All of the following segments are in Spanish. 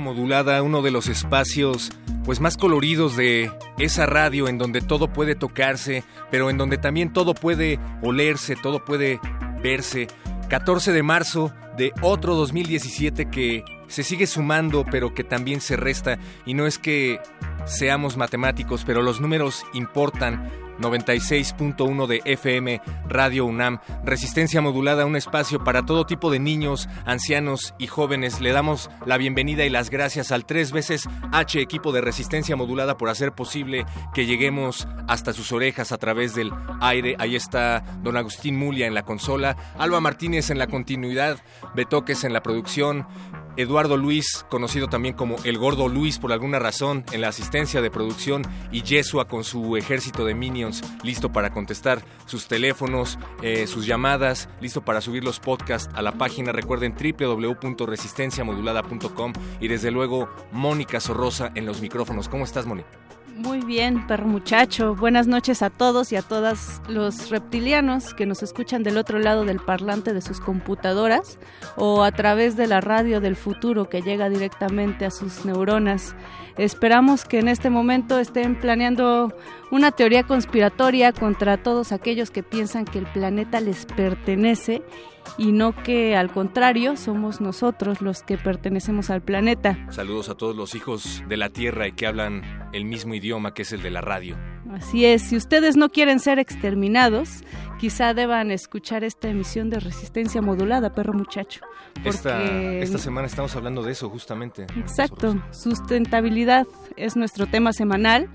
Modulada, uno de los espacios pues más coloridos de esa radio en donde todo puede tocarse, pero en donde también todo puede olerse, todo puede verse. 14 de marzo de otro 2017 que se sigue sumando, pero que también se resta. Y no es que seamos matemáticos, pero los números importan. 96.1 de FM Radio UNAM. Resistencia modulada, un espacio para todo tipo de niños, ancianos y jóvenes. Le damos la bienvenida y las gracias al tres veces H equipo de Resistencia modulada por hacer posible que lleguemos hasta sus orejas a través del aire. Ahí está don Agustín Mulia en la consola, Alba Martínez en la continuidad, Betoques en la producción, Eduardo Luis, conocido también como el Gordo Luis por alguna razón, en la asistencia de producción, y Yesua con su ejército de minions, listo para contestar sus teléfonos, eh, sus llamadas, listo para subir los podcasts a la página. Recuerden www.resistenciamodulada.com y desde luego Mónica Sorrosa en los micrófonos. ¿Cómo estás, Mónica? Muy bien, perro muchacho. Buenas noches a todos y a todas los reptilianos que nos escuchan del otro lado del parlante de sus computadoras o a través de la radio del futuro que llega directamente a sus neuronas. Esperamos que en este momento estén planeando una teoría conspiratoria contra todos aquellos que piensan que el planeta les pertenece y no que al contrario somos nosotros los que pertenecemos al planeta. Saludos a todos los hijos de la Tierra y que hablan el mismo idioma que es el de la radio. Así es, si ustedes no quieren ser exterminados, quizá deban escuchar esta emisión de resistencia modulada, perro muchacho. Esta, esta semana estamos hablando de eso justamente. Exacto, sustentabilidad es nuestro tema semanal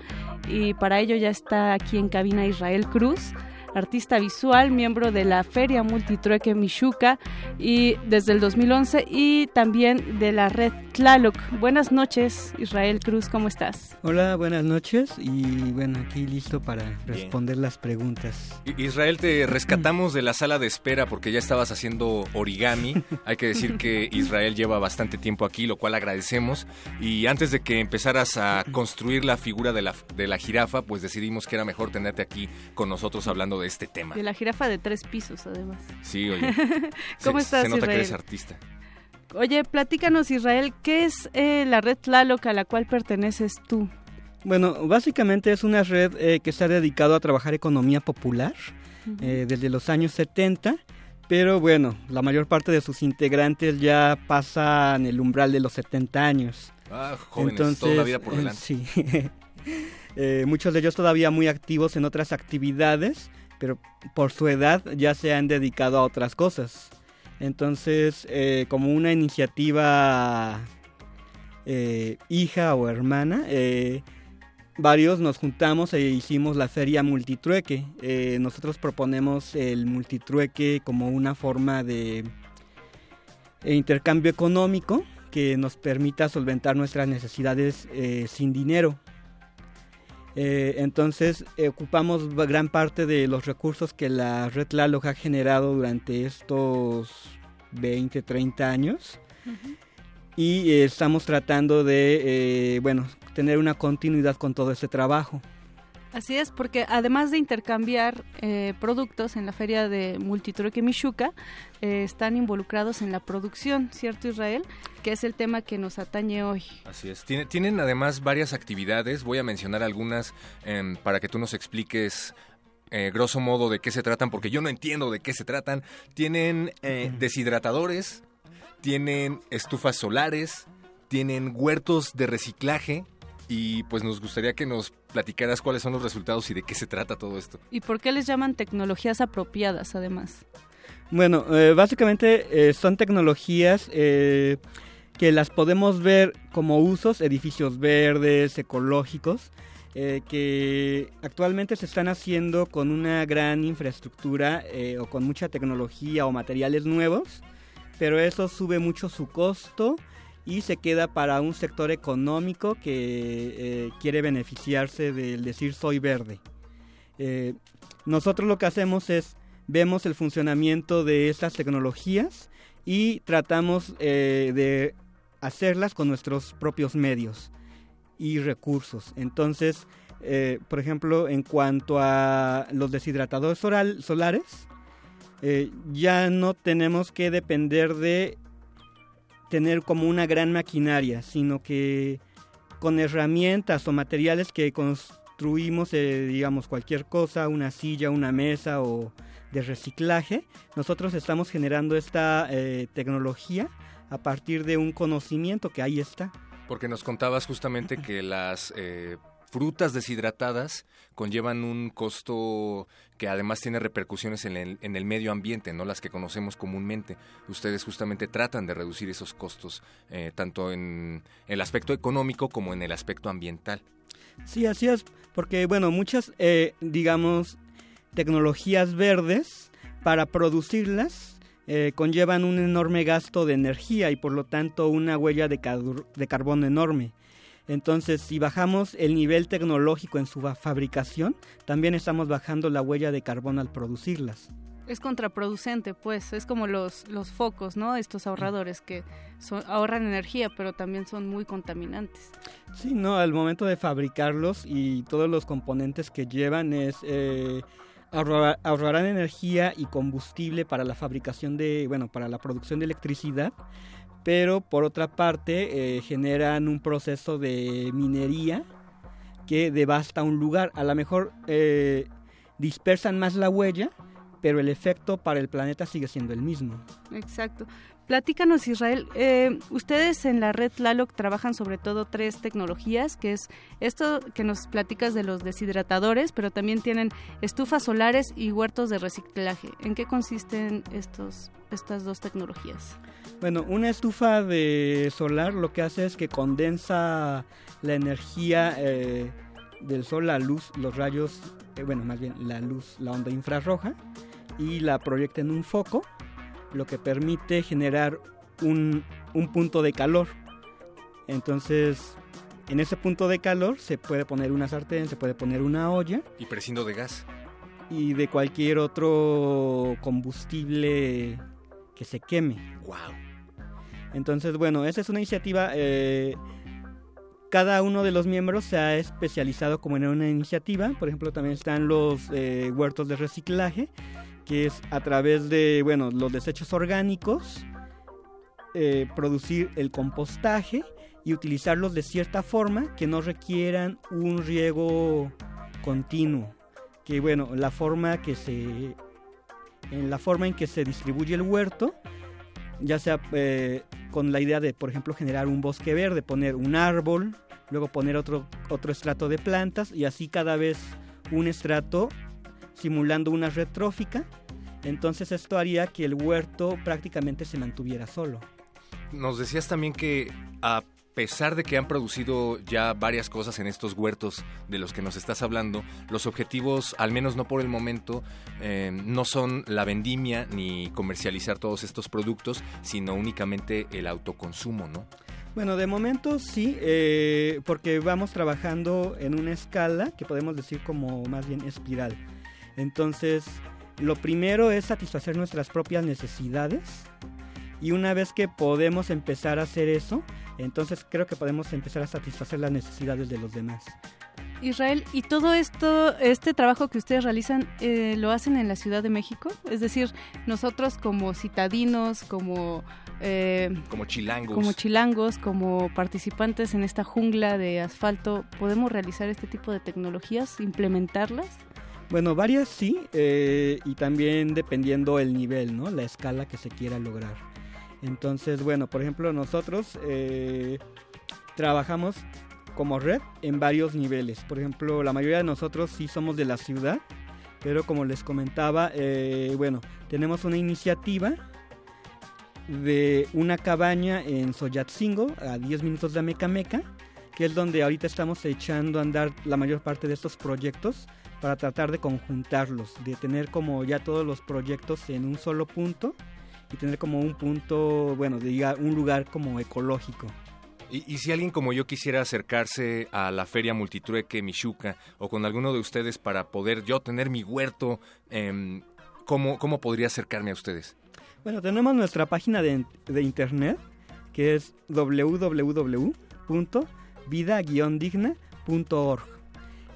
y para ello ya está aquí en cabina Israel Cruz artista visual, miembro de la Feria Multitrueque Michuca y desde el 2011 y también de la red Tlaloc. Buenas noches, Israel Cruz, ¿cómo estás? Hola, buenas noches y bueno, aquí listo para responder las preguntas. Israel, te rescatamos de la sala de espera porque ya estabas haciendo origami. Hay que decir que Israel lleva bastante tiempo aquí, lo cual agradecemos. Y antes de que empezaras a construir la figura de la, de la jirafa, pues decidimos que era mejor tenerte aquí con nosotros hablando de este tema. De la jirafa de tres pisos, además. Sí, oye. ¿Cómo estás, Se nota Israel? que eres artista. Oye, platícanos, Israel, ¿qué es eh, la red Tlaloc a la cual perteneces tú? Bueno, básicamente es una red eh, que se ha dedicado a trabajar economía popular eh, desde los años 70, pero bueno, la mayor parte de sus integrantes ya pasan el umbral de los 70 años. Ah, jóvenes, toda la vida por eh, delante. sí. Eh, muchos de ellos todavía muy activos en otras actividades, pero por su edad ya se han dedicado a otras cosas. Entonces, eh, como una iniciativa eh, hija o hermana, eh, varios nos juntamos e hicimos la feria multitrueque. Nosotros proponemos el multitrueque como una forma de intercambio económico que nos permita solventar nuestras necesidades sin dinero. Eh, entonces eh, ocupamos gran parte de los recursos que la red Tlaloc ha generado durante estos 20, 30 años y eh, estamos tratando de, eh, bueno, tener una continuidad con todo este trabajo. Así es, porque además de intercambiar eh, productos en la feria de Multitrueque Michuca, eh, están involucrados en la producción, ¿cierto Israel? Que es el tema que nos atañe hoy. Así es. Tiene- tienen además varias actividades. Voy a mencionar algunas em, para que tú nos expliques eh, grosso modo de qué se tratan, porque yo no entiendo de qué se tratan. Tienen eh, deshidratadores, tienen estufas solares, tienen huertos de reciclaje y pues nos gustaría que nos platicaras cuáles son los resultados y de qué se trata todo esto. ¿Y por qué les llaman tecnologías apropiadas además? Bueno, eh, básicamente son tecnologías que las podemos ver como usos, edificios verdes, ecológicos, eh, que actualmente se están haciendo con una gran infraestructura eh, o con mucha tecnología o materiales nuevos, pero eso sube mucho su costo y se queda para un sector económico que eh, quiere beneficiarse del decir soy verde. nosotros lo que hacemos es vemos el funcionamiento de estas tecnologías y tratamos de hacerlas con nuestros propios medios y recursos. Entonces, eh, por ejemplo, en cuanto a los deshidratadores solares, eh, ya no tenemos que depender de tener como una gran maquinaria, sino que con herramientas o materiales que construimos, eh, digamos, cualquier cosa, una silla, una mesa o de reciclaje, nosotros estamos generando esta tecnología a partir de un conocimiento que ahí está. Porque nos contabas justamente que las eh, frutas deshidratadas conllevan un costo que además tiene repercusiones en el, en el, medio ambiente, no las que conocemos comúnmente. Ustedes justamente tratan de reducir esos costos, eh, tanto en el aspecto económico como en el aspecto ambiental. Sí, así es, porque bueno, muchas, eh, digamos, tecnologías verdes, para producirlas eh, conllevan un enorme gasto de energía y por lo tanto una huella de, de carbono enorme. Entonces, si bajamos el nivel tecnológico en su fabricación, también estamos bajando la huella de carbono al producirlas. Es contraproducente, pues, es como los, los focos, ¿no? Estos ahorradores que ahorran energía, pero también son muy contaminantes. Sí, no, al momento de fabricarlos y todos los componentes que llevan es... Eh, ahorrarán energía y combustible para la fabricación de, bueno, para la producción de electricidad, pero por otra parte eh, generan un proceso de minería que devasta un lugar. A lo mejor eh, dispersan más la huella, pero el efecto para el planeta sigue siendo el mismo. Exacto. Platícanos, Israel. Eh, ustedes en la red Tlaloc trabajan sobre todo tres tecnologías, que es esto que nos platicas de los deshidratadores, pero también tienen estufas solares y huertos de reciclaje. ¿En qué consisten estos, estas dos tecnologías? Bueno, una estufa de solar lo que hace es que condensa la energía eh, del sol, la luz, los rayos, eh, bueno, más bien la luz, la onda infrarroja, y la proyecta en un foco lo que permite generar un, punto de calor. Entonces, en ese punto de calor se puede poner una sartén, se puede poner una olla. Y prescindo de gas. Y de cualquier otro combustible que se queme. ¡Wow! Entonces, bueno, esa es una iniciativa. Eh, cada uno de los miembros se ha especializado como en una iniciativa. Por ejemplo, también están los eh, huertos de reciclaje, que es a través de, bueno, los desechos orgánicos, eh, producir el compostaje y utilizarlos de cierta forma que no requieran un riego continuo. Que bueno, la forma que se en la forma en que se distribuye el huerto, ya sea eh, con la idea de, por ejemplo, generar un bosque verde, poner un árbol, luego poner otro, otro estrato de plantas y así cada vez un estrato simulando una red trófica. Entonces esto haría que el huerto prácticamente se mantuviera solo. Nos decías también que a pesar de que han producido ya varias cosas en estos huertos de los que nos estás hablando, los objetivos, al menos no por el momento, eh, no son la vendimia ni comercializar todos estos productos, sino únicamente el autoconsumo, ¿no? Bueno, de momento sí, eh, porque vamos trabajando en una escala que podemos decir como más bien espiral. Entonces, lo primero es satisfacer nuestras propias necesidades y una vez que podemos empezar a hacer eso, entonces creo que podemos empezar a satisfacer las necesidades de los demás. Israel, ¿y todo esto, este trabajo que ustedes realizan, eh, lo hacen en la Ciudad de México? Es decir, nosotros como citadinos, como... Eh, como chilangos. Como chilangos, como participantes en esta jungla de asfalto, ¿podemos realizar este tipo de tecnologías, implementarlas? Bueno, varias sí, eh, y también dependiendo el nivel, ¿no? La escala que se quiera lograr. Entonces, bueno, por ejemplo, nosotros eh, trabajamos como red en varios niveles. Por ejemplo, la mayoría de nosotros sí somos de la ciudad, pero como les comentaba, eh, bueno, tenemos una iniciativa de una cabaña en Soyatzingo, a 10 minutos de Amecameca, que es donde ahorita estamos echando a andar la mayor parte de estos proyectos para tratar de conjuntarlos, de tener como ya todos los proyectos en un solo punto y tener como un punto, bueno, de un lugar como ecológico. Y, si alguien como yo quisiera acercarse a la feria Multitrueque Michuca o con alguno de ustedes para poder yo tener mi huerto, eh, ¿cómo, ¿cómo podría acercarme a ustedes? Bueno, tenemos nuestra página de, internet que es www.vida-digna.org.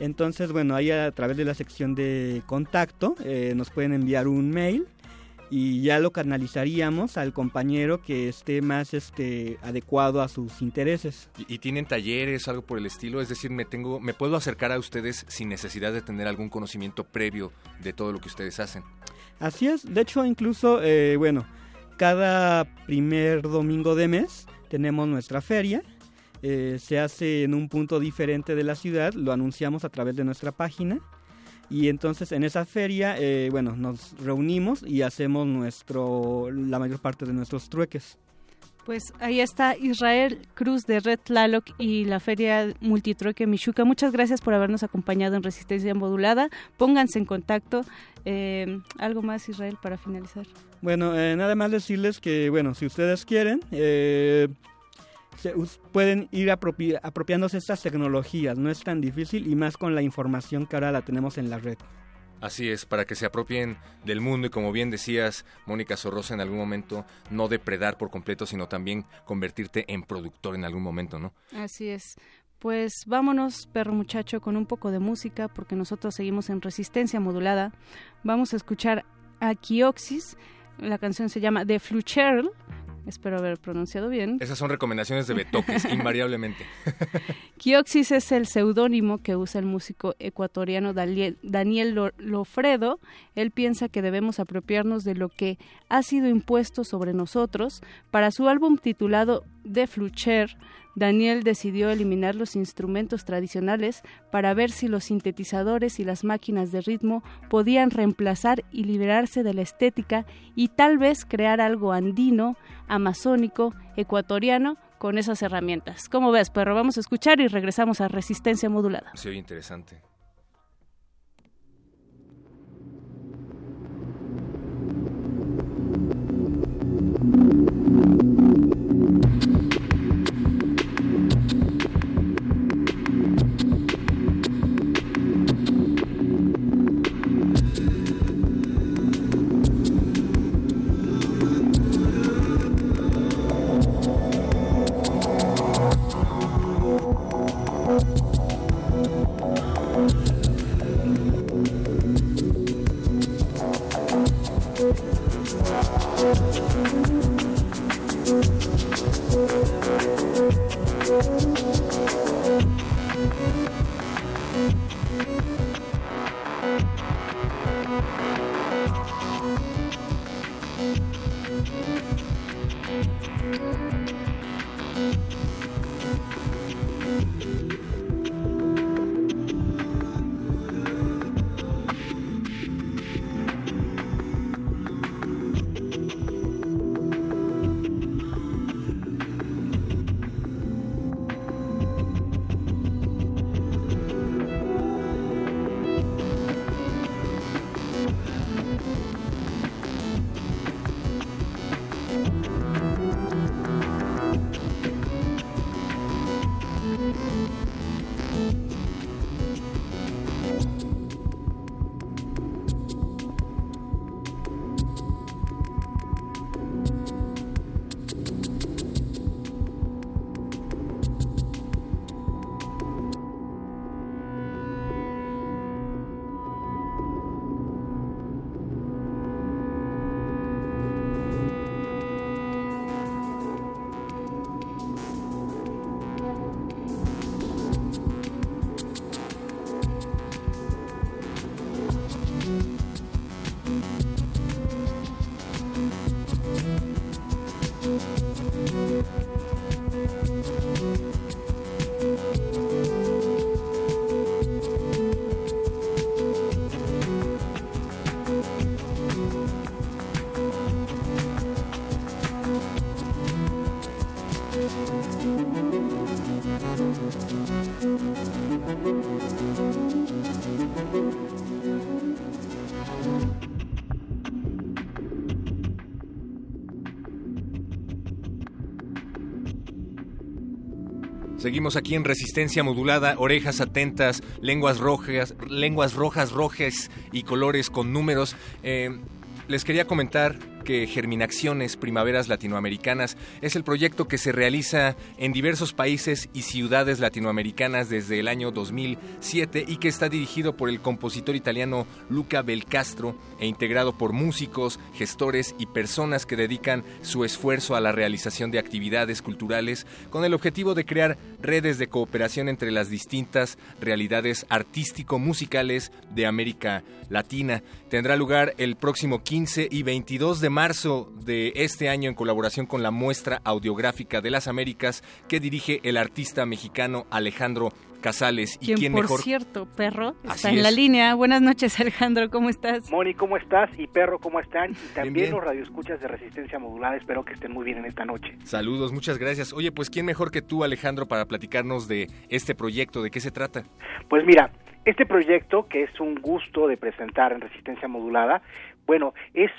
Entonces, bueno, ahí a través de la sección de contacto eh, nos pueden enviar un mail y ya lo canalizaríamos al compañero que esté más este adecuado a sus intereses. ¿Y, tienen talleres, algo por el estilo? Es decir, me tengo, me puedo acercar a ustedes sin necesidad de tener algún conocimiento previo de todo lo que ustedes hacen. Así es, de hecho incluso, eh, bueno, cada primer domingo de mes tenemos nuestra feria. Eh, se hace en un punto diferente de la ciudad, lo anunciamos a través de nuestra página y entonces en esa feria, eh, bueno, nos reunimos y hacemos nuestro, la mayor parte de nuestros trueques. Pues ahí está Israel Cruz de Red Tlaloc y la Feria Multitrueque Michuca. Muchas gracias por habernos acompañado en Resistencia Modulada. Pónganse en contacto. Eh, ¿Algo más, Israel, para finalizar? Bueno, eh, nada más decirles que, bueno, si ustedes quieren, eh, pueden ir apropiándose estas tecnologías, no es tan difícil y más con la información que ahora la tenemos en la red. Así es, para que se apropien del mundo y como bien decías, Mónica Sorrosa, en algún momento no depredar por completo, sino también convertirte en productor en algún momento, ¿no? Así es. Pues vámonos, perro muchacho, con un poco de música, porque nosotros seguimos en resistencia modulada. Vamos a escuchar a Kioxis. La canción se llama The Flucherl Espero haber pronunciado bien. Esas son recomendaciones de Betoques, invariablemente. Kioxis es el seudónimo que usa el músico ecuatoriano Daniel Lofredo. Él piensa que debemos apropiarnos de lo que ha sido impuesto sobre nosotros. Para su álbum titulado The Flucher, Daniel decidió eliminar los instrumentos tradicionales para ver si los sintetizadores y las máquinas de ritmo podían reemplazar y liberarse de la estética y tal vez crear algo andino, amazónico, ecuatoriano con esas herramientas. ¿Cómo ves, perro? Vamos a escuchar y regresamos a Resistencia Modulada. Sí, interesante. Seguimos aquí en resistencia modulada, orejas atentas, lenguas rojas, lenguas rojas, rojas y colores con números. Eh, les quería comentar que Germinaciones Primaveras Latinoamericanas es el proyecto que se realiza en diversos países y ciudades latinoamericanas desde el año 2007 y que está dirigido por el compositor italiano Luca Belcastro e integrado por músicos, gestores y personas que dedican su esfuerzo a la realización de actividades culturales con el objetivo de crear redes de cooperación entre las distintas realidades artístico-musicales de América Latina. Tendrá lugar el próximo 15 y 22 de de este año en colaboración con la muestra audiográfica de las Américas que dirige el artista mexicano Alejandro Casales. ¿Y quién por cierto, Perro, está en la línea. Buenas noches, Alejandro, ¿cómo estás? Moni, ¿cómo estás? Y Perro, ¿cómo están? Y también los radioescuchas de Resistencia Modulada, espero que estén muy bien en esta noche. Saludos, muchas gracias. Oye, pues ¿quién mejor que tú, Alejandro, para platicarnos de este proyecto? ¿De qué se trata? Pues mira, este proyecto, que es un gusto de presentar en Resistencia Modulada, bueno, es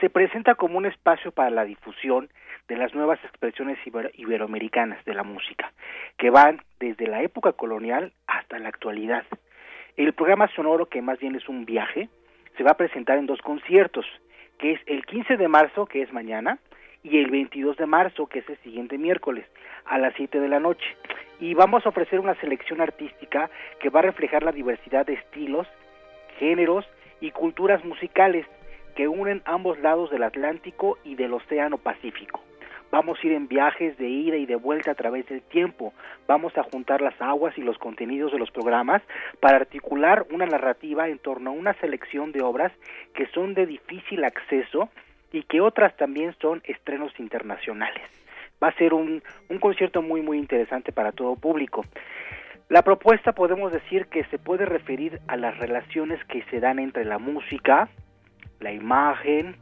se presenta como un espacio para la difusión de las nuevas expresiones iberoamericanas de la música, que van desde la época colonial hasta la actualidad. El programa sonoro, que más bien es un viaje, se va a presentar en dos conciertos, que es el 15 de marzo, que es mañana, y el 22 de marzo, que es el siguiente miércoles, a las 7 de la noche. Y vamos a ofrecer una selección artística que va a reflejar la diversidad de estilos, géneros y culturas musicales que unen ambos lados del Atlántico y del Océano Pacífico. Vamos a ir en viajes de ida y de vuelta a través del tiempo. Vamos a juntar las aguas y los contenidos de los programas para articular una narrativa en torno a una selección de obras que son de difícil acceso y que otras también son estrenos internacionales. Va a ser un, un concierto muy muy interesante para todo público. La propuesta podemos decir que se puede referir a las relaciones que se dan entre la música, la imagen,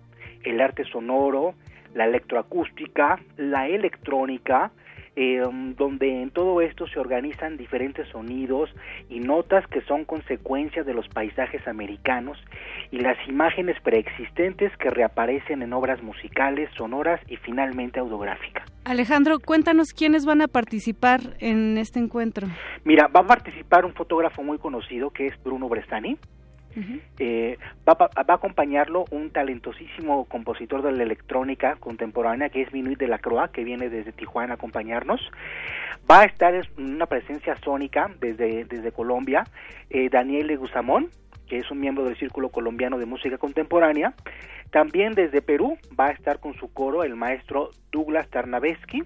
el arte sonoro, la electroacústica, la electrónica, eh, donde en todo esto se organizan diferentes sonidos y notas que son consecuencias de los paisajes americanos y las imágenes preexistentes que reaparecen en obras musicales, sonoras y finalmente audiográficas. Alejandro, cuéntanos quiénes van a participar en este encuentro. Mira, va a participar un fotógrafo muy conocido que es Bruno Brestani, eh, va, a acompañarlo un talentosísimo compositor de la electrónica contemporánea que es Minuit de la Croix, que viene desde Tijuana a acompañarnos. Va a estar una presencia sónica desde, Colombia, eh, Daniel Leguizamón, que es un miembro del Círculo Colombiano de Música Contemporánea. También desde Perú va a estar con su coro el maestro Douglas Tarnavesky.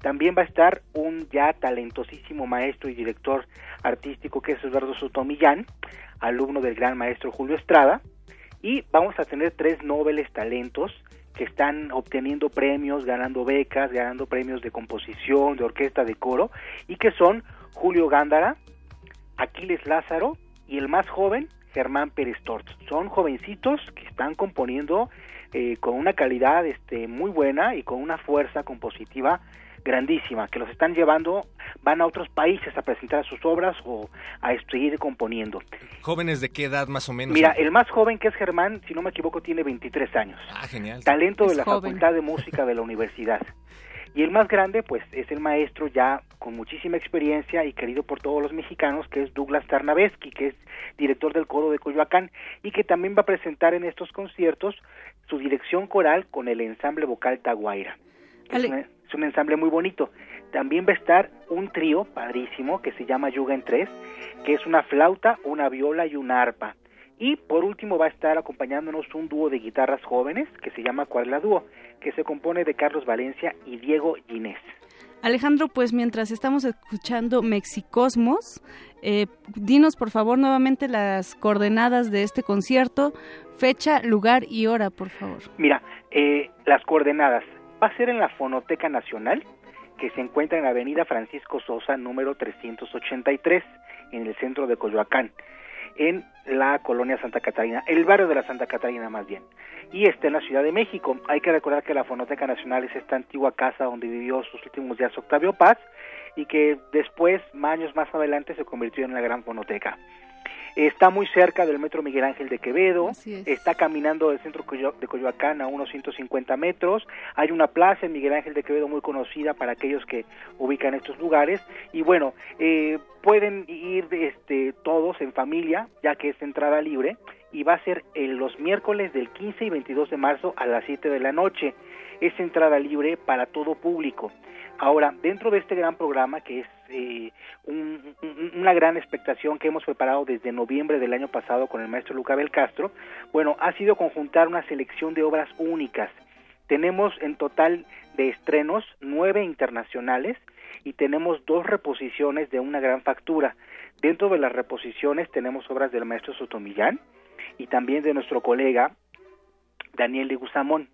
También va a estar un ya talentosísimo maestro y director artístico que es Eduardo Sotomillán, alumno del gran maestro Julio Estrada, y vamos a tener tres nobles talentos que están obteniendo premios, ganando becas, ganando premios de composición, de orquesta, de coro, y que son Julio Gándara, Aquiles Lázaro y el más joven, Germán Pérez Tort. Son jovencitos que están componiendo eh, con una calidad este, muy buena y con una fuerza compositiva grandísima, que los están llevando, van a otros países a presentar sus obras o a seguir componiendo. ¿Jóvenes de qué edad más o menos? Mira, el más joven que es Germán, si no me equivoco, tiene 23 años. Ah, genial. Talento de la Facultad de Música de la universidad. Y el más grande, pues, es el maestro ya con muchísima experiencia y querido por todos los mexicanos, que es Douglas Tarnavesky, que es director del coro de Coyoacán y que también va a presentar en estos conciertos su dirección coral con el ensamble vocal Taguaira es un ensamble muy bonito. También va a estar un trío padrísimo que se llama Yuga en Tres, que es una flauta, una viola y una arpa. Y por último va a estar acompañándonos un dúo de guitarras jóvenes que se llama Cuarla Dúo, que se compone de Carlos Valencia y Diego Ginés. Alejandro, pues mientras estamos escuchando Mexicosmos, eh, dinos por favor nuevamente las coordenadas de este concierto, fecha, lugar y hora, por favor. Mira, eh, las coordenadas va a ser en la Fonoteca Nacional, que se encuentra en la Avenida Francisco Sosa, número 383, en el centro de Coyoacán, en la colonia Santa Catarina, el barrio de la Santa Catarina más bien, y está en la Ciudad de México. Hay que recordar que la Fonoteca Nacional es esta antigua casa donde vivió sus últimos días Octavio Paz y que después, años más adelante, se convirtió en la gran fonoteca. Está muy cerca del Metro Miguel Ángel de Quevedo, es. está caminando del centro de Coyoacán a unos 150 metros, hay una plaza en Miguel Ángel de Quevedo muy conocida para aquellos que ubican estos lugares. Y bueno, eh, pueden ir este, todos en familia, ya que es entrada libre y va a ser en los miércoles del 15 y 22 de marzo a las 7 de la noche. Es entrada libre para todo público. Ahora, dentro de este gran programa, que es eh, un- un- una gran expectación que hemos preparado desde noviembre del año pasado con el maestro Luca Bel Castro, bueno, ha sido conjuntar una selección de obras únicas. Tenemos en total de estrenos nueve internacionales y tenemos dos reposiciones de una gran factura. Dentro de las reposiciones tenemos obras del maestro Sotomillán y también de nuestro colega Daniel de Gusamón.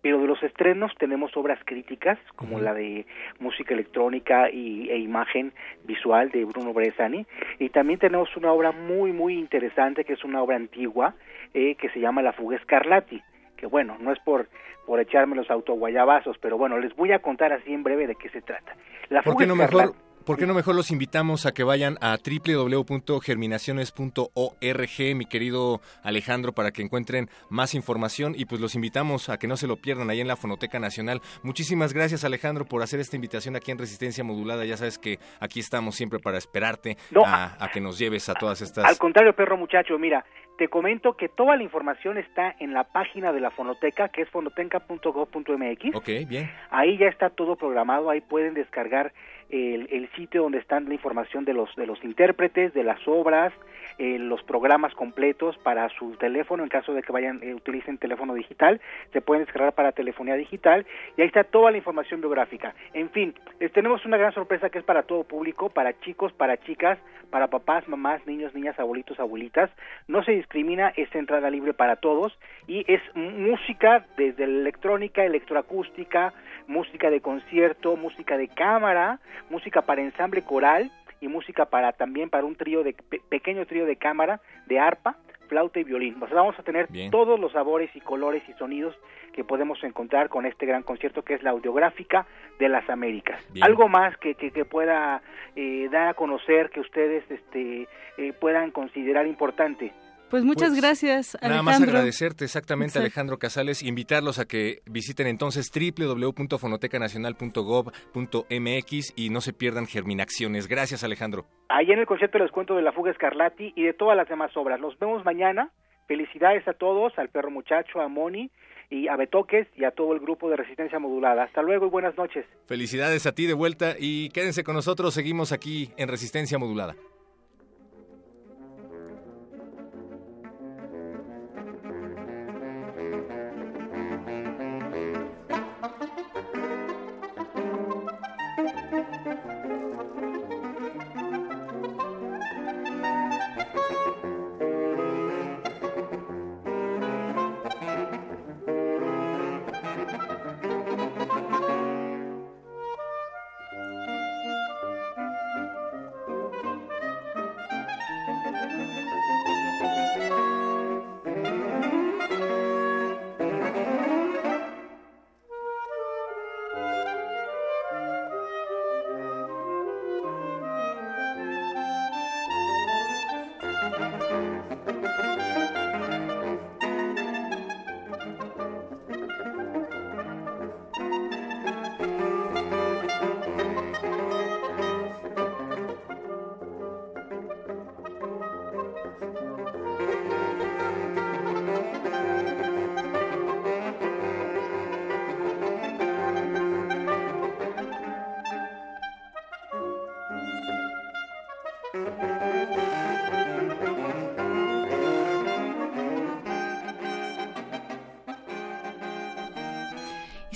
Pero de los estrenos tenemos obras críticas como la de música electrónica y, e imagen visual de Bruno Bresani y también tenemos una obra muy muy interesante que es una obra antigua eh, que se llama La fuga Scarlatti que bueno no es por por echarme los autoguayabazos pero bueno les voy a contar así en breve de qué se trata. La ¿Por fuga qué no mejor, Scarlatti- por qué no mejor los invitamos a que vayan a www.germinaciones.org, mi querido Alejandro, para que encuentren más información y pues los invitamos a que no se lo pierdan ahí en la Fonoteca Nacional. Muchísimas gracias Alejandro por hacer esta invitación aquí en Resistencia Modulada. Ya sabes que aquí estamos siempre para esperarte No, a, a que nos lleves a todas estas... Al contrario, perro muchacho, mira, te comento que toda la información está en la página de la fonoteca, que es fonoteca.gov.mx. Ok, bien. Ahí ya está todo programado, ahí pueden descargar el, el sitio donde está la información de los de los intérpretes, de las obras, eh, los programas completos para su teléfono en caso de que vayan eh, utilicen teléfono digital, se pueden descargar para telefonía digital y ahí está toda la información biográfica. En fin, les tenemos una gran sorpresa que es para todo público, para chicos, para chicas, para papás, mamás, niños, niñas, abuelitos, abuelitas. No se discrimina, es entrada libre para todos y es música desde electrónica, electroacústica, música de concierto, música de cámara, música para ensamble coral y música para también para un trío de pe- pequeño trío de cámara, de arpa, flauta y violín. O sea, vamos a tener Bien. todos los sabores y colores y sonidos que podemos encontrar con este gran concierto que es la audiográfica de las Américas. Bien. Algo más que, que, que pueda eh, dar a conocer que ustedes este, eh, puedan considerar importante. Pues muchas Pues, gracias, Nada Alejandro. más agradecerte exactamente Exacto. Alejandro Casales, invitarlos a que visiten entonces www.fonotecanacional.gov.mx y no se pierdan Germinaciones. Gracias Alejandro. Ahí en el concierto les cuento de la fuga Escarlati y de todas las demás obras. Los vemos mañana. Felicidades a todos, al perro muchacho, a Moni y a Betoques y a todo el grupo de Resistencia Modulada. Hasta luego y buenas noches. Felicidades a ti de vuelta y quédense con nosotros, seguimos aquí en Resistencia Modulada.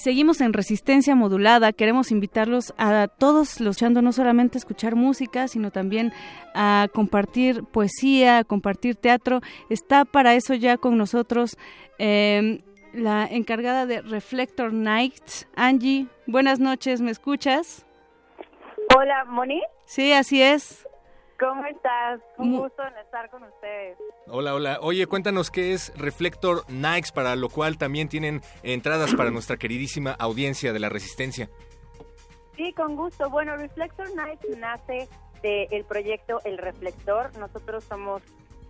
Seguimos en resistencia modulada. Queremos invitarlos a todos los chando no solamente a escuchar música, sino también a compartir poesía, a compartir teatro. Está para eso ya con nosotros eh, la encargada de Reflector Night, Angie. Buenas noches, ¿me escuchas? Hola, Moni. Sí, así es. ¿Cómo estás? Un gusto en estar con ustedes. Hola, hola. Oye, cuéntanos qué es Reflector Nights, para lo cual también tienen entradas para nuestra queridísima audiencia de la Resistencia. Sí, con gusto. Bueno, Reflector Night nace del proyecto El Reflector. Nosotros somos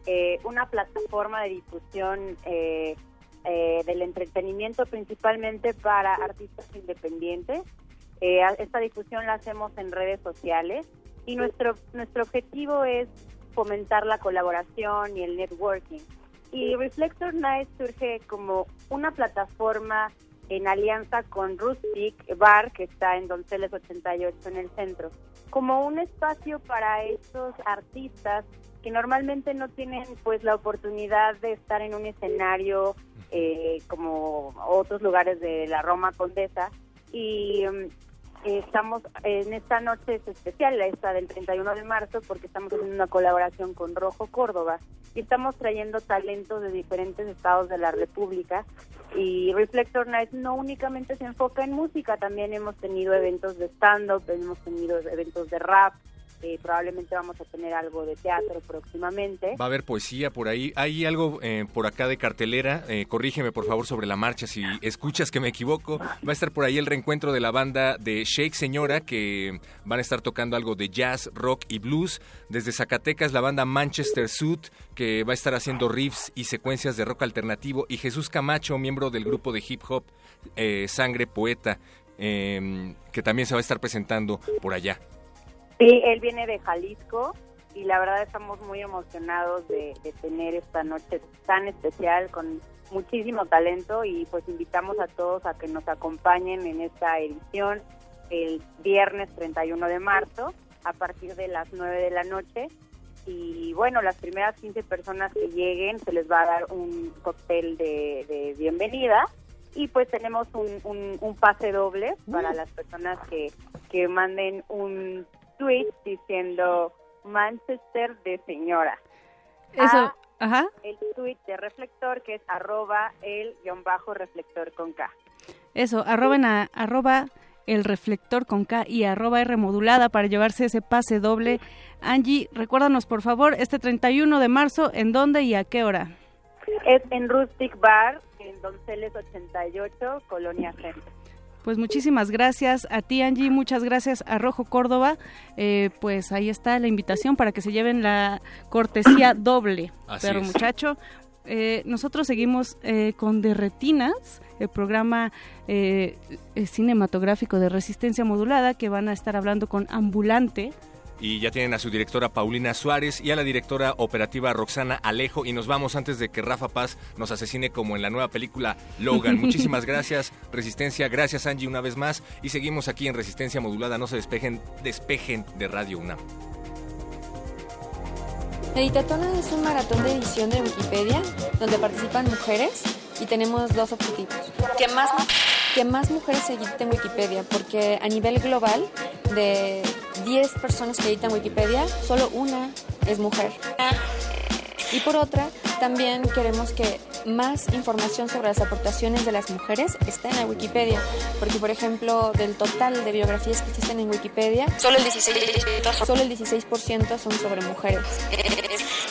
eh, una plataforma de difusión eh, eh, del entretenimiento principalmente para artistas independientes. Eh, esta difusión la hacemos en redes sociales y nuestro, nuestro objetivo es fomentar la colaboración y el networking. Y Reflector Night surge como una plataforma en alianza con Rustic Bar, que está en Donceles 88 en el centro, como un espacio para estos artistas que normalmente no tienen pues la oportunidad de estar en un escenario eh, como otros lugares de la Roma Condesa. Y mm, estamos en esta noche es especial, esta del 31 de marzo, porque estamos haciendo una colaboración con Rojo Córdoba y estamos trayendo talentos de diferentes estados de la República. Y Reflector Night no únicamente se enfoca en música, también hemos tenido eventos de stand-up, hemos tenido eventos de rap, eh, probablemente vamos a tener algo de teatro próximamente. Va a haber poesía por ahí. Hay algo eh, por acá de cartelera. Eh, corrígeme por favor sobre la marcha si escuchas que me equivoco. Va a estar por ahí el reencuentro de la banda de Shake Señora que van a estar tocando algo de jazz, rock y blues. Desde Zacatecas la banda Manchester Suit que va a estar haciendo riffs y secuencias de rock alternativo. Y Jesús Camacho, miembro del grupo de hip hop Sangre Poeta, que también se va a estar presentando por allá. Sí, él viene de Jalisco y la verdad estamos muy emocionados de, tener esta noche tan especial con muchísimo talento y pues invitamos a todos a que nos acompañen en esta edición el viernes 31 de marzo a partir de las 9 de la noche. Y bueno, las primeras 15 personas que lleguen se les va a dar un cóctel de, bienvenida y pues tenemos un, un, pase doble para las personas que, que manden un tweet diciendo Manchester de señora. Eso, ajá. El tweet de reflector que es arroba el guion bajo reflector con K. Eso, arroben a arroba el reflector con K y arroba R modulada para llevarse ese pase doble. Angie, recuérdanos por favor, este 31 de marzo, ¿en dónde y a qué hora? Es en Rustic Bar, en Donceles 88, Colonia Centro. Pues muchísimas gracias a ti, Angie, muchas gracias a Rojo Córdoba. Eh, pues ahí está la invitación para que se lleven la cortesía doble, perro muchacho. Eh, nosotros seguimos eh, con Derretinas, el programa cinematográfico de resistencia modulada, que van a estar hablando con Ambulante y ya tienen a su directora Paulina Suárez y a la directora operativa Roxana Alejo y nos vamos antes de que Rafa Paz nos asesine como en la nueva película Logan. Muchísimas gracias Resistencia, gracias Angie una vez más y seguimos aquí en Resistencia Modulada, no se despejen, despejen de Radio UNAM. Editatona es un maratón de edición de Wikipedia donde participan mujeres y tenemos dos objetivos. Que más, que más mujeres editen Wikipedia, porque a nivel global de 10 personas que editan Wikipedia, solo una es mujer. Y por otra, también queremos que más información sobre las aportaciones de las mujeres esté en la Wikipedia, porque por ejemplo, del total de biografías que existen en Wikipedia, solo el 16%, solo el 16 son sobre mujeres.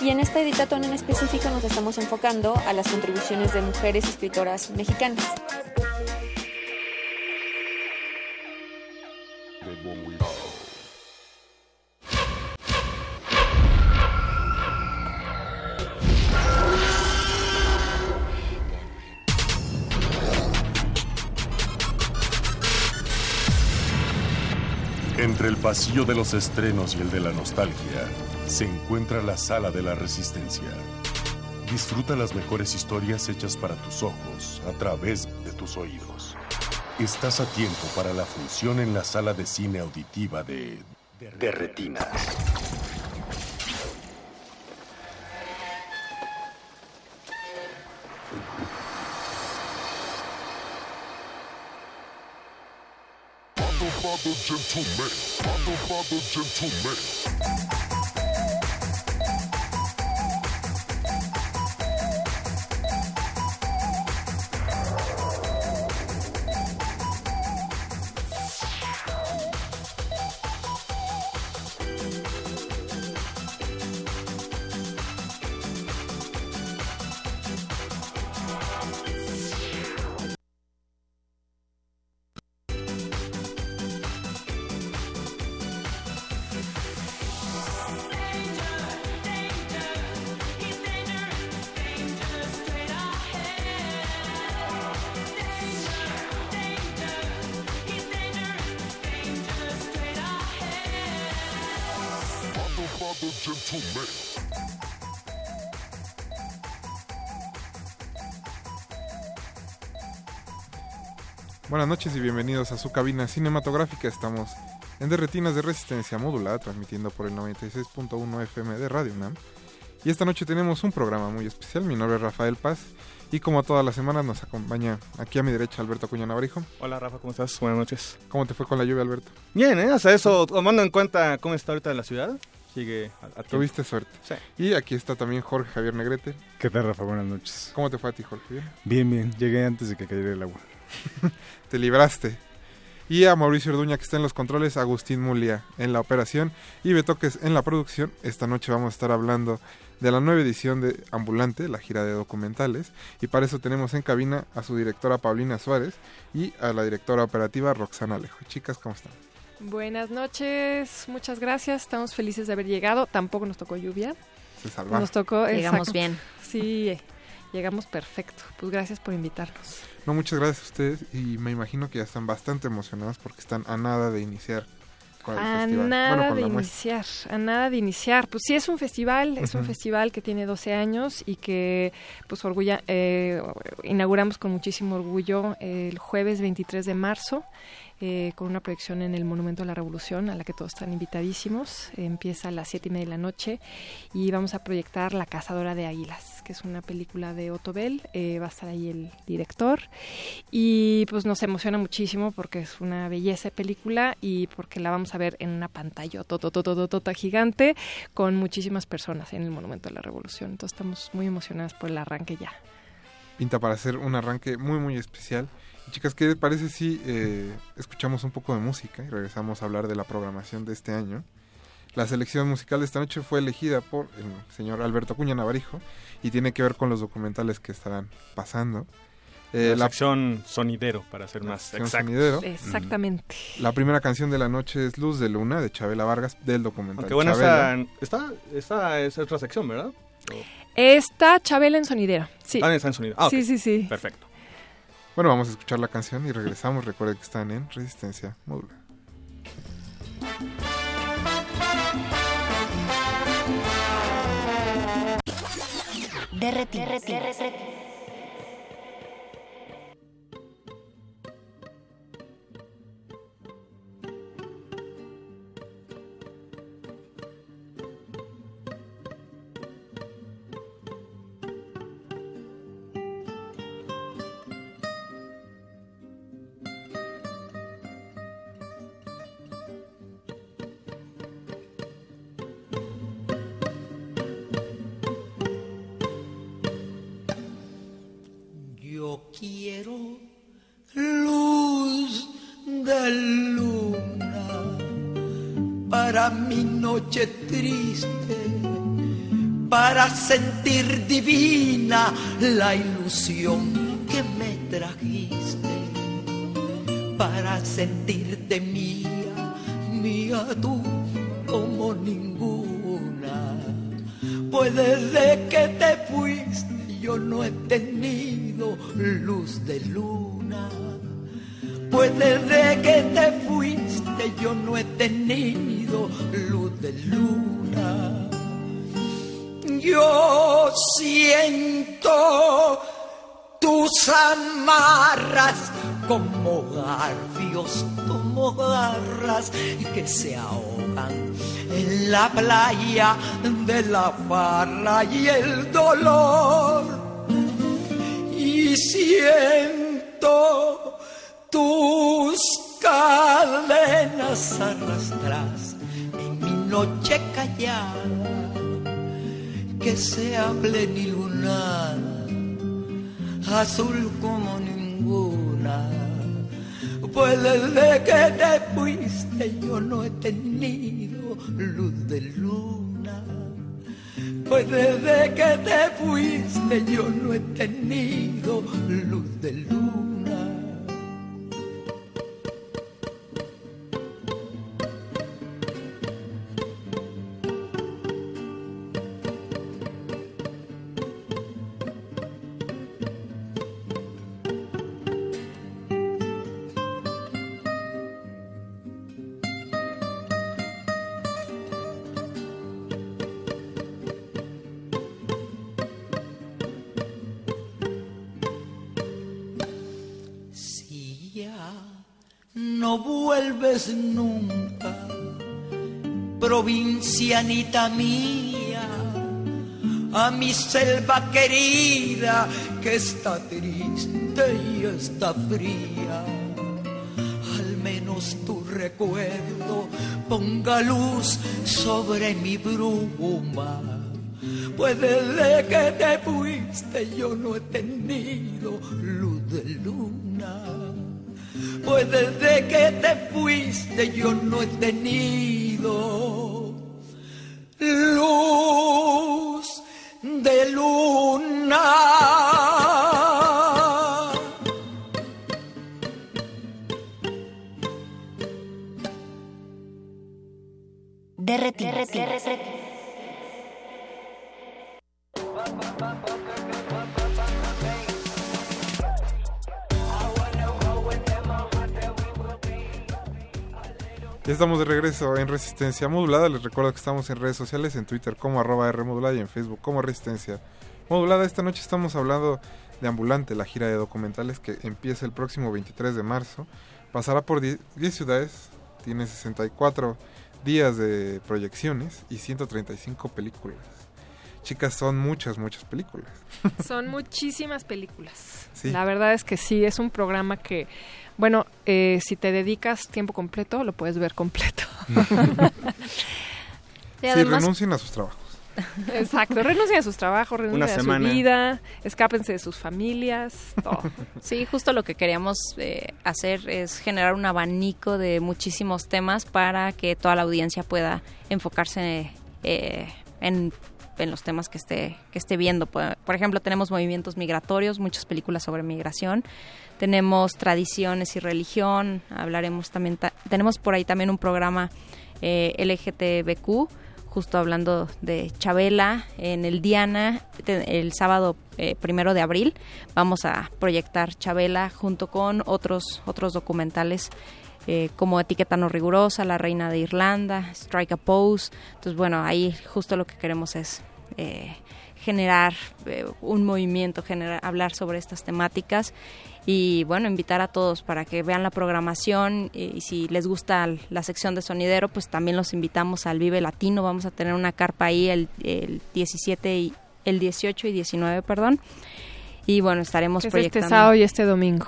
Y en esta editatón en específico nos estamos enfocando a las contribuciones de mujeres escritoras mexicanas. Entre el pasillo de los estrenos y el de la nostalgia, se encuentra la sala de la resistencia. Disfruta las mejores historias hechas para tus ojos a través de tus oídos. Estás a tiempo para la función en la sala de cine auditiva de... de Retinas. Buenas noches y bienvenidos a su cabina cinematográfica. Estamos en Derretinas de Resistencia Modulada, transmitiendo por el 96.1 FM de Radio UNAM. Y esta noche tenemos un programa muy especial. Mi nombre es Rafael Paz y como todas las semanas nos acompaña aquí a mi derecha Alberto Cuña Navarijo. Hola Rafa, ¿cómo estás? Buenas noches. ¿Cómo te fue con la lluvia, Alberto? Bien, ¿eh? Hasta eso, tomando en cuenta cómo está ahorita la ciudad, sigue a, a. Tuviste suerte. Sí. Y aquí está también Jorge Javier Negrete. ¿Qué tal, Rafa? Buenas noches. ¿Cómo te fue a ti, Jorge? ¿Bien? Bien, bien. Llegué antes de que cayera el agua. te libraste. Y a Mauricio Orduña que está en los controles, Agustín Mulia en la operación y Betoques en la producción. Esta noche vamos a estar hablando de la nueva edición de Ambulante, la gira de documentales. Y para eso tenemos en cabina a su directora Paulina Suárez y a la directora operativa Roxana Alejo. Chicas, ¿cómo están? Buenas noches, muchas gracias. Estamos felices de haber llegado. Tampoco nos tocó lluvia. Se salvaron. Nos tocó. Llegamos exacto. bien. Sí, eh, llegamos perfecto. Pues gracias por invitarnos. No, muchas gracias a ustedes y me imagino que ya están bastante emocionados porque están a nada de iniciar con el A festival. nada Bueno, con de muestra. iniciar, a nada de iniciar. Pues sí, es un festival, es un festival que tiene 12 años y que pues orgulla, eh, inauguramos con muchísimo orgullo el jueves 23 de marzo. Eh, con una proyección en el Monumento a la Revolución, a la que todos están invitadísimos. Empieza a las siete y media de la noche y vamos a proyectar La Cazadora de Águilas, que es una película de Otto Bell. Eh, va a estar ahí el director y pues nos emociona muchísimo porque es una belleza de película y porque la vamos a ver en una pantalla tota gigante con muchísimas personas en el Monumento a la Revolución. Entonces estamos muy emocionadas por el arranque ya. Pinta para hacer un arranque muy, muy especial. Chicas, ¿qué les parece si eh, escuchamos un poco de música y regresamos a hablar de la programación de este año? La selección musical de esta noche fue elegida por el señor Alberto Cuña Navarijo y tiene que ver con los documentales que estarán pasando. Eh, la sección sonidero, para ser más sección exacto. sonidero. Exactamente. La primera canción de la noche es Luz de Luna de Chabela Vargas del documental. Aunque bueno, esta, es otra sección, ¿verdad? Está Chabela en sonidero. Sí. Ah, está en sonido. Ah. Sí, sí, sí. Perfecto. Bueno, vamos a escuchar la canción y regresamos. Recuerden que están en Resistencia. Yo noche triste, para sentir divina la ilusión que me trajiste, para sentirte mía, mía tú como ninguna. Pues desde que te fuiste yo no he tenido luz de luna. Pues desde que te fuiste yo no he tenido luz de luna. Yo siento tus amarras como garfios, como garras que se ahogan en la playa de la farra y el dolor. Y siento tus cadenas arrastras en mi noche callada, que sea plenilunada, azul como ninguna. Pues desde que te fuiste yo no he tenido luz de luna. Pues desde que te fuiste yo no he tenido luz de luna. Provincianita mía, a mi selva querida que está triste y está fría. Al menos tu recuerdo ponga luz sobre mi bruma. Pues desde que te fuiste yo no he tenido luz de luna. Pues desde que te fuiste yo no he tenido luz de luna. Derretido. Ya estamos de regreso en Resistencia Modulada. Les recuerdo que estamos en redes sociales, en Twitter como arroba R Modulada y en Facebook como Resistencia Modulada. Esta noche estamos hablando de Ambulante, la gira de documentales que empieza el próximo 23 de marzo. Pasará por 10 ciudades, tiene 64 días de proyecciones y 135 películas. Chicas, son muchas, muchas películas. Son muchísimas películas. Sí. La verdad es que sí, es un programa que, bueno, eh, si te dedicas tiempo completo, lo puedes ver completo. Sí, renuncien a sus trabajos. Exacto, renuncien a sus trabajos, renuncien Una a su semana. vida, escápense de sus familias, todo. Sí, justo lo que queríamos eh, hacer es generar un abanico de muchísimos temas para que toda la audiencia pueda enfocarse eh, en, en los temas que esté, que esté viendo. Por, ejemplo, tenemos movimientos migratorios, muchas películas sobre migración. Tenemos tradiciones y religión. Hablaremos también, ta- tenemos por ahí también un programa eh, LGTBQ, justo hablando de Chabela en el Diana, el sábado eh, primero de abril. Vamos a proyectar Chabela junto con otros, otros documentales eh, como Etiqueta No Rigurosa, La Reina de Irlanda, Strike a Pose. Entonces, bueno, ahí justo lo que queremos es eh, generar eh, un movimiento, hablar sobre estas temáticas y bueno, invitar a todos para que vean la programación y, y si les gusta la sección de sonidero, pues también los invitamos al Vive Latino, vamos a tener una carpa ahí el, el 17 y el 18 y 19, perdón. Y bueno, estaremos es proyectando este sábado y este domingo.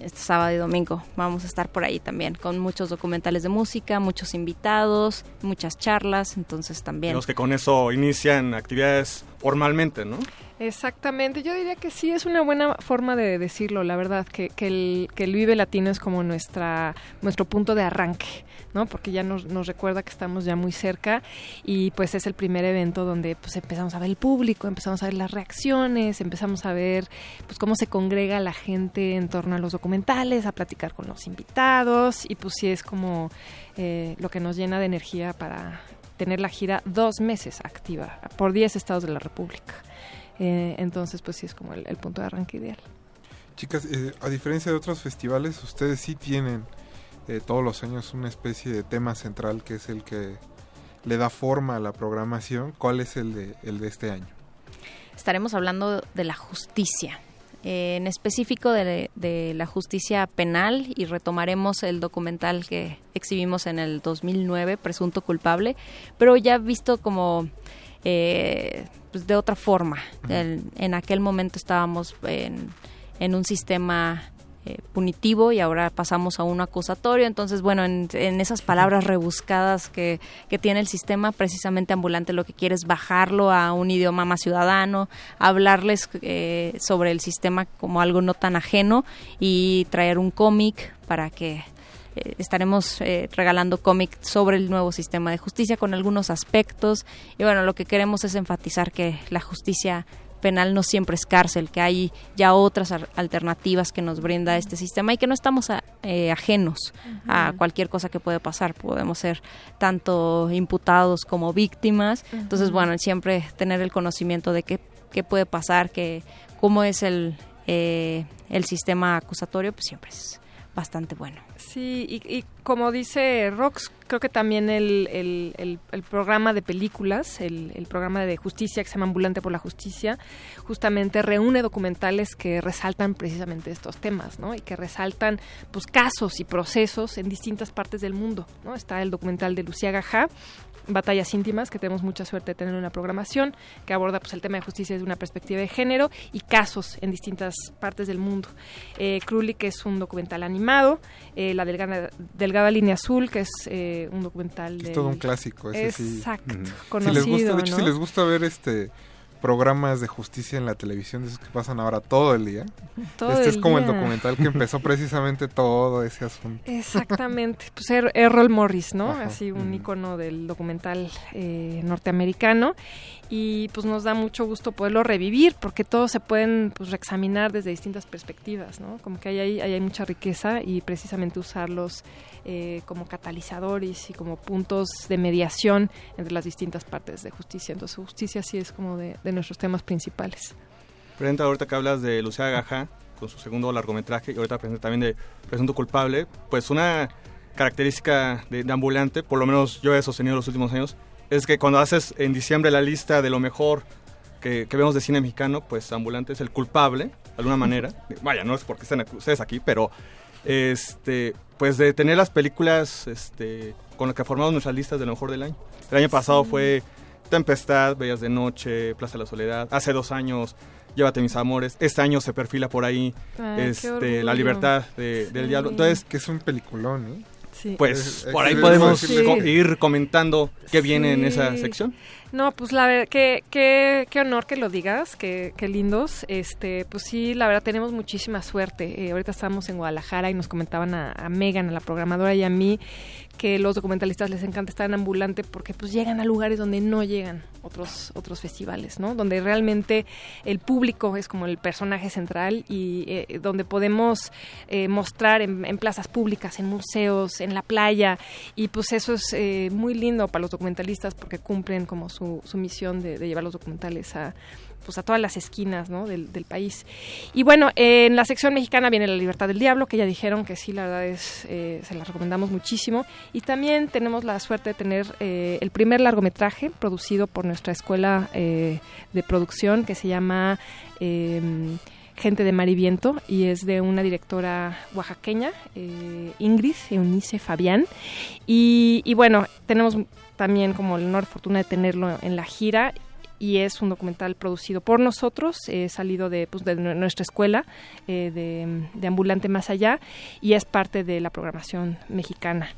este sábado y domingo. Vamos a estar por ahí también con muchos documentales de música, muchos invitados, muchas charlas, entonces también. Digamos que con eso inician actividades formalmente, ¿no? Exactamente, yo diría que sí es una buena forma de decirlo, la verdad, que, que, el, que el Vive Latino es como nuestra, nuestro punto de arranque, ¿no? Porque ya nos, recuerda que estamos ya muy cerca y pues es el primer evento donde pues empezamos a ver el público, empezamos a ver las reacciones, empezamos a ver pues cómo se congrega la gente en torno a los documentales, a platicar con los invitados y pues sí es como eh, lo que nos llena de energía para tener la gira dos meses activa por 10 estados de la República. Eh, entonces, pues sí es como el, el punto de arranque ideal. Chicas, eh, a diferencia de otros festivales, ustedes sí tienen eh, todos los años una especie de tema central que es el que le da forma a la programación. ¿Cuál es el de, el de este año? Estaremos hablando de la justicia, eh, en específico de, de la justicia penal y retomaremos el documental que exhibimos en el 2009, Presunto Culpable, pero ya visto como eh, pues de otra forma. El- en aquel momento estábamos en, en un sistema eh, punitivo y ahora pasamos a uno acusatorio. Entonces, bueno, en, en esas palabras rebuscadas que, que tiene el sistema, precisamente ambulante lo que quiere es bajarlo a un idioma más ciudadano, hablarles eh, sobre el sistema como algo no tan ajeno y traer un cómic para que eh, estaremos eh, regalando cómic sobre el nuevo sistema de justicia con algunos aspectos. Y bueno lo que queremos es enfatizar que la justicia penal no siempre es cárcel que hay ya otras alternativas que nos brinda este sistema y que no estamos a- eh, ajenos a cualquier cosa que puede pasar. Podemos ser tanto imputados como víctimas. Entonces bueno siempre tener el conocimiento de qué, qué puede pasar que cómo es el eh, el sistema acusatorio pues siempre es bastante bueno Sí, y, y como dice Rox, creo que también el, el, el, el programa de películas, el, programa de justicia que se llama Ambulante por la Justicia, justamente reúne documentales que resaltan precisamente estos temas, ¿no? Y que resaltan pues casos y procesos en distintas partes del mundo, ¿no? Está el documental de Lucía Gajá, Batallas íntimas, que tenemos mucha suerte de tener una programación que aborda pues, el tema de justicia desde una perspectiva de género y casos en distintas partes del mundo. Eh, Crowley, que es un documental animado, eh, La delgada, delgada, Línea Azul, que es eh, un documental Es del- todo un clásico. Ese Exacto, sí. conocido, si les gusta, de hecho, ¿no? si les gusta ver este programas de justicia en la televisión, de esos que pasan ahora todo el día. Todo este es como el documental que empezó precisamente todo ese asunto. Exactamente, pues Er- Errol Morris, ¿no? Ajá. Así un icono del documental eh, norteamericano y pues nos da mucho gusto poderlo revivir porque todos se pueden pues reexaminar desde distintas perspectivas, ¿no? Como que ahí hay, ahí hay mucha riqueza y precisamente usarlos eh, como catalizadores y como puntos de mediación entre las distintas partes de justicia. Entonces justicia sí es como de, de nuestros temas principales. Presenta ahorita que hablas de Lucía Gajá con su segundo largometraje y ahorita presenta también de Presunto Culpable, pues una característica de, de Ambulante, por lo menos yo he sostenido los últimos años, es que cuando haces en diciembre la lista de lo mejor que, que vemos de cine mexicano, pues Ambulante es el culpable, de alguna manera. Vaya, no es porque estén ustedes aquí, pero este pues de tener las películas este, con las que formamos nuestras listas de lo mejor del año. El año pasado fue Tempestad, Bellas de Noche, Plaza de la Soledad. Hace dos años, Llévate mis amores. Este año se perfila por ahí Ay, este, La libertad de- del diablo. Entonces, que es un peliculón, ¿eh? Sí. Pues Es- por ahí es- podemos sí. co- ir comentando qué viene en esa Sí. sección. No, pues la verdad, qué, qué, qué honor que lo digas, qué, qué lindos. Este, pues sí, la verdad tenemos muchísima suerte. Eh, ahorita estábamos en Guadalajara y nos comentaban a, a Megan, a la programadora y a mí, que los documentalistas les encanta estar en ambulante porque pues llegan a lugares donde no llegan otros otros festivales, ¿no? Donde realmente el público es como el personaje central y eh, donde podemos eh, mostrar en, en plazas públicas, en museos, en la playa y pues eso es eh, muy lindo para los documentalistas porque cumplen como su, su misión de, de llevar los documentales a pues a todas las esquinas ¿no? del, del país. Y bueno, en la sección mexicana viene La Libertad del Diablo, que ya dijeron que sí, la verdad es, eh, se la recomendamos muchísimo. Y también tenemos la suerte de tener eh, el primer largometraje producido por nuestra escuela eh, de producción que se llama... eh, Gente de Mar y Viento y es de una directora oaxaqueña, Ingrid Eunice Fabián. Y, y bueno, tenemos también como el honor fortuna de tenerlo en la gira y es un documental producido por nosotros, eh, salido de, pues, de nu- nuestra escuela eh, de, Ambulante Más Allá y es parte de la programación mexicana.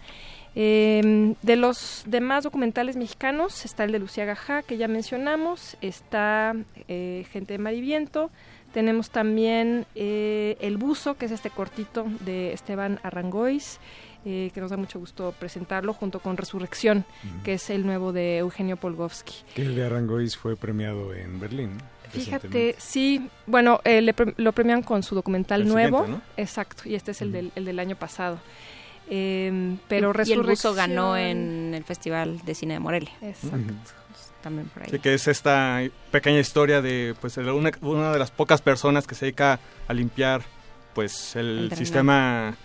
Eh, de los demás documentales mexicanos está el de Lucía Gajá, que ya mencionamos, está eh, Gente de Mar y Viento, tenemos también El Buzo, que es este cortito de Esteban Arrangois, eh, que nos da mucho gusto presentarlo, junto con Resurrección, que es el nuevo de Eugenio Polgovsky. Que el de Arangois fue premiado en Berlín. ¿no? Fíjate, sí, bueno, eh, le pre- lo premian con su documental El nuevo, siguiente, exacto, y este es el, del, el del año pasado. Eh, pero y, y el buzo ganó Resurrección- en el Festival de Cine de Morelia. Exacto. También por ahí. Sí, que es esta pequeña historia de pues una, una de las pocas personas que se dedica a limpiar pues el, El sistema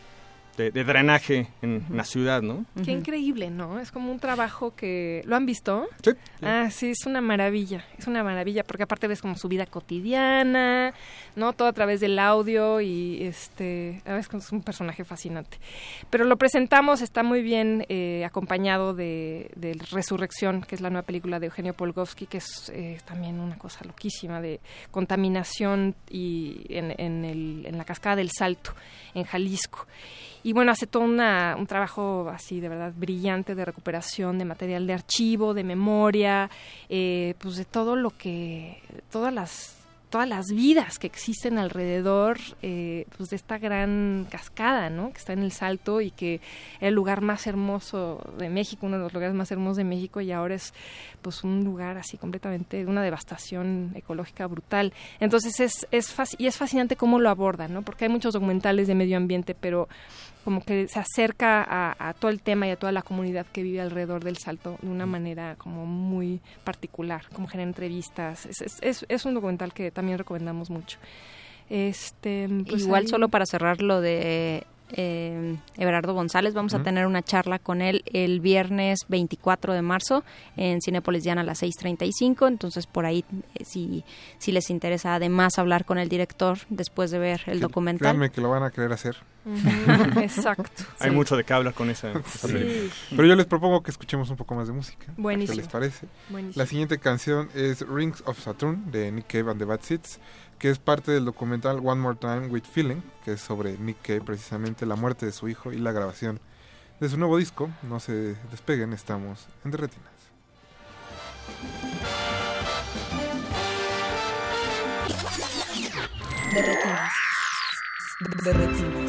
de, de drenaje en, en la ciudad, ¿no? Qué increíble, ¿no? Es como un trabajo que... ¿Lo han visto? Sí. Ah, sí, es una maravilla, es una maravilla, porque aparte ves como su vida cotidiana, ¿no? Todo a través del audio y, este, a veces es un personaje fascinante. Pero lo presentamos, está muy bien eh, acompañado de, de Resurrección, que es la nueva película de Eugenio Polgovsky, que es eh, también una cosa loquísima de contaminación y en, en, el, en la cascada del Salto, en Jalisco. Y bueno, hace todo una, un trabajo así de verdad brillante de recuperación de material de archivo, de memoria, eh, pues de todo lo que, todas las todas las vidas que existen alrededor eh, pues de esta gran cascada, ¿no? Que está en el Salto y que era el lugar más hermoso de México, uno de los lugares más hermosos de México y ahora es pues un lugar así completamente una devastación ecológica brutal. Entonces es es y es fascinante cómo lo abordan, ¿no? Porque hay muchos documentales de medio ambiente, pero como que se acerca a, a todo el tema y a toda la comunidad que vive alrededor del salto de una manera como muy particular, como genera entrevistas. Es, es, es, es un documental que también recomendamos mucho. Este, pues Igual ahí- solo para cerrar lo de eh, Everardo González. Vamos a Ujú. tener una charla con él el viernes 24 de marzo en Cinépolis Diana a las 6.35. Entonces, por ahí, eh, si, si les interesa además hablar con el director después de ver el documental. Créanme que lo van a querer hacer. Exacto. Hay Sí. mucho de qué hablar con esa, esa Sí. Pero yo les propongo que escuchemos un poco más de música. Buenísimo. ¿Qué les parece? Buenísimo. La siguiente canción es Rings of Saturn de Nick Cave and the Bad Seeds, que es parte del documental One More Time with Feeling, que es sobre Nick Cave, precisamente la muerte de su hijo y la grabación de su nuevo disco. No se despeguen, estamos en. Derretinas. Derretinas. Upside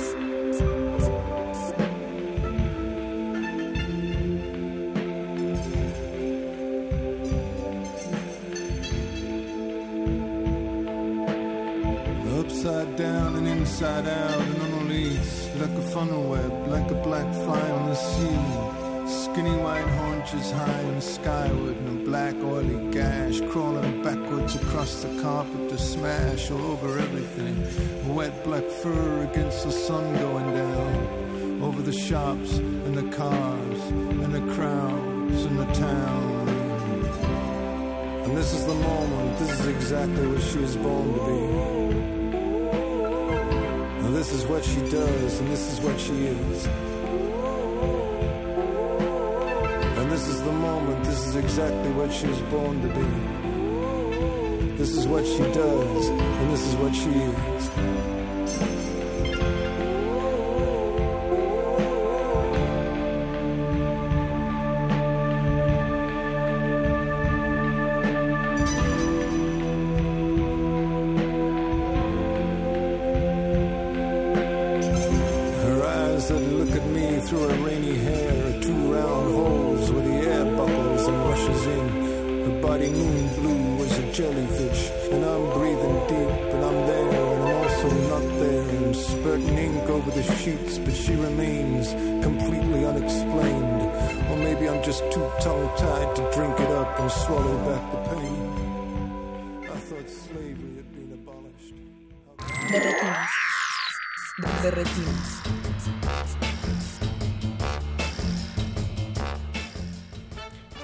down and inside out and unreleased Like a funnel web, like a black fly on the ceiling. Skinny white haunches high and skyward And a black oily gash Crawling backwards across the carpet to smash all over everything. Wet black fur against the sun going down Over the shops and the cars And the crowds and the town. And this is the moment, this is exactly what she was born to be and this is what she does, and this is what she is. And this is the moment, this is exactly what she was born to be. This is what she does, and this is what she is. She remains completely unexplained. Or maybe I'm just too tongue-tied to drink it up and swallow back the pain. I thought slavery had been abolished.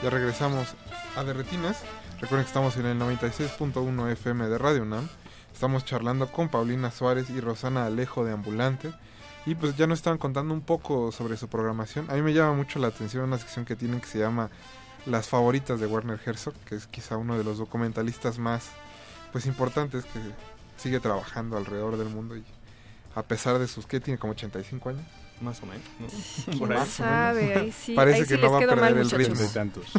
Ya regresamos a Derretinas. Recuerden que estamos en el 96.1 FM de Radio UNAM. Estamos charlando con Paulina Suárez y Rosana Alejo de Ambulante. Y pues ya nos estaban contando un poco sobre su programación. A mí me llama mucho la atención una sección que tienen que se llama Las favoritas de Werner Herzog, que es quizá uno de los documentalistas más pues importantes que sigue trabajando alrededor del mundo y a pesar de sus que tiene como 85 años. Más o menos. ¿no? ¿Quién Por ahí. sabe? Ahí sí- Parece ahí que sí no les va a perder mal, el ritmo. Y tantos.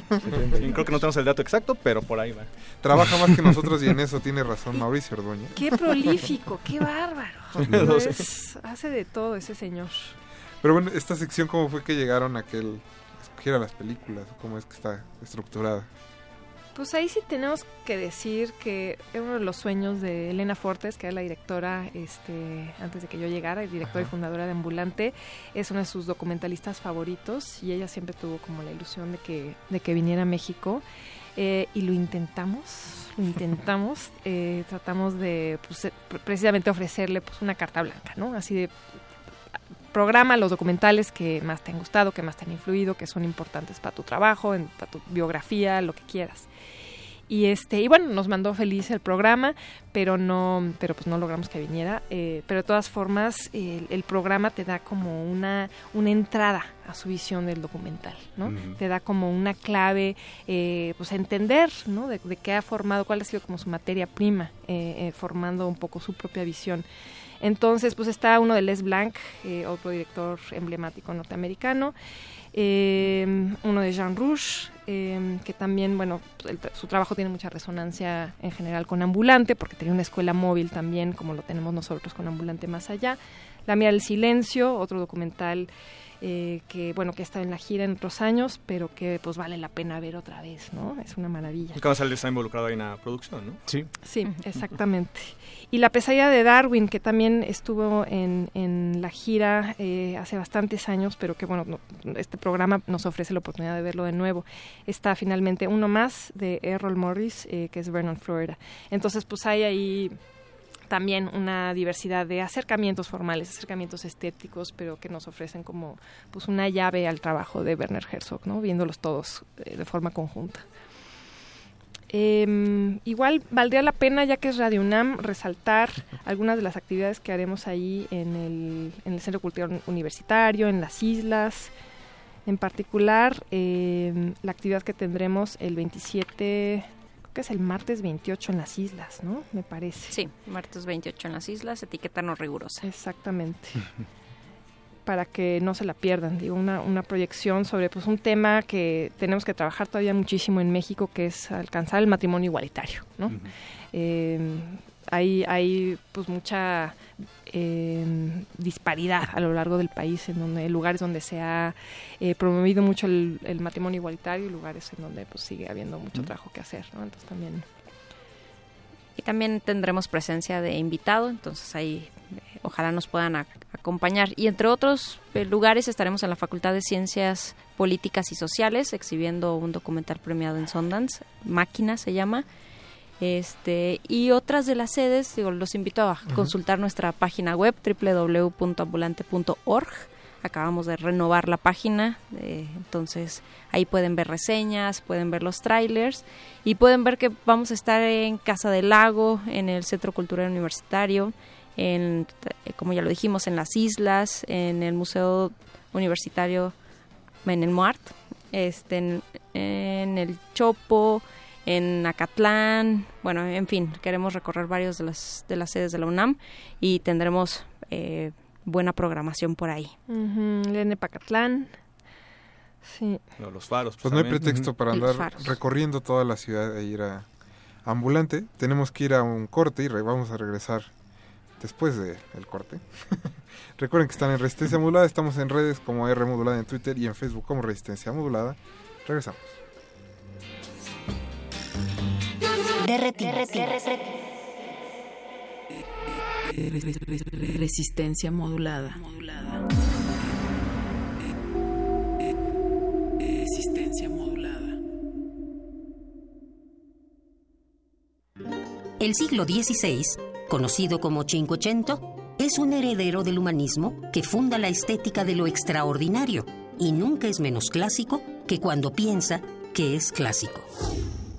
Sí, creo que no tenemos el dato exacto, pero por ahí va. Trabaja más que nosotros y en eso tiene razón Mauricio Orduña. Qué prolífico, qué bárbaro. Sé. Es- hace de todo ese señor. Pero bueno, esta sección, ¿cómo fue que llegaron a que él escogiera las películas? ¿Cómo es que está estructurada? Pues ahí sí tenemos que decir que uno de los sueños de Elena Fortes, que era la directora este, antes de que yo llegara, directora y fundadora de Ambulante. Es una de sus documentalistas favoritos y ella siempre tuvo como la ilusión de que, de que viniera a México. Eh, y lo intentamos, lo intentamos. eh, tratamos de pues, eh, pre- precisamente ofrecerle pues, una carta blanca, ¿no? Así de programa los documentales que más te han gustado, que más te han influido, que son importantes para tu trabajo, en- para tu biografía, lo que quieras. Y este, y bueno, nos mandó feliz el programa, pero no, pero pues no logramos que viniera. eh, pero de todas formas, el, el programa te da como una, una entrada a su visión del documental, ¿no? Te da como una clave, eh, pues a entender, ¿no? De, de qué ha formado, cuál ha sido como su materia prima, eh, eh, formando un poco su propia visión. Entonces, pues está uno de Les Blanc, eh, otro director emblemático norteamericano, eh, uno de Jean Rouge, eh, que también, bueno, el su trabajo tiene mucha resonancia en general con Ambulante, porque tenía una escuela móvil también, como lo tenemos nosotros con Ambulante Más Allá. La Mía del Silencio, otro documental eh, que, bueno, que está en la gira en otros años, pero que pues vale la pena ver otra vez, ¿no? Es una maravilla. Más él está involucrado ahí en la producción, ¿no? Sí. Sí, exactamente. Y La pesadilla de Darwin, que también estuvo en, en la gira eh, hace bastantes años, pero que bueno, no- este programa nos ofrece la oportunidad de verlo de nuevo. Está finalmente uno más de Errol Morris, eh, que es Vernon, Florida. Entonces, pues hay ahí también una diversidad de acercamientos formales, acercamientos estéticos, pero que nos ofrecen como pues una llave al trabajo de Werner Herzog, ¿no? viéndolos todos eh, de forma conjunta. Eh, igual valdría la pena, ya que es Radio UNAM, resaltar algunas de las actividades que haremos ahí en el, en el Centro Cultural Universitario, en las islas. En particular, eh, la actividad que tendremos el 27, creo que es el martes 28 en las islas, ¿no? Me parece. Sí, martes 28 en las islas, etiqueta no rigurosa. Exactamente. para que no se la pierdan. Digo, una, una proyección sobre pues un tema que tenemos que trabajar todavía muchísimo en México, que es alcanzar el matrimonio igualitario, ¿no? Eh, hay, hay pues mucha eh, disparidad a lo largo del país, en donde lugares donde se ha eh, promovido mucho el, el matrimonio igualitario y lugares en donde pues sigue habiendo mucho trabajo que hacer, ¿no? Entonces también Y también tendremos presencia de invitado, entonces ahí eh, ojalá nos puedan ac- acompañar. Y entre otros eh, lugares estaremos en la Facultad de Ciencias Políticas y Sociales exhibiendo un documental premiado en Sundance, Máquina se llama. Este, y otras de las sedes, digo, los invito a consultar nuestra página web www.ambulante.org. Acabamos de renovar la página, eh, entonces ahí pueden ver reseñas, pueden ver los trailers y pueden ver que vamos a estar en Casa del Lago, en el Centro Cultural Universitario, en, eh, como ya lo dijimos, en las islas, en el Museo Universitario, en el MOART, este, en, en el Chopo, en Acatlán, bueno, en fin, queremos recorrer varios de las, de las sedes de la UNAM y tendremos eh, buena programación por ahí. Ujú, Lene Pacatlán. Sí. No, los faros. Pues no hay también. pretexto para andar recorriendo toda la ciudad e ir a ambulante. Tenemos que ir a un corte y re- vamos a regresar después del corte. Recuerden que están en Resistencia Modulada. Estamos en redes como R Modulada en Twitter y en Facebook como Resistencia Modulada. Regresamos. Resistencia modulada. Resistencia modulada. El siglo XVI, conocido como Cinquecento, es un heredero del humanismo que funda la estética de lo extraordinario y nunca es menos clásico que cuando piensa que es clásico.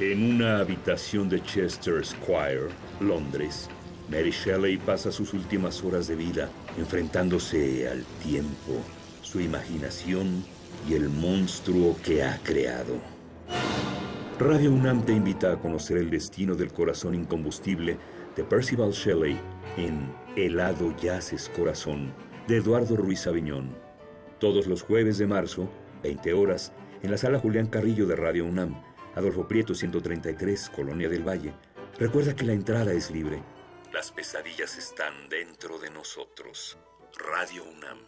En una habitación de Chester Square, Londres, Mary Shelley pasa sus últimas horas de vida enfrentándose al tiempo, su imaginación y el monstruo que ha creado. Radio UNAM te invita a conocer el destino del corazón incombustible de Percival Shelley en Helado Yaces Corazón de Eduardo Ruiz Aviñón. Todos los jueves de marzo, 20 horas, en la sala Julián Carrillo de Radio UNAM, Adolfo Prieto 133, Colonia del Valle. Recuerda que la entrada es libre. Las pesadillas están dentro de nosotros. Radio UNAM.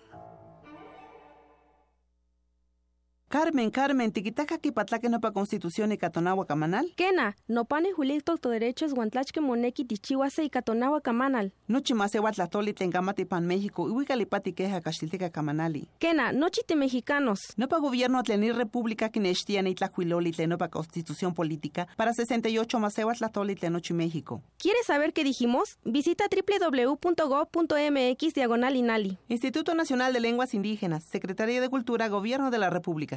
Carmen, Carmen, tiquitaca que patlaque no pa constitución y catonagua camanal. Kena, no pane julicto to derechos guantlachque moneki tichihuase y catonagua camanal. Nochi mase huatlatoli tengamati pan México y huicalipati queja castilteca camanali. Kena, nochite mexicanos. No pa gobierno tlenir república que nechtian y tlajuiloli no pa constitución política para 68 mase huatlatoli tlenochi México. ¿Quieres saber qué dijimos? Visita www.gov.mx diagonal inali. Instituto Nacional de Lenguas Indígenas, Secretaría de Cultura, Gobierno de la República.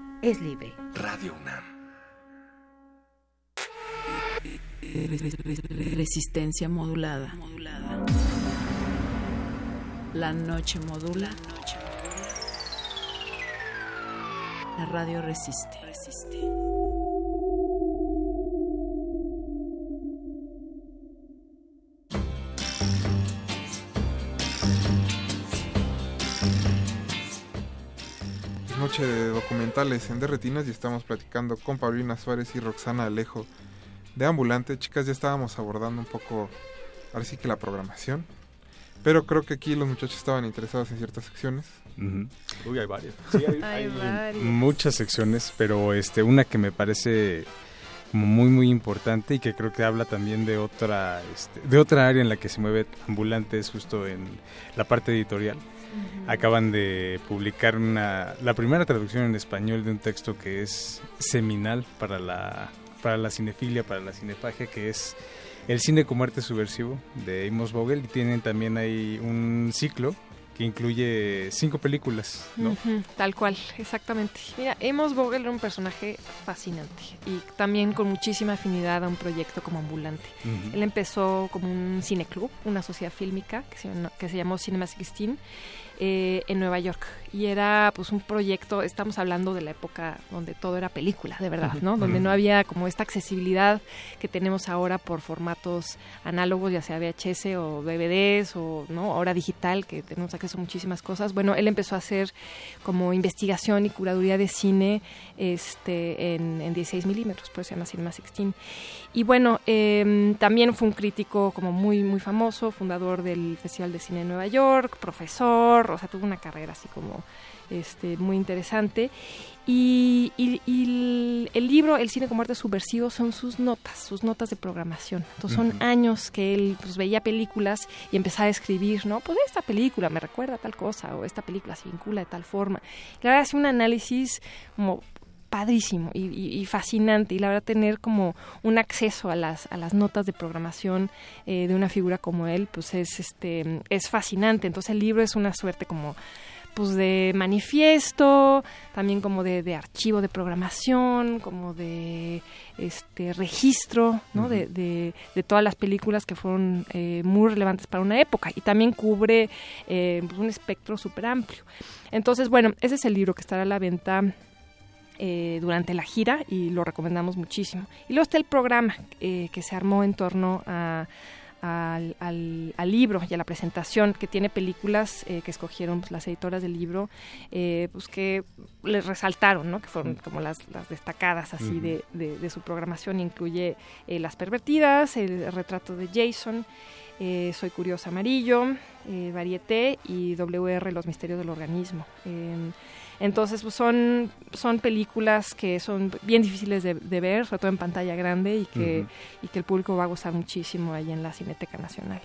es libre. Radio UNAM. Resistencia modulada. La noche modula. La radio resiste. Es noche de documentales en Derretinas y estamos platicando con Paulina Suárez y Roxana Alejo de Ambulante. Chicas, ya estábamos abordando un poco, ahora sí que la programación. Pero creo que aquí los muchachos estaban interesados en ciertas secciones. Uy, hay varias. Sí, hay, Hay hay varias. muchas secciones, pero este una que me parece como muy muy importante y que creo que habla también de otra este, de otra área en la que se mueve ambulante es justo en la parte editorial. Acaban de publicar una la primera traducción en español de un texto que es seminal para la para la cinefilia, para la cinefagia, que es El cine como arte subversivo de Amos Vogel y tienen también ahí un ciclo que incluye cinco películas, ¿no? Ujú, tal cual, exactamente. Mira, Amos Vogel era un personaje fascinante y también con muchísima afinidad a un proyecto como ambulante. Ujú. Él empezó como un cineclub, una sociedad fílmica que se, que se llamó Cinema 16 eh, en Nueva York. Y era pues un proyecto, estamos hablando de la época donde todo era película, de verdad, ¿no? Donde no había como esta accesibilidad que tenemos ahora por formatos análogos, ya sea VHS o DVDs o no ahora digital, que tenemos acceso a muchísimas cosas. Bueno, él empezó a hacer como investigación y curaduría de cine este, en, en 16 milímetros, por eso se llama Cinema 16. Y bueno, eh, también fue un crítico como muy, muy famoso, fundador del Festival de Cine de Nueva York, profesor, o sea, tuvo una carrera así como este, muy interesante. Y, y- y el, libro, El cine como arte subversivo, son sus notas, sus notas de programación. Entonces son años que él pues, veía películas y empezaba a escribir, ¿no? Pues esta película me recuerda a tal cosa, o esta película se vincula de tal forma. Y la verdad hace un análisis como padrísimo y fascinante y la verdad tener como un acceso a las a las notas de programación eh, de una figura como él pues es este es fascinante entonces el libro es una suerte como pues de manifiesto también como de, de archivo de programación como de este registro ¿no? de, de- de todas las películas que fueron eh, muy relevantes para una época y también cubre eh, pues, un espectro súper amplio entonces bueno ese es el libro que estará a la venta eh, durante la gira y lo recomendamos muchísimo. Y luego está el programa eh, que se armó en torno a- al, al- al libro y a la presentación que tiene películas eh, que escogieron pues, las editoras del libro eh, pues que les resaltaron ¿no? que fueron como las, las destacadas así de, de- de su programación incluye eh, Las Pervertidas, El retrato de Jason Soy Curiosa Amarillo, Varieté y WR Los Misterios del Organismo. Entonces, pues son, son películas que son bien difíciles de, de ver, sobre todo en pantalla grande, y que, y que el público va a gozar muchísimo ahí en la Cineteca Nacional.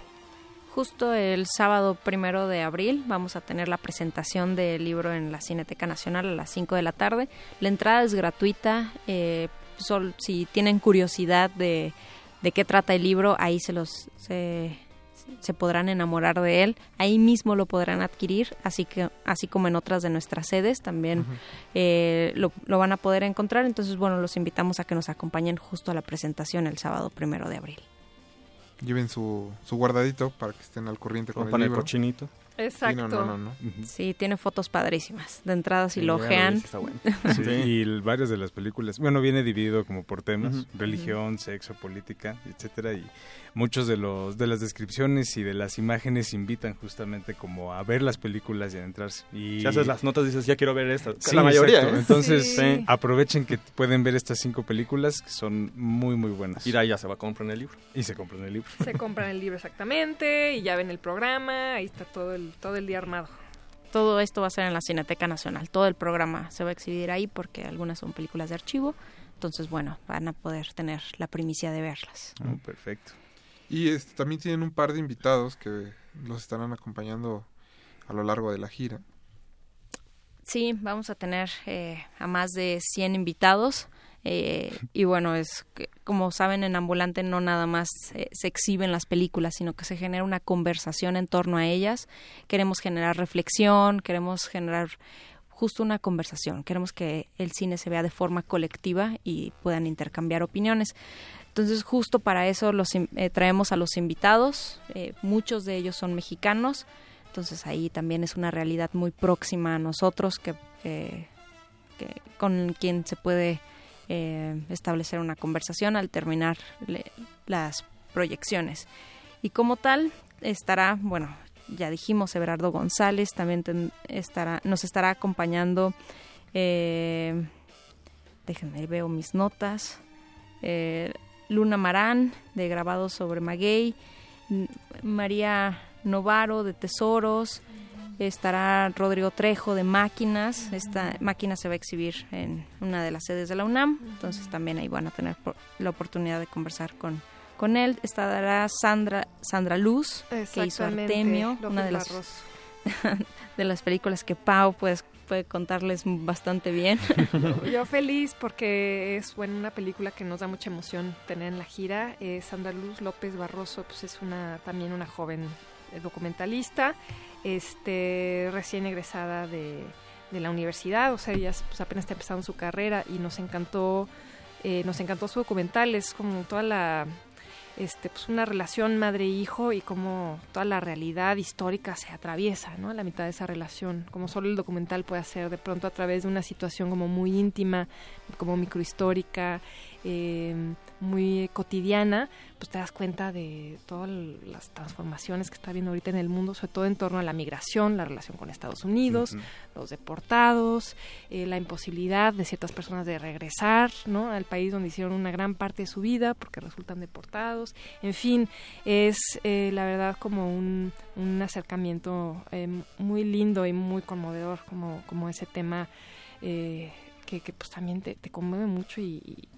Justo el sábado primero de abril vamos a tener la presentación del libro en la Cineteca Nacional a las 5 de la tarde. La entrada es gratuita. eh, sol- si tienen curiosidad de, de qué trata el libro, ahí se los se, se podrán enamorar de él. Ahí mismo lo podrán adquirir, así que así como en otras de nuestras sedes también eh, lo, lo van a poder encontrar. Entonces, bueno, los invitamos a que nos acompañen justo a la presentación el sábado primero de abril. Lleven su, su guardadito para que estén al corriente con el libro. Cochinito. Sí, no, no, no, no. Sí, tiene fotos padrísimas. De entrada, si Sí, lo ojean. bueno. Sí, y varias de las películas, bueno, viene dividido como por temas, religión, sexo, política, etcétera, y muchos de los de las descripciones y de las imágenes invitan justamente como a ver las películas y a entrarse. Y Si haces las notas dices, ya quiero ver esta. Sí, la mayoría, exacto. ¿eh? Entonces, Sí. aprovechen que pueden ver estas cinco películas que son muy, muy buenas. Y ya se va a comprar el libro. Y se compran el libro. Se compran el libro exactamente y ya ven el programa, ahí está todo el, todo el día armado. Todo esto va a ser en la Cineteca Nacional. Todo el programa se va a exhibir ahí porque algunas son películas de archivo. Entonces, bueno, van a poder tener la primicia de verlas. Oh, perfecto. Y este, también tienen un par de invitados que los estarán acompañando a lo largo de la gira. Sí, vamos a tener eh, a más de 100 invitados. Eh, y bueno, es como saben, en Ambulante no nada más eh, se exhiben las películas, sino que se genera una conversación en torno a ellas. Queremos generar reflexión, queremos generar justo una conversación. Queremos que el cine se vea de forma colectiva y puedan intercambiar opiniones. Entonces justo para eso los eh, traemos a los invitados, eh, muchos de ellos son mexicanos, entonces ahí también es una realidad muy próxima a nosotros que- con quien se puede eh, establecer una conversación al terminar las proyecciones. Y como tal estará, bueno, ya dijimos Everardo González, también estará, nos estará acompañando, eh, déjenme veo mis notas, eh, Luna Marán de Grabados sobre Maguey, María Novaro de Tesoros, estará Rodrigo Trejo de Máquinas, esta máquina se va a exhibir en una de las sedes de la UNAM, entonces también ahí van a tener la oportunidad de conversar con, con él. Estará Sandra, Sandra Luz, que hizo Artemio, López una de las, de las películas que Pau pues, puede contarles bastante bien. Yo feliz porque es bueno una película que nos da mucha emoción tener en la gira. Eh, Sandra Luz López Barroso pues es una también una joven documentalista, este recién egresada de, la universidad, o sea, ella pues, apenas está empezando su carrera y nos encantó eh, nos encantó su documental, es como toda la este, pues una relación madre-hijo y como toda la realidad histórica se atraviesa, ¿no? La mitad de esa relación, como solo el documental puede hacer de pronto a través de una situación como muy íntima, como microhistórica, eh, muy cotidiana, pues te das cuenta de todas las transformaciones que está habiendo ahorita en el mundo, sobre todo en torno a la migración, la relación con Estados Unidos, los deportados, eh, la imposibilidad de ciertas personas de regresar ¿no? al país donde hicieron una gran parte de su vida porque resultan deportados. En fin, es eh, la verdad como un, un acercamiento eh, muy lindo y muy conmovedor como, como ese tema eh, que, que, pues también te, te conmueve mucho y, y-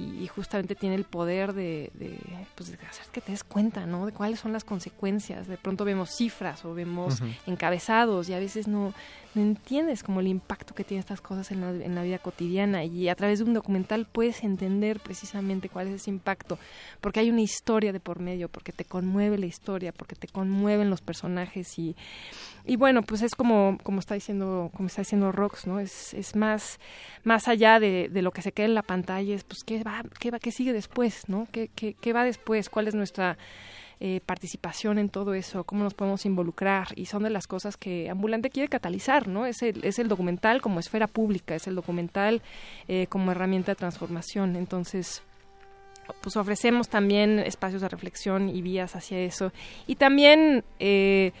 y justamente tiene el poder de, de, pues, de hacer que te des cuenta, ¿no? De cuáles son las consecuencias. De pronto vemos cifras o vemos encabezados y a veces no, no entiendes como el impacto que tienen estas cosas en la, en la vida cotidiana y a través de un documental puedes entender precisamente cuál es ese impacto, porque hay una historia de por medio, porque te conmueve la historia, porque te conmueven los personajes y, y bueno, pues es como, como está diciendo, como está diciendo Rox, ¿no? Es, es más, más allá de, de lo que se queda en la pantalla, es pues qué va, qué va, qué sigue después, ¿no? ¿Qué, qué, qué va después? ¿Cuál es nuestra eh, participación en todo eso, cómo nos podemos involucrar y son de las cosas que Ambulante quiere catalizar, ¿no? Es el, es el documental como esfera pública, es el documental eh, como herramienta de transformación. Entonces, pues ofrecemos también espacios de reflexión y vías hacia eso y también eh,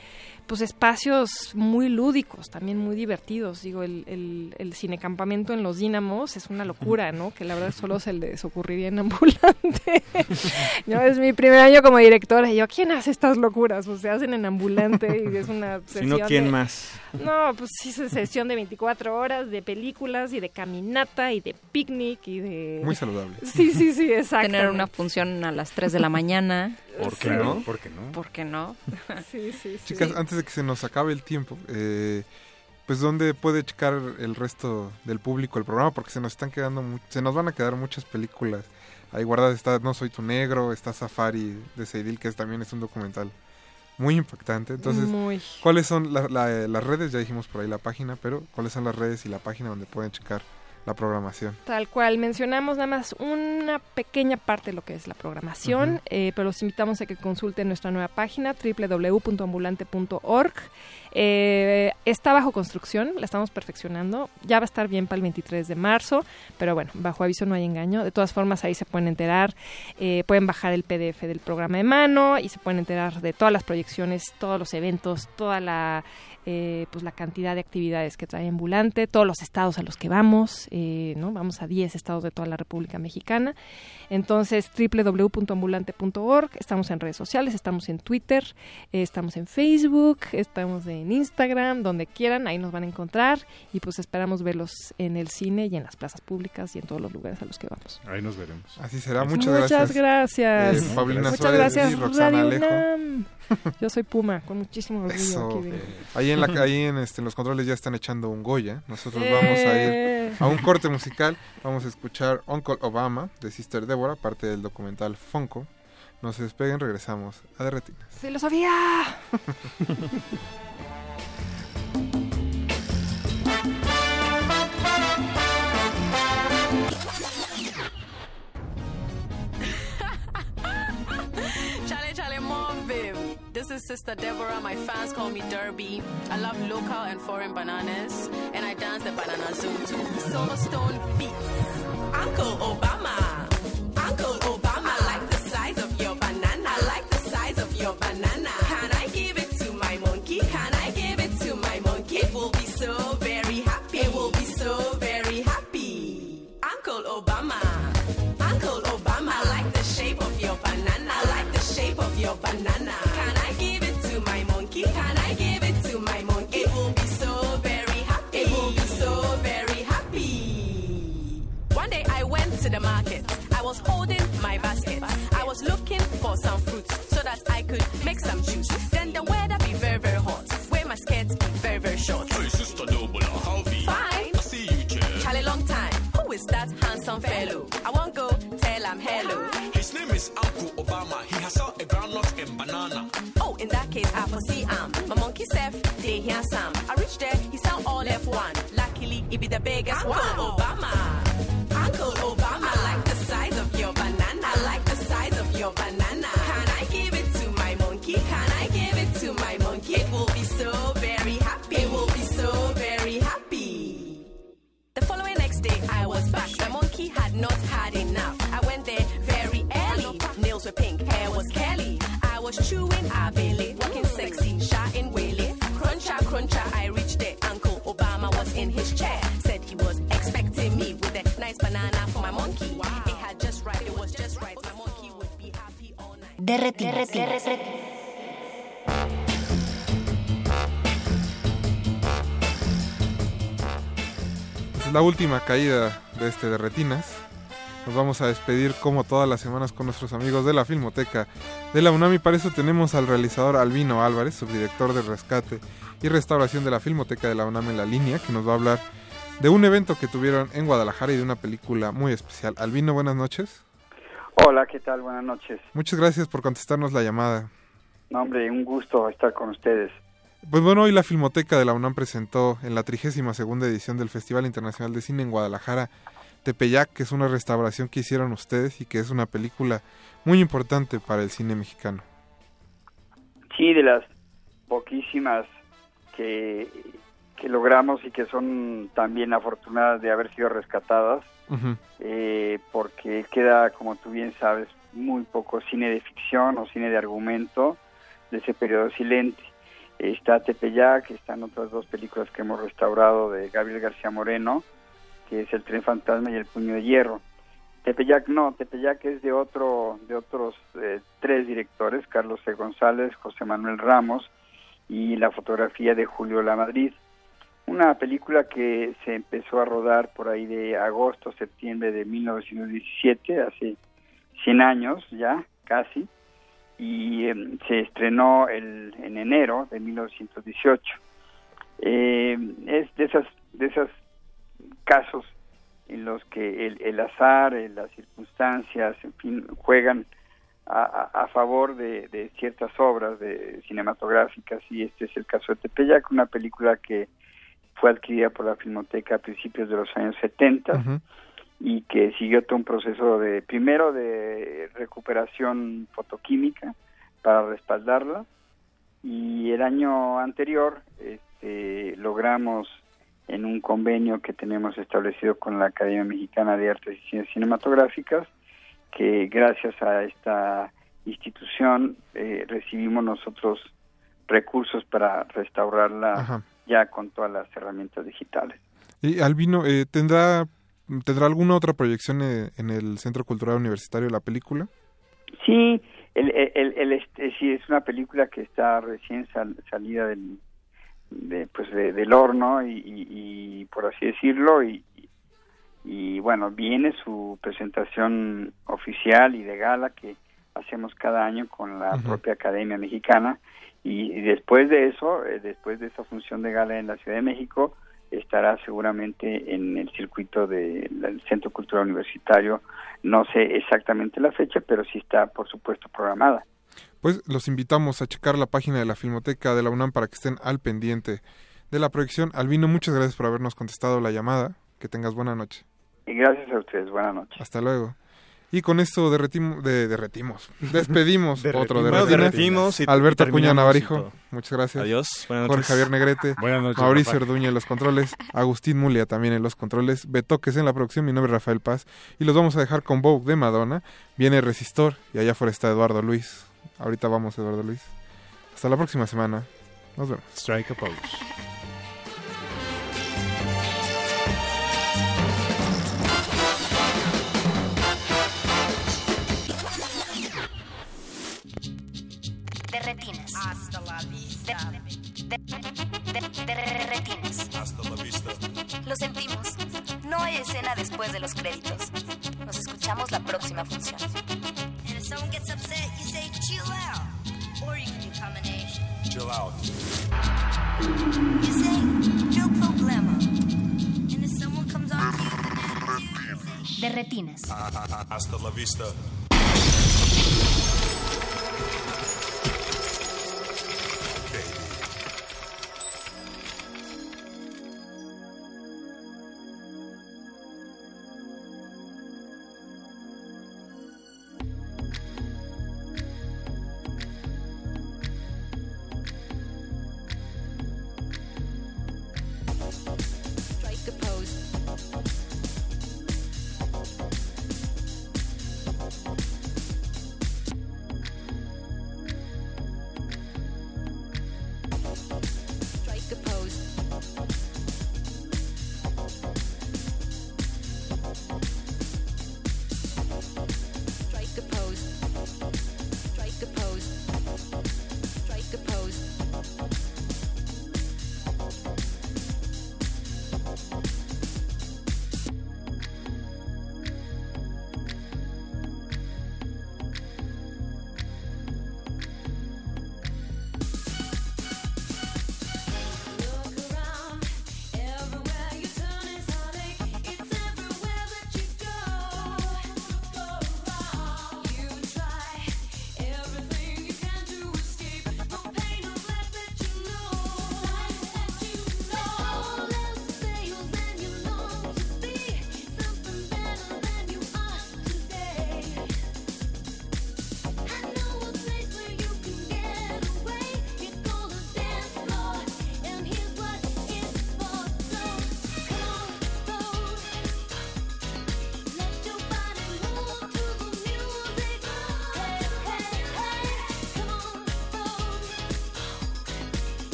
pues espacios muy lúdicos, también muy divertidos. Digo, el, el, el cinecampamento en los Dínamos es una locura, ¿no? Que la verdad solo se les ocurriría en ambulante. no, es mi primer año como directora y yo, ¿quién hace estas locuras? Pues se hacen en ambulante y es una Si sesión no, ¿quién de- más? No, pues sí, es sesión de 24 horas de películas y de caminata y de picnic y de... Muy saludable. Sí, sí, sí, exacto. Tener una función a las 3 de la mañana. ¿Por qué no? ¿Por qué no? ¿Por qué no? Sí, sí, sí. Chicas, antes de que se nos acabe el tiempo, eh, pues dónde puede checar el resto del público el programa, porque se nos están quedando, se nos van a quedar muchas películas. Ahí guardadas está No soy tu negro, está Safari de Seidil, que es- también es un documental muy impactante. Entonces, Muy. ¿cuáles son la- la- las redes? Ya dijimos por ahí la página, pero ¿cuáles son las redes y la página donde pueden checar la programación? Tal cual, mencionamos nada más una pequeña parte de lo que es la programación, eh, pero los invitamos a que consulten nuestra nueva página www.ambulante.org. Eh, está bajo construcción, la estamos perfeccionando, ya va a estar bien para el 23 de marzo, pero bueno, bajo aviso no hay engaño. De todas formas, ahí se pueden enterar, eh, pueden bajar el PDF del programa de mano y se pueden enterar de todas las proyecciones, todos los eventos, toda la eh, pues la cantidad de actividades que trae Ambulante, todos los estados a los que vamos, eh, ¿no? Vamos a 10 estados de toda la República Mexicana. Entonces, www.ambulante.org, estamos en redes sociales, estamos en Twitter, eh, estamos en Facebook, estamos en Instagram, donde quieran, ahí nos van a encontrar y pues esperamos verlos en el cine y en las plazas públicas y en todos los lugares a los que vamos. Ahí nos veremos. Así será, muchas, Muchas gracias. gracias. Eh, Paulina Muchas Suárez gracias, y Roxana Radio Alejo. Yo soy Puma, con muchísimo orgullo. Eso. aquí vengo. Ahí en la ahí en este en los controles ya están echando un Goya. Nosotros vamos a Eh. ir a un corte musical. Vamos a escuchar Uncle Obama de Sister Deborah, parte del documental Funko. No se despeguen, regresamos a Derretinas. ¡Filosofía! This is Sister Deborah. My fans call me Derby. I love local and foreign bananas, and I dance the banana zoo to Solar Stone beats. Uncle Obama, Uncle Obama, I like the size of your banana. I like the size of your banana. Was holding my basket. I was looking for some fruits so that I could make some juice. Then the weather be very, very hot. Wear my skirt be very, very short. Hey, Sister Noble, how be? Fine. I see you, Chair. Charlie, long time. Who is that handsome fellow? I won't go tell him hello. His name is Uncle Obama. He has sold a groundnut and banana. Oh, in that case, I foresee him. My monkey self, they hear some. I reached there, he sound all F1. Luckily, he be the biggest Uncle one. Obama. Not had enough. I went there very early. Nails were pink, hair was curly. I was chewing abele, walking sexy, shouting whaley. Cruncha, cruncha, I reached there. Uncle Obama was in his chair. Said he was expecting me with a nice banana for my monkey. It had just right, it was just right. My monkey would be happy all night. Derretinas. Es la última caída de este de Retinas. Nos vamos a despedir como todas las semanas con nuestros amigos de la Filmoteca de la UNAM y para eso tenemos al realizador Albino Álvarez, subdirector de rescate y restauración de la Filmoteca de la UNAM en la línea, que nos va a hablar de un evento que tuvieron en Guadalajara y de una película muy especial. Albino, buenas noches. Hola, ¿qué tal? Buenas noches. Muchas gracias por contestarnos la llamada. No, hombre, un gusto estar con ustedes. Pues bueno, hoy la Filmoteca de la UNAM presentó en la 32 segunda edición del Festival Internacional de Cine en Guadalajara Tepeyac, que es una restauración que hicieron ustedes y que es una película muy importante para el cine mexicano. Sí, de las poquísimas que, que logramos y que son también afortunadas de haber sido rescatadas, eh, porque queda, como tú bien sabes, muy poco cine de ficción o cine de argumento de ese periodo silente. Está Tepeyac, están otras dos películas que hemos restaurado de Gabriel García Moreno, que es El tren fantasma y El puño de hierro. Tepeyac no, Tepeyac es de otro de otros eh, tres directores, Carlos C. González, José Manuel Ramos y la fotografía de Julio Lamadrid. Una película que se empezó a rodar por ahí de agosto, septiembre de 1917, hace 100 años ya, casi, y eh, se estrenó el, en enero de 1918. Eh, es de esas de esos casos en los que el, el azar, eh, las circunstancias, en fin, juegan a, a- a favor de, de ciertas obras de cinematográficas y este es el caso de Tepeyac, una película que fue adquirida por la Filmoteca a principios de los años 70 y que siguió todo un proceso de primero de recuperación fotoquímica para respaldarla y el año anterior este, logramos en un convenio que tenemos establecido con la Academia Mexicana de Artes y Ciencias Cinematográficas que gracias a esta institución eh, recibimos nosotros recursos para restaurarla Ajá. ya con todas las herramientas digitales. Y Albino, eh, ¿tendrá, ¿tendrá alguna otra proyección eh, en el Centro Cultural Universitario la película? Sí, el, el, el- el, este, sí, es una película que está recién sal- salida del, de, pues de- del horno y, y- y por así decirlo y, y bueno, viene su presentación oficial y de gala que hacemos cada año con la propia Academia Mexicana y, y después de eso, eh, después de esa función de gala en la Ciudad de México, estará seguramente en el circuito del Centro Cultural Universitario. No sé exactamente la fecha, pero sí está, por supuesto, programada. Pues los invitamos a checar la página de la Filmoteca de la UNAM para que estén al pendiente de la proyección. Albino, muchas gracias por habernos contestado la llamada. Que tengas buena noche. Y gracias a ustedes. Buenas noches. Hasta luego. Y con esto derretimos, de, derretimos, despedimos otro de Bueno, Retinas. derretimos y- Alberto y Acuña Navarijo, muchas gracias. Adiós, buenas Jorge noches. Javier Negrete, Buenas noches, Mauricio Rafa. Orduña en los controles, Agustín Mulia también en los controles, Betoques en la producción, mi nombre es Rafael Paz. Y los vamos a dejar con Vogue de Madonna, viene Resistor y allá afuera está Eduardo Luis. Ahorita vamos, Eduardo Luis. Hasta la próxima semana. Nos vemos. Strike a pose. De retinas. Hasta la vista. De, de- de- de retinas. Hasta la vista. Lo sentimos. No hay escena después de los créditos. Nos escuchamos la próxima función. Someone gets upset, you say chill out. Or you can do combination. Chill out. You say no problema. And if someone comes on to you, De retinas. Hasta la vista.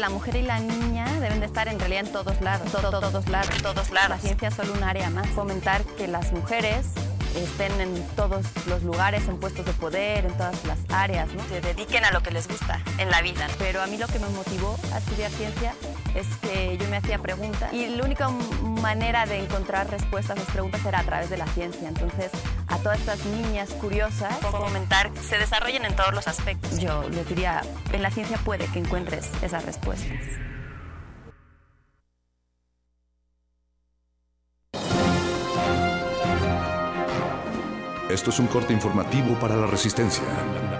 La mujer y la niña deben de estar en realidad en todos lados, todo- todo- todos lados, todos lados. La ciencia es solo un área más. Fomentar que las mujeres estén en todos los lugares, en puestos de poder, en todas las áreas, ¿no? Se dediquen a lo que les gusta en la vida. Pero a mí lo que me motivó a estudiar ciencia es que yo me hacía preguntas y la única manera de encontrar respuestas a esas preguntas era a través de la ciencia. Entonces, todas estas niñas curiosas, fomentar que se desarrollen en todos los aspectos. Yo les diría, en la ciencia puede que encuentres esas respuestas. Esto es un corte informativo para la resistencia.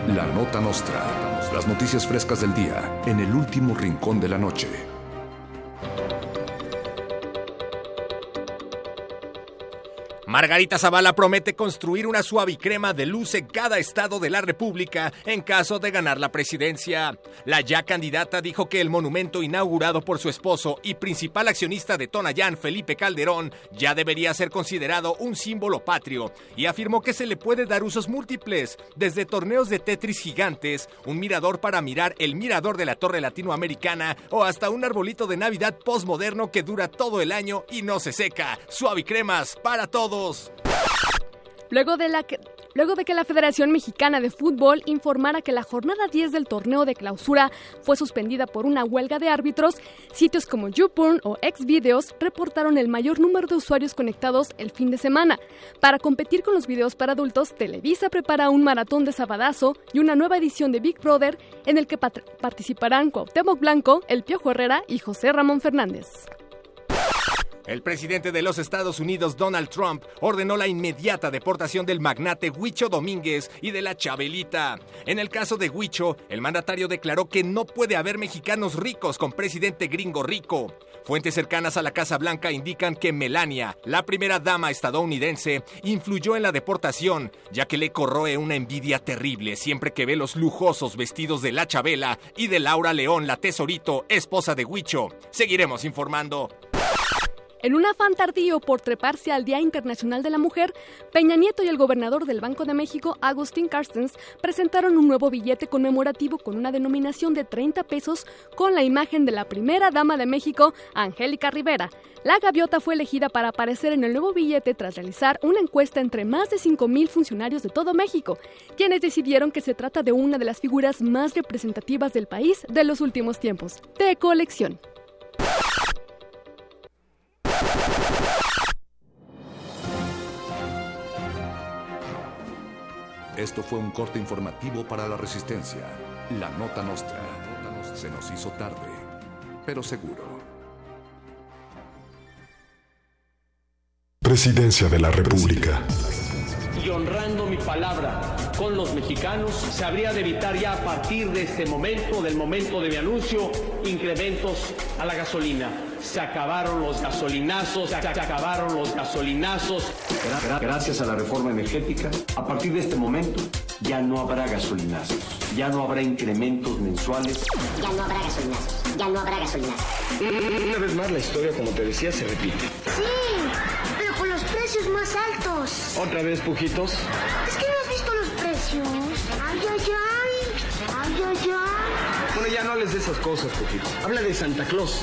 La nota nostra. Las noticias frescas del día en el último rincón de la noche. Margarita Zavala promete construir una suavicrema de luz en cada estado de la República en caso de ganar la presidencia. La ya candidata dijo que el monumento inaugurado por su esposo y principal accionista de Tonayán, Felipe Calderón, ya debería ser considerado un símbolo patrio y afirmó que se le puede dar usos múltiples, desde torneos de Tetris gigantes, un mirador para mirar el mirador de la Torre Latinoamericana o hasta un arbolito de Navidad postmoderno que dura todo el año y no se seca. Suavicremas para todos. Luego de, que, la Federación Mexicana de Fútbol informara que la jornada 10 del torneo de clausura fue suspendida por una huelga de árbitros, sitios como YouPorn o Xvideos reportaron el mayor número de usuarios conectados el fin de semana. Para competir con los videos para adultos, Televisa prepara un maratón de sabadazo y una nueva edición de Big Brother en el que participarán Cuauhtémoc Blanco, El Piojo Herrera y José Ramón Fernández. El presidente de los Estados Unidos, Donald Trump, ordenó la inmediata deportación del magnate Huicho Domínguez y de la Chabelita. En el caso de Huicho, el mandatario declaró que no puede haber mexicanos ricos con presidente gringo rico. Fuentes cercanas a la Casa Blanca indican que Melania, la primera dama estadounidense, influyó en la deportación, ya que le corroe una envidia terrible siempre que ve los lujosos vestidos de la Chabela y de Laura León, la tesorito, esposa de Huicho. Seguiremos informando. En un afán tardío por treparse al Día Internacional de la Mujer, Peña Nieto y el gobernador del Banco de México, Agustín Carstens, presentaron un nuevo billete conmemorativo con una denominación de 30 pesos con la imagen de la primera dama de México, Angélica Rivera. La gaviota fue elegida para aparecer en el nuevo billete tras realizar una encuesta entre más de 5.000 funcionarios de todo México, quienes decidieron que se trata de una de las figuras más representativas del país de los últimos tiempos, de colección. Esto fue un corte informativo para la Resistencia. La Nota Nostra. Se nos hizo tarde, pero seguro. Presidencia de la República. Y honrando mi palabra con los mexicanos, se habría de evitar ya a partir de este momento, del momento de mi anuncio, incrementos a la gasolina. Se acabaron los gasolinazos, se acabaron los gasolinazos. Gra- gra- Gracias a la reforma energética, a partir de este momento ya no habrá gasolinazos, ya no habrá incrementos mensuales. Ya no habrá gasolinazos. Ya no habrá gasolinazos. Una vez más la historia, como te decía, se repite. Sí, precios más altos. Otra vez, pujitos. Es que no has visto los precios. Ay, ay, ay. Ay, ay, ay. Bueno, ya no hables de esas cosas, pujitos. Habla de Santa Claus.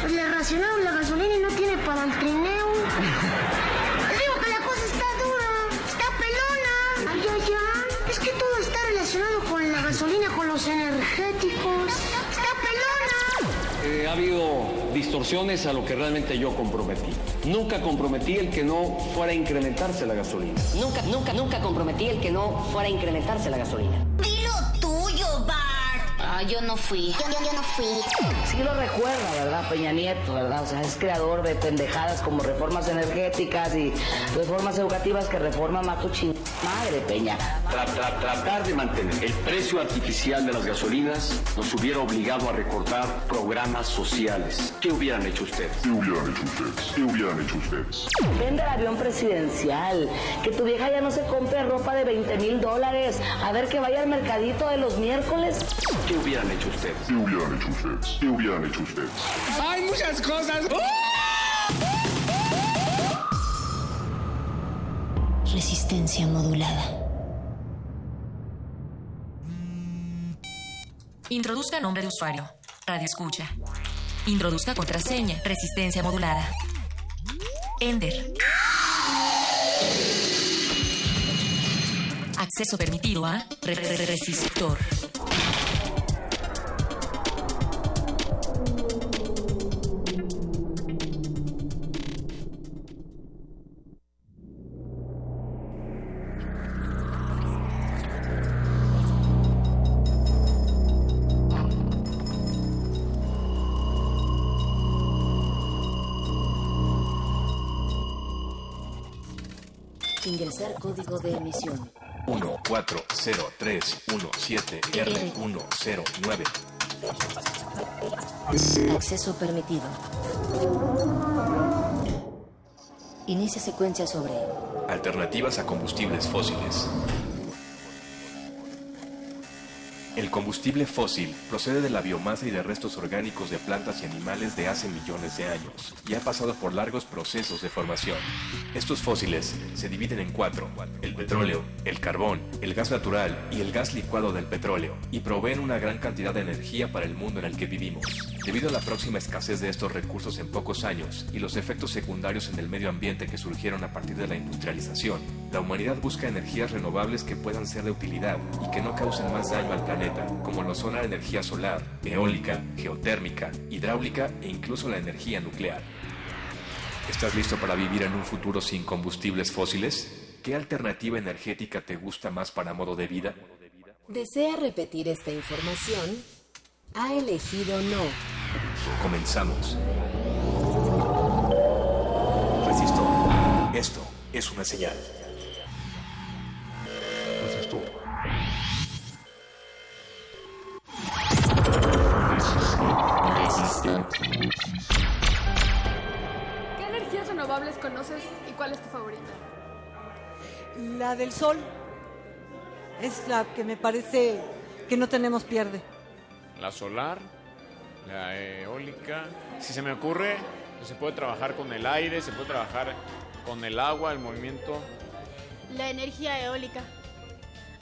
Pues le racionaron la gasolina y no tiene para el trineo. Les digo que la cosa está dura. Está pelona. Ay, ay, ay. Es que todo está relacionado con la gasolina, con los energéticos. Eh, ha habido distorsiones a lo que realmente yo comprometí. Nunca comprometí el que no fuera a incrementarse la gasolina. Nunca, nunca, nunca comprometí el que no fuera a incrementarse la gasolina. Dilo tuyo, Bart. Ah, yo no fui. Yo, yo, yo no fui. Sí lo recuerda, ¿verdad? Peña Nieto, ¿verdad? O sea, es creador de pendejadas como reformas energéticas y reformas educativas que tu ching... Madre, Peña. Tra- tra- tratar de mantener el precio artificial de las gasolinas nos hubiera obligado a recortar programas sociales. ¿Qué hubieran hecho ustedes? ¿Qué hubieran hecho ustedes? ¿Qué hubieran hecho ustedes? Vende el avión presidencial. Que tu vieja ya no se compre ropa de 20 mil dólares. A ver que vaya al mercadito de los miércoles. ¿Qué hubieran hecho ustedes? ¿Qué hubieran hecho ustedes? ¿Qué hubieran hecho ustedes? Hay muchas cosas. Resistencia modulada. Introduzca nombre de usuario. Radio escucha. Introduzca contraseña. Resistencia modulada. Ender. Acceso permitido a re- re- re- resistor. Emisión. 1403117R109. Acceso permitido. Inicia secuencia sobre Alternativas a combustibles fósiles. El combustible fósil procede de la biomasa y de restos orgánicos de plantas y animales de hace millones de años y ha pasado por largos procesos de formación. Estos fósiles se dividen en cuatro, el petróleo, el carbón, el gas natural y el gas licuado del petróleo, y proveen una gran cantidad de energía para el mundo en el que vivimos. Debido a la próxima escasez de estos recursos en pocos años y los efectos secundarios en el medio ambiente que surgieron a partir de la industrialización, la humanidad busca energías renovables que puedan ser de utilidad y que no causen más daño al planeta, como lo son la energía solar, eólica, geotérmica, hidráulica e incluso la energía nuclear. ¿Estás listo para vivir en un futuro sin combustibles fósiles? ¿Qué alternativa energética te gusta más para modo de vida? ¿Desea repetir esta información? Ha elegido no. Comenzamos. Resistor. Esto es una señal. ¿Qué energías renovables conoces y cuál es tu favorita? La del sol es la que me parece que no tenemos pierde. La solar, la eólica. Si se me ocurre, se puede trabajar con el aire, se puede trabajar con el agua, el movimiento. La energía eólica.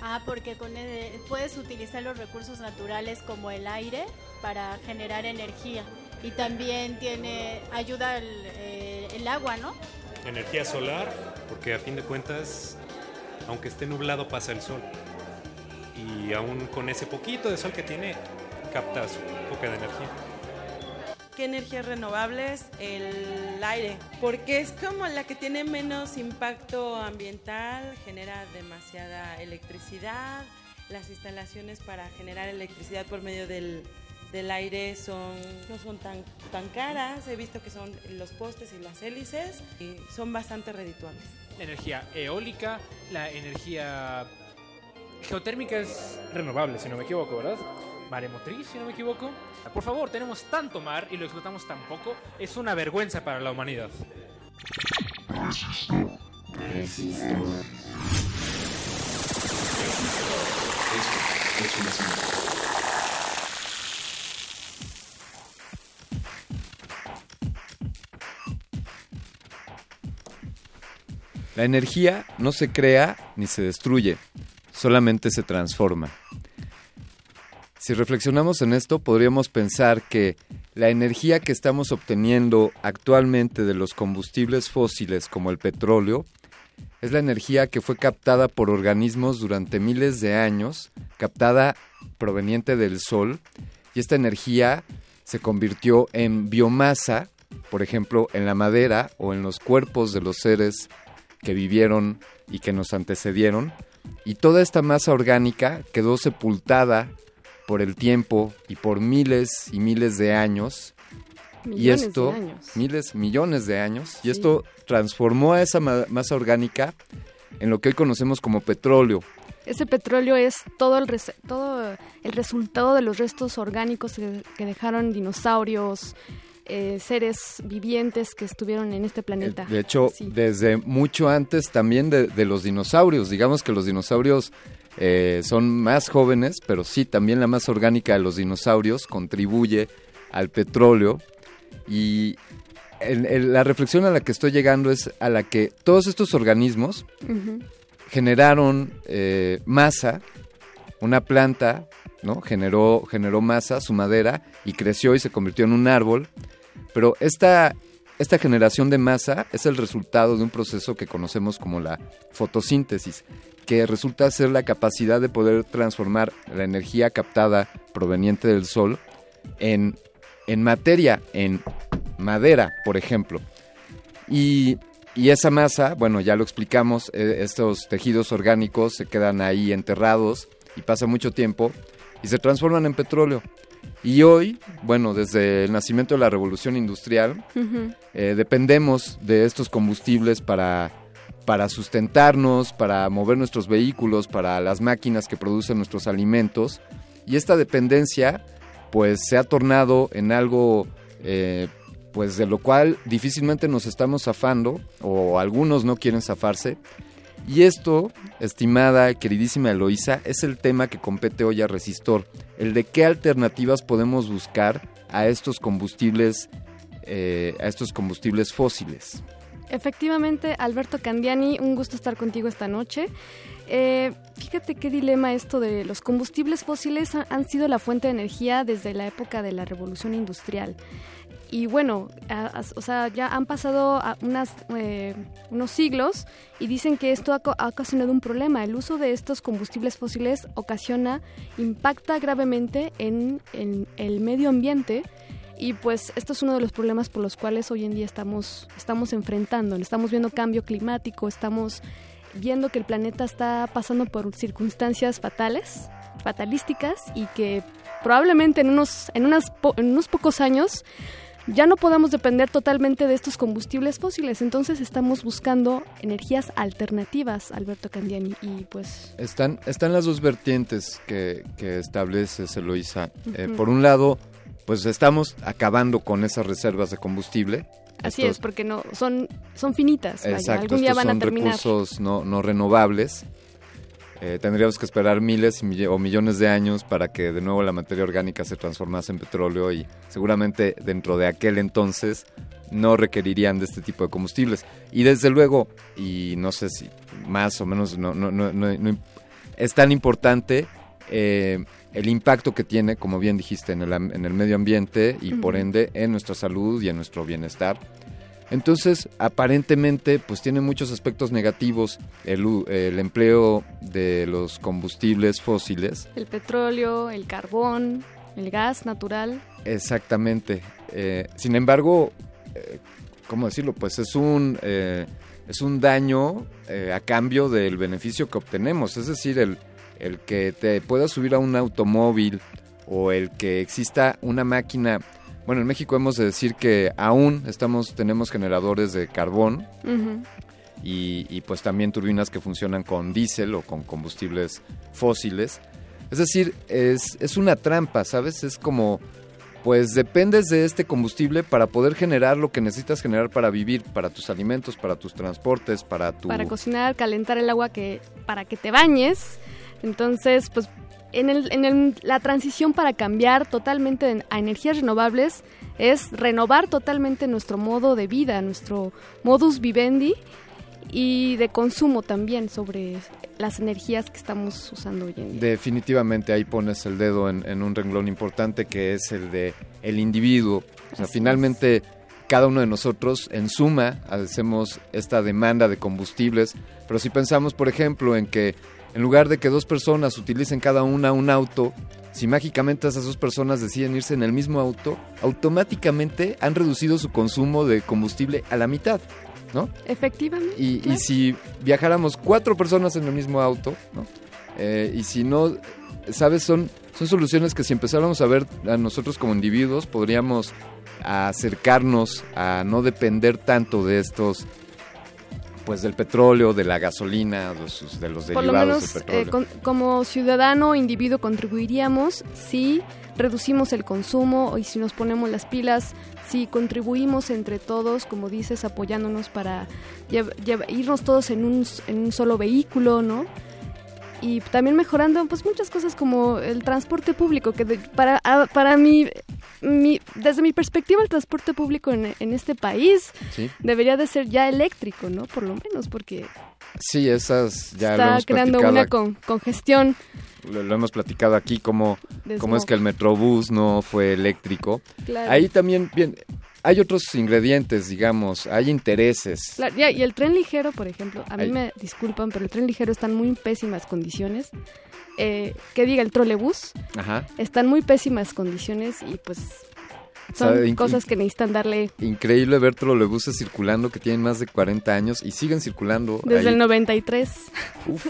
Ah, porque con el- puedes utilizar los recursos naturales como el aire para generar energía. Y también tiene ayuda el, eh, el agua, ¿no? Energía solar, porque a fin de cuentas, aunque esté nublado, pasa el sol. Y aún con ese poquito de sol que tiene, captas un poco de energía. ¿Qué energías renovables? El aire, porque es como la que tiene menos impacto ambiental, genera demasiada electricidad. Las instalaciones para generar electricidad por medio del, del aire son, no son tan, tan caras. He visto que son los postes y las hélices y son bastante redituables. La energía eólica, la energía geotérmica es renovable, si no me equivoco, ¿verdad? Maremotriz, si no me equivoco. Por favor, tenemos tanto mar y lo explotamos tan poco. Es una vergüenza para la humanidad. Esto es una La energía no se crea ni se destruye, solamente se transforma. Si reflexionamos en esto, podríamos pensar que la energía que estamos obteniendo actualmente de los combustibles fósiles como el petróleo es la energía que fue captada por organismos durante miles de años, captada proveniente del sol, y esta energía se convirtió en biomasa, por ejemplo, en la madera o en los cuerpos de los seres que vivieron y que nos antecedieron, y toda esta masa orgánica quedó sepultada por el tiempo y por miles y miles de años. y Millones de esto, años. miles, millones de años, y esto transformó a esa ma- masa orgánica en lo que hoy conocemos como petróleo. Ese petróleo es todo el, todo el resultado de los restos orgánicos que, que dejaron dinosaurios, eh, seres vivientes que estuvieron en este planeta. De hecho, desde mucho antes también de, de los dinosaurios. Digamos que los dinosaurios eh, son más jóvenes, pero sí, también la masa orgánica de los dinosaurios contribuye al petróleo. Y el- el- la reflexión a la que estoy llegando es a la que todos estos organismos generaron eh, masa, una planta, Generó, generó masa, su madera, y creció y se convirtió en un árbol. Pero esta, esta generación de masa es el resultado de un proceso que conocemos como la fotosíntesis, que resulta ser la capacidad de poder transformar la energía captada proveniente del sol en, en materia, en madera, por ejemplo. Y, y esa masa, bueno, ya lo explicamos, eh, estos tejidos orgánicos se quedan ahí enterrados y pasa mucho tiempo y se transforman en petróleo. Y hoy, bueno, desde el nacimiento de la revolución industrial, eh, dependemos de estos combustibles para, para sustentarnos, para mover nuestros vehículos, para las máquinas que producen nuestros alimentos. Y esta dependencia, pues, se ha tornado en algo eh, pues de lo cual difícilmente nos estamos zafando, o algunos no quieren zafarse. Y esto, estimada, queridísima Eloísa, es el tema que compete hoy a Resistor, el de qué alternativas podemos buscar a estos combustibles, eh, a estos combustibles fósiles. Efectivamente, Alberto Candiani, un gusto estar contigo esta noche. Eh, fíjate qué dilema esto de los combustibles fósiles ha- han sido la fuente de energía desde la época de la revolución industrial. Y bueno, a- o sea, ya han pasado unas, eh, unos siglos y dicen que esto ha, ha ocasionado un problema. El uso de estos combustibles fósiles ocasiona, impacta gravemente en, en el medio ambiente y pues esto es uno de los problemas por los cuales hoy en día estamos, estamos enfrentando. Estamos viendo cambio climático, estamos viendo que el planeta está pasando por circunstancias fatales, fatalísticas y que probablemente en unos, en unas en unos pocos años ya no podamos depender totalmente de estos combustibles fósiles. Entonces estamos buscando energías alternativas, Alberto Candiani, y pues Están, están las dos vertientes que, que estableces, Eloisa. Eh, Ujú. por un lado, pues estamos acabando con esas reservas de combustible. así Estos- es, porque no son, son finitas. vaya, Exacto, algún día estos van a son terminar. recursos no, no renovables. Eh, tendríamos que esperar miles o millones de años para que de nuevo la materia orgánica se transformase en petróleo y seguramente dentro de aquel entonces no requerirían de este tipo de combustibles. Y desde luego, y no sé si más o menos no, no, no, no- es tan importante eh, el impacto que tiene, como bien dijiste, en el, en el medio ambiente y por ende en nuestra salud y en nuestro bienestar. Entonces, aparentemente, pues tiene muchos aspectos negativos el, el empleo de los combustibles fósiles. El petróleo, el carbón, el gas natural. Exactamente. Eh, sin embargo, eh, ¿cómo decirlo? Pues es un, eh, es un daño eh, a cambio del beneficio que obtenemos. Es decir, el, el que te puedas subir a un automóvil o el que exista una máquina. Bueno, en México hemos de decir que aún estamos, tenemos generadores de carbón y, y, pues también turbinas que funcionan con diésel o con combustibles fósiles. Es decir, es, es una trampa, ¿sabes? Es como, pues dependes de este combustible para poder generar lo que necesitas generar para vivir, para tus alimentos, para tus transportes, para tu... para cocinar, calentar el agua que para que te bañes. Entonces, pues en, el, en el- la transición para cambiar totalmente en- a energías renovables es renovar totalmente nuestro modo de vida, nuestro modus vivendi y de consumo también sobre las energías que estamos usando hoy en día. Definitivamente ahí pones el dedo en, en un renglón importante que es el de el individuo. O sea, Así finalmente cada uno de nosotros en suma hacemos esta demanda de combustibles, pero si pensamos por ejemplo en que en lugar de que dos personas utilicen cada una un auto, si mágicamente esas dos personas deciden irse en el mismo auto, automáticamente han reducido su consumo de combustible a la mitad, ¿no? Efectivamente. Y, si viajáramos cuatro personas en el mismo auto, ¿no? Eh, y si no, ¿sabes? Son, son soluciones que si empezáramos a ver a nosotros como individuos, podríamos acercarnos a no depender tanto de estos, pues del petróleo, de la gasolina, de, sus- de los Por lo derivados menos del eh, petróleo. con- como ciudadano o individuo contribuiríamos si reducimos el consumo y si nos ponemos las pilas, si contribuimos entre todos, como dices, apoyándonos para irnos todos en un, en un solo vehículo, ¿no? Y también mejorando pues muchas cosas como el transporte público, que de- para, a- para mí, mi, desde mi perspectiva el transporte público en, en este país Sí. debería de ser ya eléctrico, ¿no? Por lo menos, porque Sí, esas ya lo está hemos creando una con- congestión. lo, lo hemos platicado aquí, como, cómo es que el Metrobús no fue eléctrico. Claro. Ahí también, bien, hay otros ingredientes, digamos, hay intereses. Claro, ya, y el tren ligero, por ejemplo, a mí Ay. me disculpan, pero el tren ligero está en muy pésimas condiciones. Eh, que diga el trolebús, Ajá. está en muy pésimas condiciones y pues son Sabe, cosas que necesitan darle Increíble ver trolebuses circulando que tienen más de 40 años y siguen circulando. desde ahí. el 93.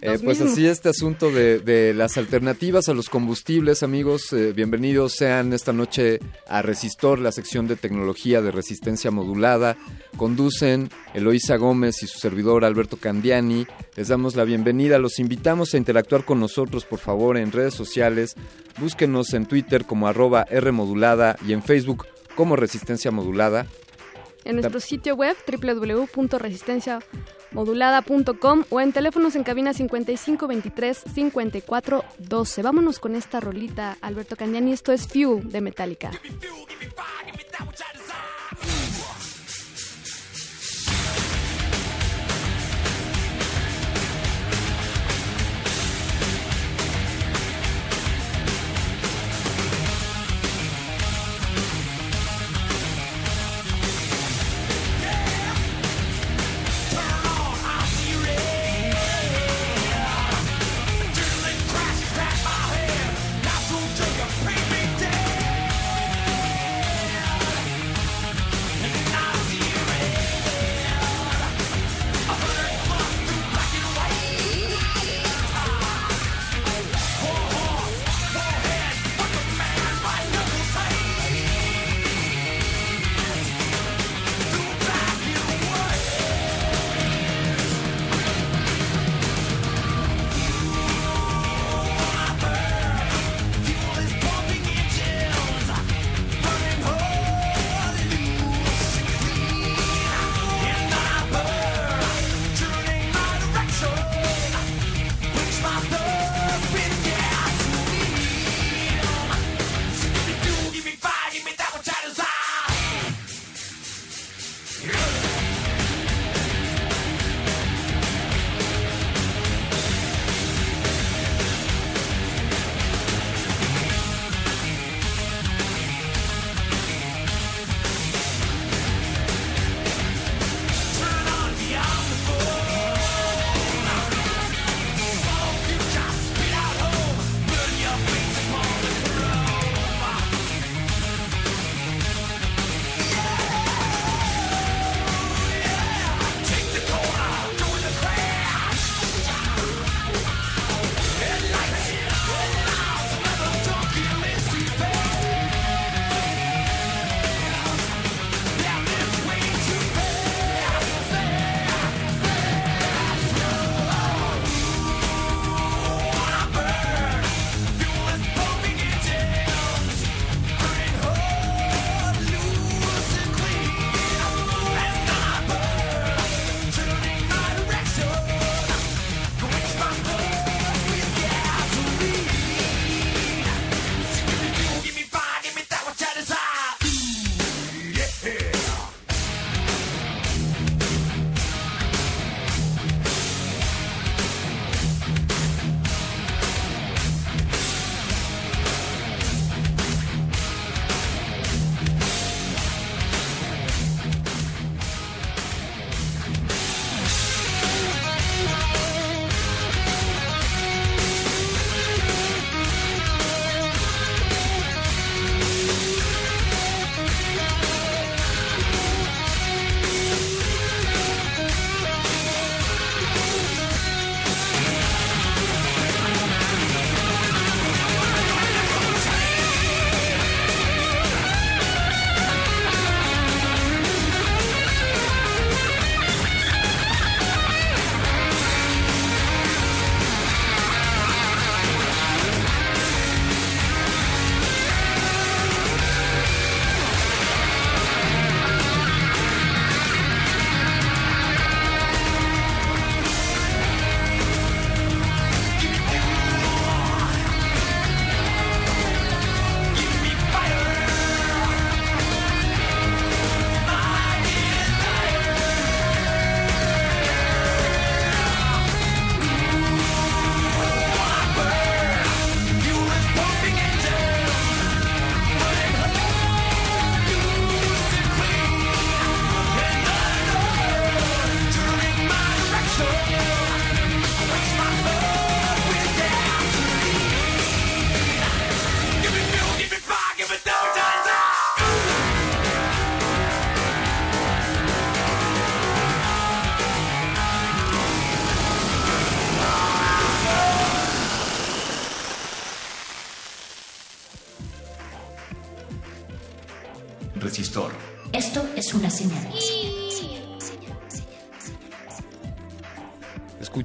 Eh, Los pues mismos. así este asunto de, de las alternativas a los combustibles, amigos, eh, bienvenidos sean esta noche a Resistor, la sección de tecnología de resistencia modulada. Conducen Eloísa Gómez y su servidor Alberto Candiani. Les damos la bienvenida, los invitamos a interactuar con nosotros, por favor, en redes sociales. Búsquenos en Twitter como arroba Rmodulada y en Facebook como Resistencia Modulada. En nuestro sitio web www.resistenciamodulada.com o en teléfonos en cabina 5523 5412. Vámonos con esta rolita, Alberto Candiani. Esto es Fuel de Metallica.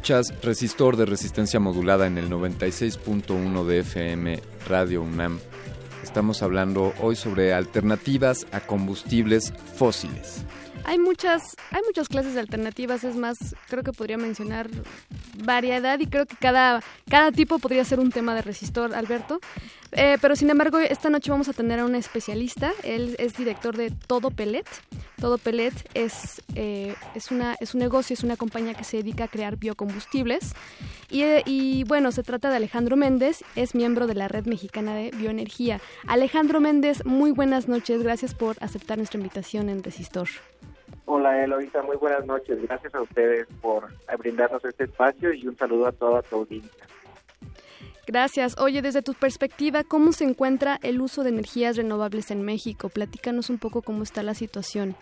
Escuchas Resistor de resistencia modulada en el 96.1 de FM Radio UNAM. Estamos hablando hoy sobre alternativas a combustibles fósiles. Hay muchas, hay muchas clases de alternativas, es más, creo que podría mencionar variedad y creo que cada, cada tipo podría ser un tema de resistor, Alberto. Eh, pero sin embargo, esta noche vamos a tener a un especialista. Él es director de Todo Pellet. Todo Pellet es, eh, es, una, es un negocio, es una compañía que se dedica a crear biocombustibles. Y, eh, y bueno, se trata de Alejandro Méndez, es miembro de la Red Mexicana de Bioenergía. Alejandro Méndez, muy buenas noches. Gracias por aceptar nuestra invitación en Resistor. Hola Eloisa, muy buenas noches. Gracias a ustedes por brindarnos este espacio y un saludo a toda tu audiencia. Gracias. Oye, desde tu perspectiva, ¿cómo se encuentra el uso de energías renovables en México? Platícanos un poco cómo está la situación.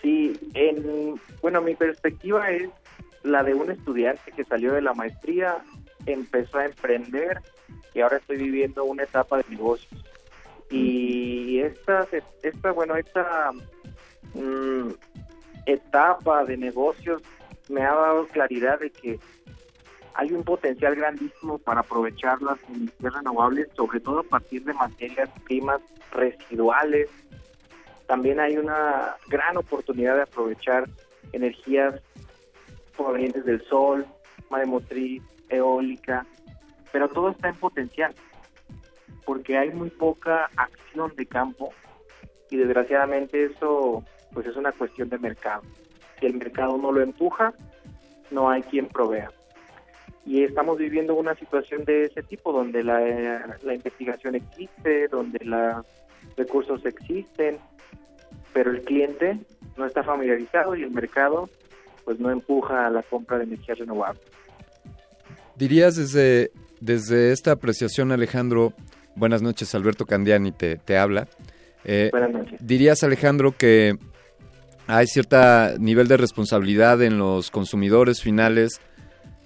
Sí, en, bueno, mi perspectiva es la de un estudiante que salió de la maestría, empezó a emprender y ahora estoy viviendo una etapa de negocios. Y esta, esta bueno, esta mm, etapa de negocios me ha dado claridad de que hay un potencial grandísimo para aprovechar las energías renovables, sobre todo a partir de materias primas residuales. También hay una gran oportunidad de aprovechar energías provenientes del sol, maremotriz, eólica, pero todo está en potencial, porque hay muy poca acción de campo y desgraciadamente eso pues es una cuestión de mercado. Si el mercado no lo empuja, no hay quien provea. Y estamos viviendo una situación de ese tipo, donde la, la investigación existe, donde los recursos existen, pero el cliente no está familiarizado y el mercado pues no empuja a la compra de energías renovables. Dirías desde, desde esta apreciación, Alejandro, buenas noches, Alberto Candiani te, te habla. Eh, Buenas noches. Dirías, Alejandro, que hay cierto nivel de responsabilidad en los consumidores finales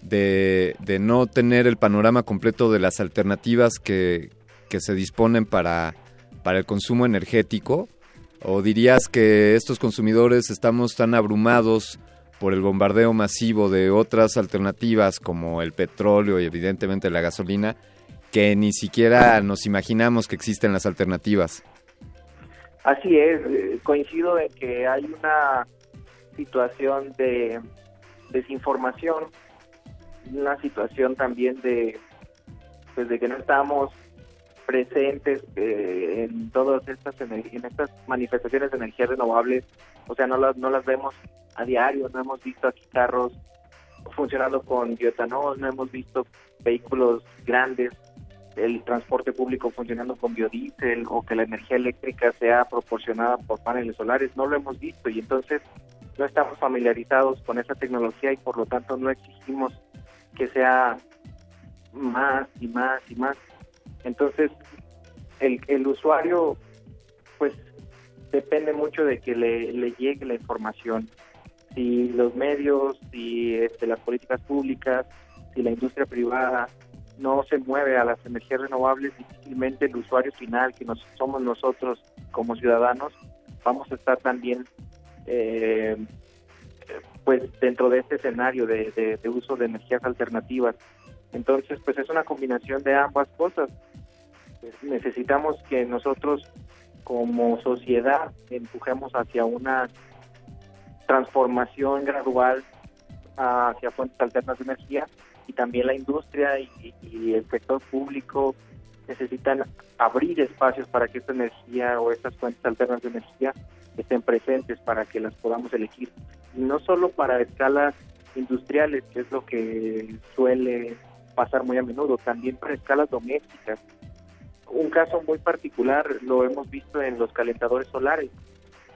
de, de no tener el panorama completo de las alternativas que, que se disponen para, para el consumo energético? ¿O dirías que estos consumidores estamos tan abrumados por el bombardeo masivo de otras alternativas como el petróleo y evidentemente la gasolina que ni siquiera nos imaginamos que existen las alternativas? Así es, eh, coincido en que hay una situación de desinformación, una situación también de, pues que no estamos presentes eh, en todas estas en estas manifestaciones de energías renovables, o sea, no las no las vemos a diario, no hemos visto aquí carros funcionando con bioetanol, no hemos visto vehículos grandes el transporte público funcionando con biodiesel o que la energía eléctrica sea proporcionada por paneles solares, no lo hemos visto. Y entonces no estamos familiarizados con esa tecnología y por lo tanto no exigimos que sea más y más y más. Entonces el, el usuario pues depende mucho de que le, le llegue la información. Si los medios, si este, las políticas públicas, si la industria privada no se mueve a las energías renovables, difícilmente el usuario final, que nos, somos nosotros como ciudadanos, vamos a estar también eh, pues dentro de este escenario de, uso de energías alternativas. Entonces, pues es una combinación de ambas cosas. Pues, necesitamos que nosotros como sociedad empujemos hacia una transformación gradual hacia fuentes alternas de energía y también la industria y, y el sector público necesitan abrir espacios para que esta energía o estas fuentes alternas de energía estén presentes para que las podamos elegir. Y no solo para escalas industriales, que es lo que suele pasar muy a menudo, también para escalas domésticas. Un caso muy particular lo hemos visto en los calentadores solares,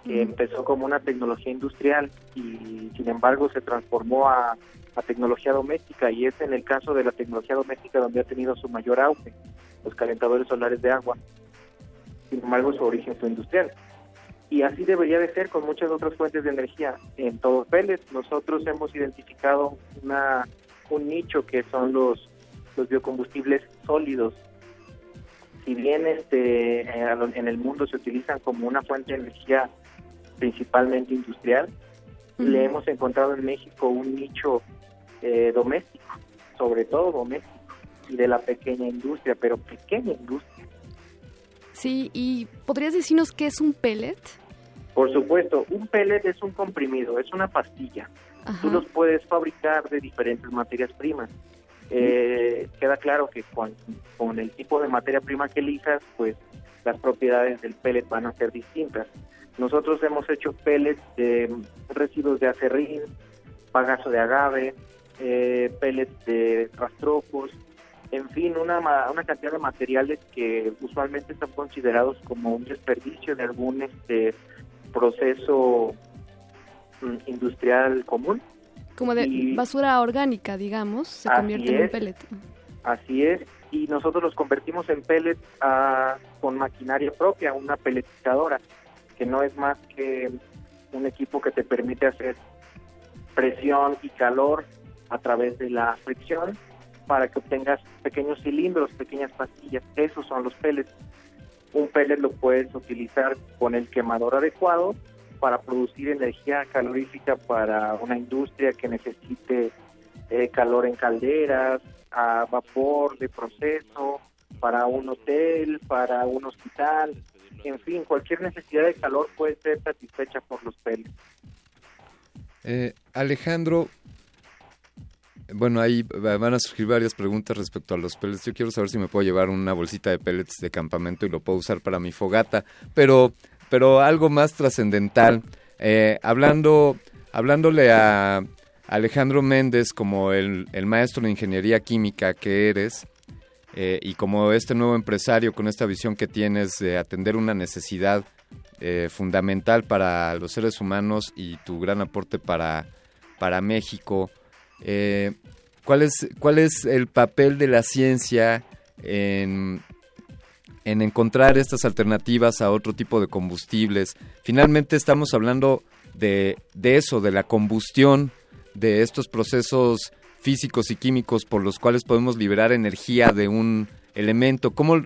que empezó como una tecnología industrial y sin embargo se transformó a, a tecnología doméstica y es en el caso de la tecnología doméstica donde ha tenido su mayor auge, los calentadores solares de agua. Sin embargo, su origen fue industrial. Y así debería de ser con muchas otras fuentes de energía. En todos pellets nosotros hemos identificado una, un nicho que son los, los biocombustibles sólidos. Si bien este, eh, en el mundo se utilizan como una fuente de energía principalmente industrial, le hemos encontrado en México un nicho eh, doméstico, sobre todo doméstico, y de la pequeña industria, pero pequeña industria. Sí, y ¿podrías decirnos qué es un pellet? Por supuesto, un pellet es un comprimido, es una pastilla. Ajá. Tú los puedes fabricar de diferentes materias primas. Eh, queda claro que con, con el tipo de materia prima que elijas, pues las propiedades del pellet van a ser distintas. Nosotros hemos hecho pellets de residuos de acerrín, bagazo de agave, eh, pellets de rastrojos, en fin, una, una cantidad de materiales que usualmente están considerados como un desperdicio de algún este proceso mm, industrial común. Como de Y- basura orgánica, digamos, se convierte en es. pellet. Así es, y nosotros los convertimos en pellets ah, con maquinaria propia, una pelletizadora, que no es más que un equipo que te permite hacer presión y calor a través de la fricción para que obtengas pequeños cilindros, pequeñas pastillas. Esos son los pellets. Un pellet lo puedes utilizar con el quemador adecuado para producir energía calorífica para una industria que necesite eh, calor en calderas, a vapor de proceso, para un hotel, para un hospital, en fin, cualquier necesidad de calor puede ser satisfecha por los pellets. Eh, Alejandro, bueno, ahí va- van a surgir varias preguntas respecto a los pellets. Yo quiero saber si me puedo llevar una bolsita de pellets de campamento y lo puedo usar para mi fogata, pero, pero algo más trascendental. Eh, hablando, hablándole a Alejandro Méndez como el, el maestro de ingeniería química que eres, eh, y como este nuevo empresario con esta visión que tienes de atender una necesidad eh, fundamental para los seres humanos y tu gran aporte para, para México, eh, ¿cuál, es, ¿cuál es el papel de la ciencia en, en encontrar estas alternativas a otro tipo de combustibles? Finalmente estamos hablando de, de eso, de la combustión, de estos procesos físicos y químicos por los cuales podemos liberar energía de un elemento. ¿Cómo,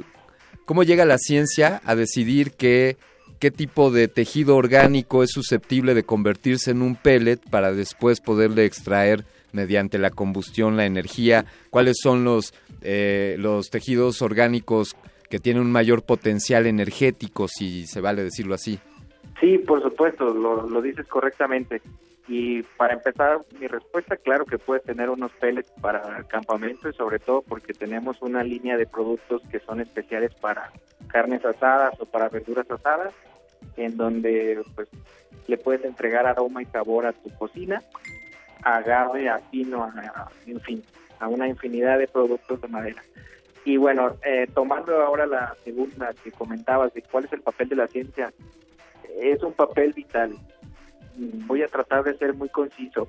cómo llega la ciencia a decidir qué, qué tipo de tejido orgánico es susceptible de convertirse en un pellet para después poderle extraer mediante la combustión la energía? ¿Cuáles son los, eh, los tejidos orgánicos que tienen un mayor potencial energético, si se vale decirlo así? Sí, por supuesto, lo, lo dices correctamente. Y para empezar, mi respuesta, claro que puedes tener unos pellets para campamento y sobre todo porque tenemos una línea de productos que son especiales para carnes asadas o para verduras asadas, en donde pues le puedes entregar aroma y sabor a tu cocina, agave, a pino, a- en fin, a una infinidad de productos de madera. Y bueno, eh, tomando ahora la segunda que comentabas de cuál es el papel de la ciencia, es un papel vital. Mm, Voy a tratar de ser muy conciso.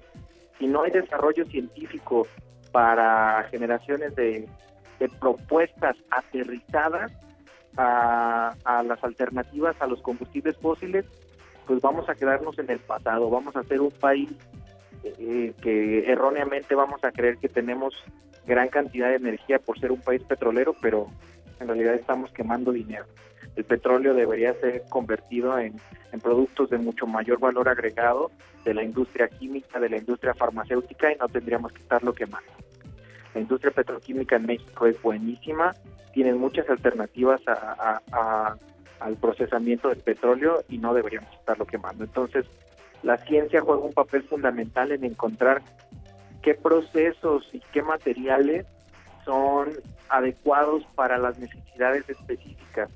Si no hay desarrollo científico para generaciones de, de propuestas aterrizadas a, a las alternativas a los combustibles fósiles, pues vamos a quedarnos en el pasado. Vamos a ser un país eh, que erróneamente vamos a creer que tenemos gran cantidad de energía por ser un país petrolero, pero en realidad estamos quemando dinero. El petróleo debería ser convertido en, en productos de mucho mayor valor agregado de la industria química, de la industria farmacéutica y no tendríamos que estarlo quemando. La industria petroquímica en México es buenísima, tienen muchas alternativas a- a- a- al procesamiento del petróleo y no deberíamos estarlo quemando. Entonces, la ciencia juega un papel fundamental en encontrar qué procesos y qué materiales son adecuados para las necesidades específicas.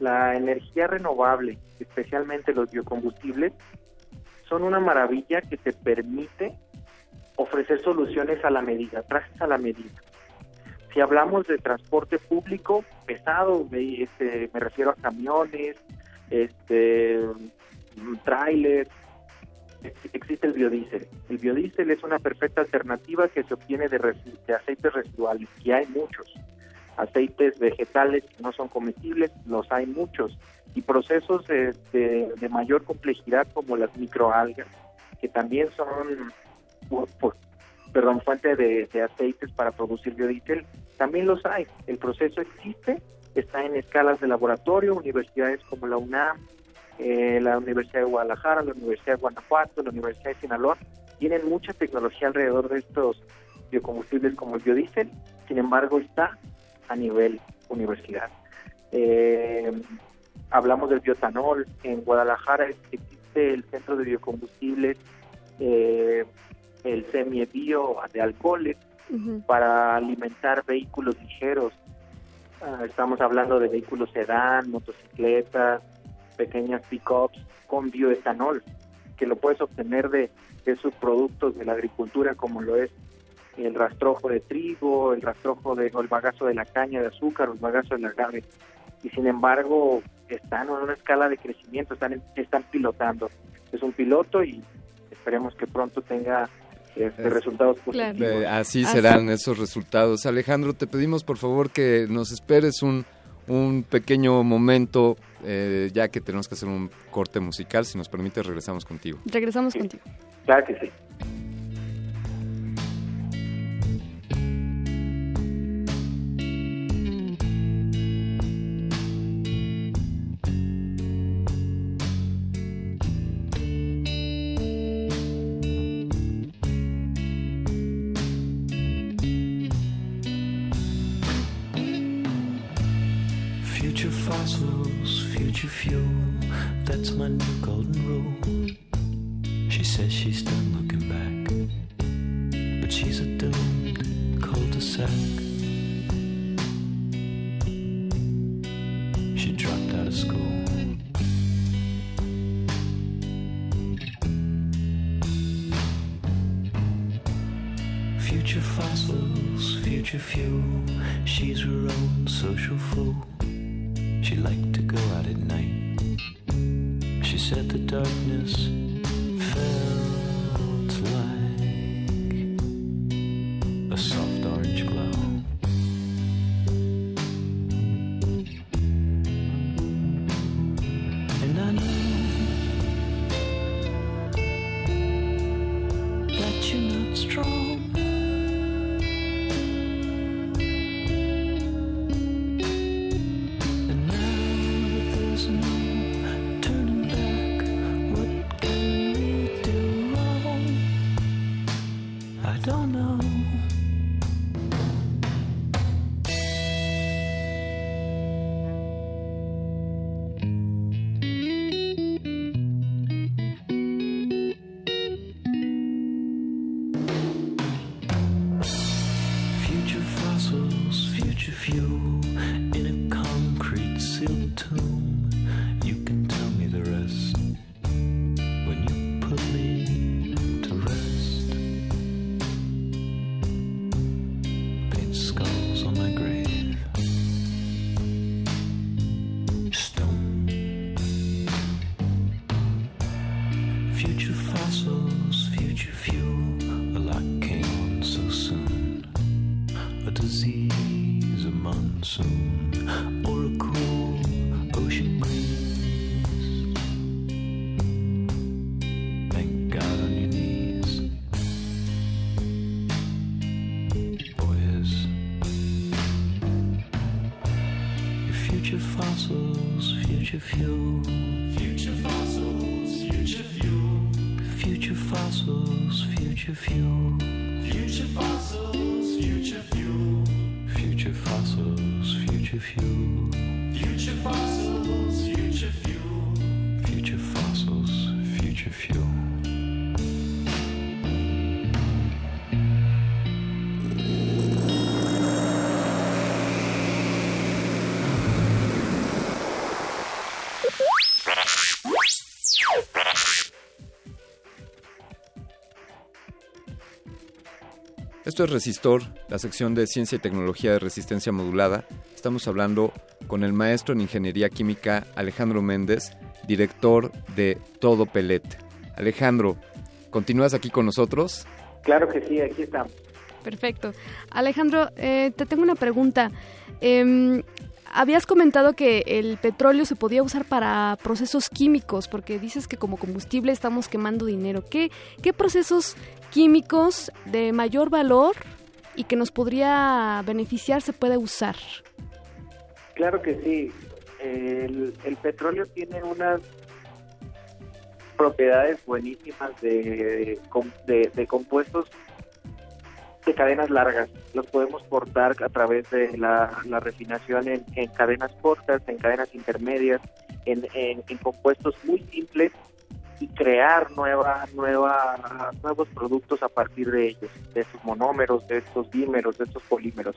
La energía renovable, especialmente los biocombustibles, son una maravilla que te permite ofrecer soluciones a la medida, trajes a la medida. Si hablamos de transporte público pesado, me, este, me refiero a camiones, este, trailers, existe el biodiesel. El biodiesel es una perfecta alternativa que se obtiene de, de aceites residuales, y hay muchos. Aceites vegetales no son comestibles, los hay muchos. Y procesos de, de- mayor complejidad como las microalgas, que también son perdón, fuente de aceites para producir biodiesel, también los hay. El proceso existe, está en escalas de laboratorio, universidades como la UNAM, eh, la Universidad de Guadalajara, la Universidad de Guanajuato, la Universidad de Sinaloa, tienen mucha tecnología alrededor de estos biocombustibles como el biodiesel, sin embargo está a nivel universidad. Eh, hablamos del biotanol. En Guadalajara existe el Centro de Biocombustibles, eh, el semi-bio de alcoholes para alimentar vehículos ligeros. Ah, estamos hablando de vehículos sedán, motocicletas, pequeñas pick-ups con bioetanol, que lo puedes obtener de, de subproductos de la agricultura como lo es el rastrojo de trigo, el rastrojo de, o el bagazo de la caña de azúcar o el bagazo de la agave. Y sin embargo, están en una escala de crecimiento, están, están pilotando. Es un piloto y esperemos que pronto tenga este, Es- resultados positivos. Eh, así serán esos resultados. Alejandro, te pedimos por favor que nos esperes un, un pequeño momento, eh, ya que tenemos que hacer un corte musical. Si nos permite, regresamos contigo. Regresamos contigo. Claro que sí. Disease, a monsoon, or a cool ocean breeze. Thank God on your knees, boys. Your future fossils, future fuel. Future fossils, future fuel. Future fossils, future fuel. Future fossils, future fuel centrifuge. Esto es Resistor, la sección de Ciencia y Tecnología de Resistencia Modulada. Estamos hablando con el maestro en Ingeniería Química Alejandro Méndez, director de Todo Pelet. Alejandro, ¿continúas aquí con nosotros? Claro que sí, aquí estamos. Perfecto. Alejandro, eh, te tengo una pregunta. Em, habías comentado que el petróleo se podía usar para procesos químicos, porque dices que como combustible estamos quemando dinero. ¿Qué, qué procesos químicos de mayor valor y que nos podría beneficiar se puede usar? Claro que sí. El, petróleo tiene unas propiedades buenísimas de, de, de compuestos de cadenas largas. Los podemos cortar a través de la, la refinación en, en cadenas cortas, en cadenas intermedias, en, en- en compuestos muy simples y crear nueva, nueva, nuevos productos a partir de ellos, de estos monómeros, de estos dímeros, de estos polímeros.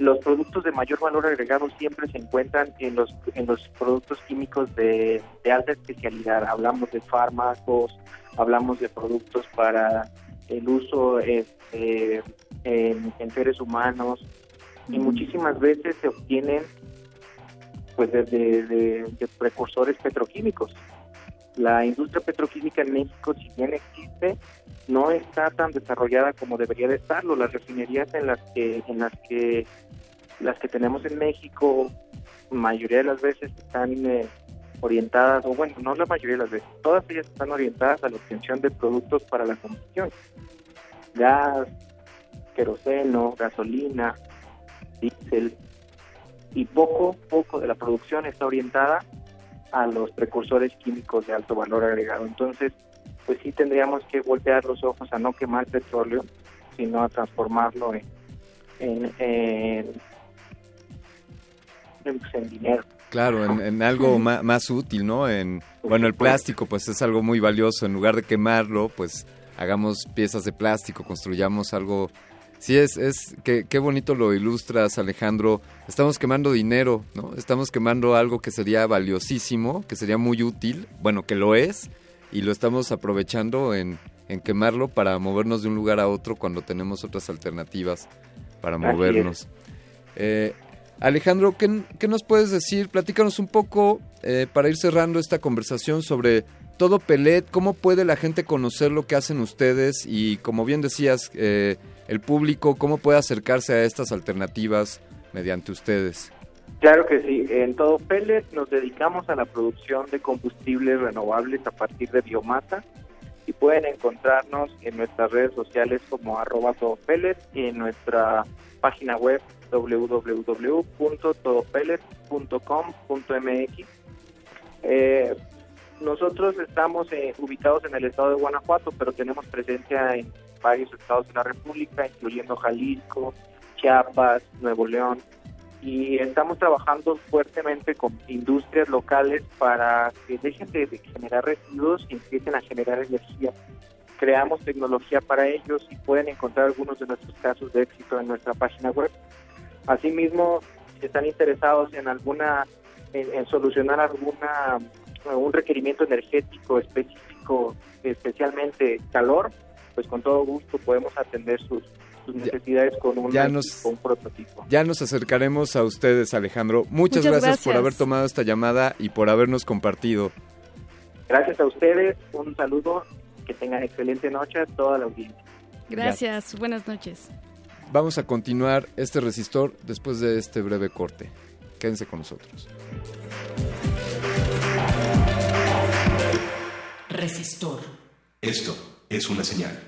Los productos de mayor valor agregado siempre se encuentran en los, en los productos químicos de, de alta especialidad. Hablamos de fármacos, hablamos de productos para el uso este, en, en seres humanos y muchísimas veces se obtienen pues de, de- de- de precursores petroquímicos. La industria petroquímica en México, si bien existe, no está tan desarrollada como debería de estarlo. Las refinerías en las que en las que las que tenemos en México, mayoría de las veces están eh, orientadas, o bueno, no la mayoría de las veces, todas ellas están orientadas a la obtención de productos para la combustión. Gas, queroseno, gasolina, diésel, y poco, poco de la producción está orientada a los precursores químicos de alto valor agregado. Entonces, pues sí tendríamos que voltear los ojos a no quemar petróleo, sino a transformarlo en, en, en, en, pues, en dinero. Claro, en, en algo ma- más, útil, ¿no? En, bueno, el plástico pues es algo muy valioso. En lugar de quemarlo, pues hagamos piezas de plástico, construyamos algo... Sí, es, es que, qué bonito lo ilustras, Alejandro. Estamos quemando dinero, ¿no? Estamos quemando algo que sería valiosísimo, que sería muy útil, bueno, que lo es, y lo estamos aprovechando en, en quemarlo para movernos de un lugar a otro cuando tenemos otras alternativas para movernos. Eh, Alejandro, ¿qué, qué nos puedes decir? Platícanos un poco eh, para ir cerrando esta conversación sobre todo Pelet, cómo puede la gente conocer lo que hacen ustedes y como bien decías, eh, el público, cómo puede acercarse a estas alternativas mediante ustedes. Claro que sí. En todo Pellet nos dedicamos a la producción de combustibles renovables a partir de biomasa y pueden encontrarnos en nuestras redes sociales como arroba todo pellet y en nuestra página web www.todopellet.com.mx. Eh, nosotros estamos eh, ubicados en el estado de Guanajuato, pero tenemos presencia en varios estados de la República, incluyendo Jalisco, Chiapas, Nuevo León, y estamos trabajando fuertemente con industrias locales para que dejen de, de generar residuos y empiecen a generar energía. Creamos tecnología para ellos y pueden encontrar algunos de nuestros casos de éxito en nuestra página web. Asimismo, si están interesados en alguna, en, en solucionar alguna un requerimiento energético específico, especialmente calor, pues con todo gusto podemos atender sus, sus necesidades con un, ya nos- con un prototipo. Ya nos acercaremos a ustedes, Alejandro. Muchas, Muchas gracias, por haber tomado esta llamada y por habernos compartido. Gracias a ustedes, un saludo, que tengan excelente noche a toda la audiencia. Gracias, buenas noches. Vamos a continuar este resistor después de este breve corte. Quédense con nosotros. Resistor. Esto es una señal.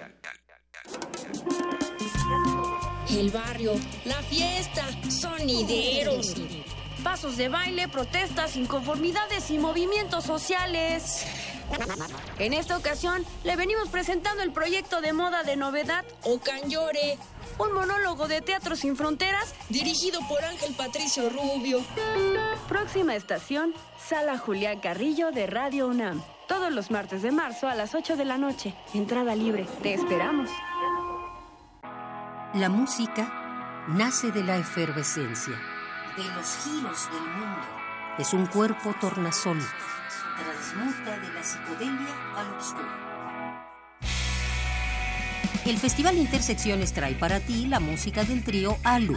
El barrio, la fiesta, sonideros. Pasos de baile, protestas, inconformidades y movimientos sociales. En esta ocasión le venimos presentando el proyecto de moda de novedad Ocanyore, un monólogo de teatro sin fronteras dirigido por Ángel Patricio Rubio. Próxima estación, Sala Julián Carrillo de Radio UNAM. Todos los martes de marzo a las 8 de la noche. Entrada libre. Te esperamos. La música nace de la efervescencia. De los giros del mundo. Es un cuerpo tornasol. Transmuta de la psicodelia al obscuro. El Festival Intersecciones trae para ti la música del trío Alu.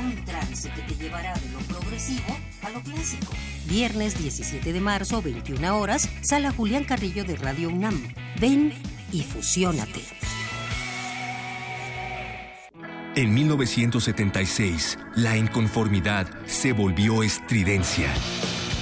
Un trance que te llevará de lo progresivo a lo clásico. Viernes 17 de marzo, 21 horas, Sala Julián Carrillo de Radio UNAM. Ven y fusiónate. En 1976, la inconformidad se volvió estridencia.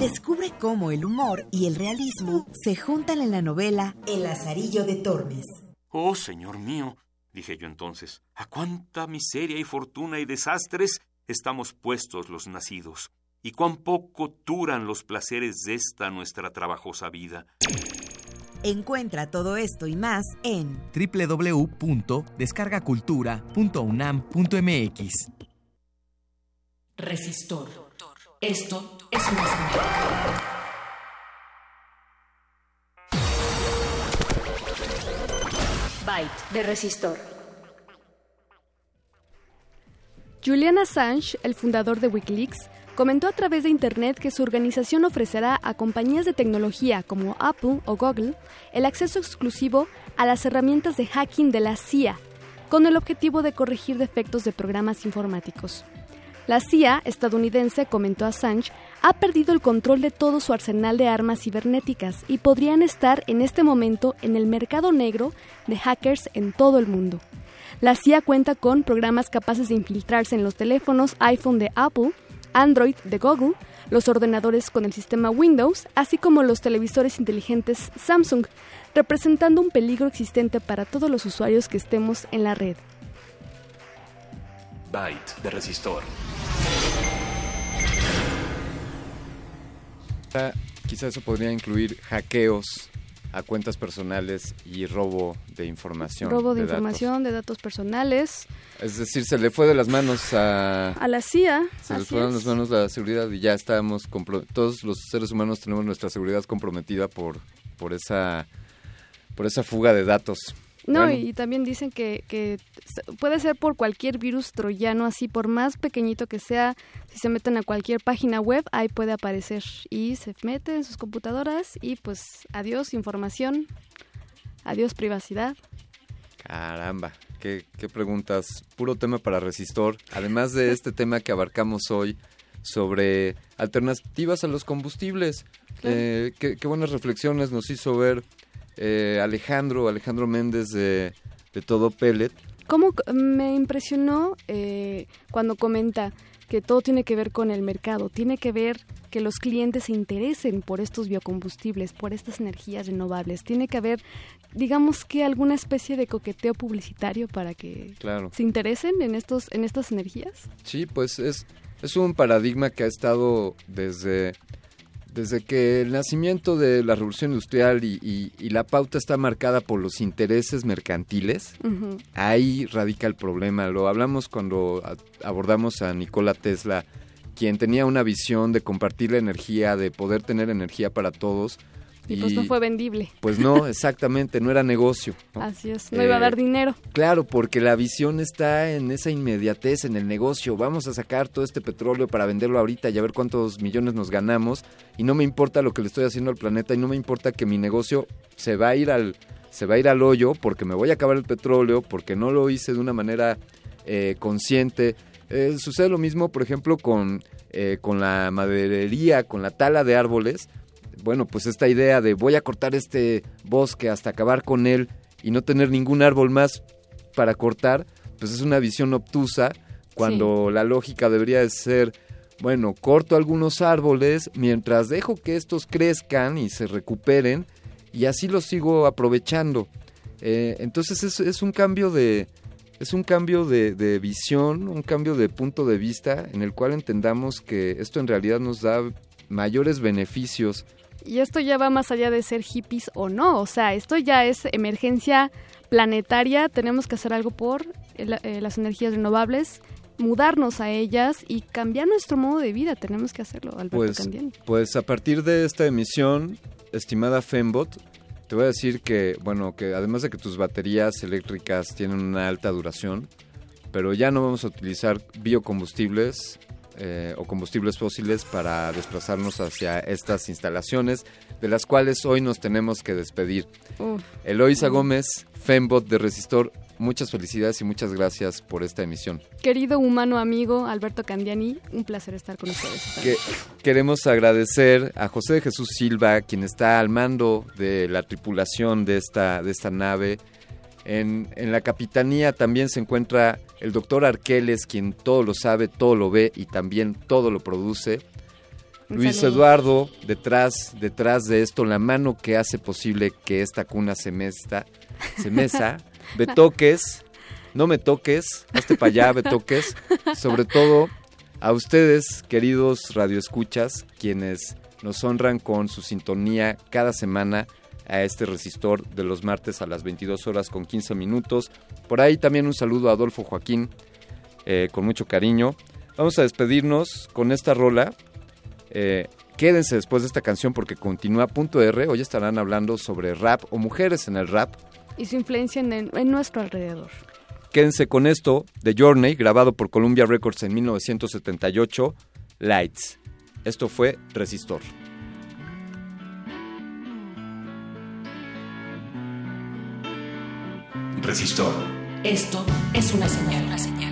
Descubre cómo el humor y el realismo se juntan en la novela El Lazarillo de Tormes. Oh, señor mío, dije yo entonces, a cuánta miseria y fortuna y desastres estamos puestos los nacidos, y cuán poco duran los placeres de esta nuestra trabajosa vida. Encuentra todo esto y más en www.descargacultura.unam.mx. Resistor. Esto es. Byte de resistor. Julian Assange, el fundador de Wikileaks, comentó a través de Internet que su organización ofrecerá a compañías de tecnología como Apple o Google el acceso exclusivo a las herramientas de hacking de la CIA, con el objetivo de corregir defectos de programas informáticos. La CIA estadounidense, comentó Assange, ha perdido el control de todo su arsenal de armas cibernéticas y podrían estar en este momento en el mercado negro de hackers en todo el mundo. La CIA cuenta con programas capaces de infiltrarse en los teléfonos iPhone de Apple, Android de Google, los ordenadores con el sistema Windows, así como los televisores inteligentes Samsung, representando un peligro existente para todos los usuarios que estemos en la red. Byte de resistor. Quizá, eso podría incluir hackeos a cuentas personales y robo de información. Robo de, datos. información, de datos personales. Es decir, se le fue de las manos a... A la CIA. Se le fueron de las manos la seguridad y ya compro- Todos los seres humanos tenemos nuestra seguridad comprometida por, por, esa, por esa fuga de datos. No, Bueno, y también dicen que, que puede ser por cualquier virus troyano, así por más pequeñito que sea, si se meten a cualquier página web, ahí puede aparecer. Y se mete en sus computadoras y pues adiós información, adiós privacidad. Caramba, qué, qué preguntas. Puro tema para resistor. Además de este tema que abarcamos hoy sobre alternativas a los combustibles. Claro. Eh, qué, qué buenas reflexiones nos hizo ver eh, Alejandro, Alejandro Méndez de, de Todo Pellet. ¿Cómo me impresionó eh, cuando comenta que todo tiene que ver con el mercado, tiene que ver que los clientes se interesen por estos biocombustibles, por estas energías renovables, tiene que haber, digamos que alguna especie de coqueteo publicitario para que Claro. se interesen en estos en estas energías. Sí, pues es, es un paradigma que ha estado desde, desde que el nacimiento de la revolución industrial y, y- y la pauta está marcada por los intereses mercantiles. Ahí radica el problema. Lo hablamos cuando abordamos a Nikola Tesla, quien tenía una visión de compartir la energía, de poder tener energía para todos. Y, pues no fue vendible. Pues no, exactamente, no era negocio. ¿no? Así es, no iba a dar Eh, dinero. Claro, porque la visión está en esa inmediatez, en el negocio. Vamos a sacar todo este petróleo para venderlo ahorita y a ver cuántos millones nos ganamos. Y no me importa lo que le estoy haciendo al planeta y no me importa que mi negocio se va a ir al, se va a ir al hoyo porque me voy a acabar el petróleo, porque no lo hice de una manera eh, consciente. Eh, sucede lo mismo, por ejemplo, con, eh, con la maderería, con la tala de árboles bueno, pues esta idea de voy a cortar este bosque hasta acabar con él y no tener ningún árbol más para cortar, pues es una visión obtusa cuando la lógica debería de ser, bueno, corto algunos árboles mientras dejo que estos crezcan y se recuperen y así los sigo aprovechando. Eh, entonces es, es un cambio de es un cambio de, de visión, un cambio de punto de vista en el cual entendamos que esto en realidad nos da mayores beneficios Y esto ya va más allá de ser hippies o no, o sea, esto ya es emergencia planetaria, tenemos que hacer algo por el- eh, las energías renovables, mudarnos a ellas y cambiar nuestro modo de vida, tenemos que hacerlo, Alberto Pues, Candiani. pues a partir de esta emisión, estimada Fembot, te voy a decir que, bueno, que además de que tus baterías eléctricas tienen una alta duración, pero ya no vamos a utilizar biocombustibles eh, o combustibles fósiles para desplazarnos hacia estas instalaciones, de las cuales hoy nos tenemos que despedir. Uf. Eloisa Gómez, Fembot de Resistor, muchas felicidades y muchas gracias por esta emisión. Querido humano amigo Alberto Candiani, un placer estar con ustedes. Que- queremos agradecer a José de Jesús Silva, quien está al mando de la tripulación de esta, de esta nave, En, en la capitanía también se encuentra el doctor Arqueles, quien todo lo sabe, todo lo ve y también todo lo produce. Luis. Eduardo, detrás, detrás de esto, la mano que hace posible que esta cuna se mesta, se mesa. Betoques, no me toques, hazte para allá, Betoques. Sobre todo a ustedes, queridos radioescuchas, quienes nos honran con su sintonía cada semana a este resistor de los martes a las 22 horas con 15 minutos. Por ahí también un saludo a Adolfo Joaquín, eh, con mucho cariño. Vamos a despedirnos con esta rola. Eh, quédense después de esta canción porque continúa punto R. Hoy estarán hablando sobre rap o mujeres en el rap. Y su influencia en, en nuestro alrededor. Quédense con esto de Journey, grabado por Columbia Records en 1978, Lights. Esto fue Resistor. Resistor. Esto es una señal, una señal, una señal,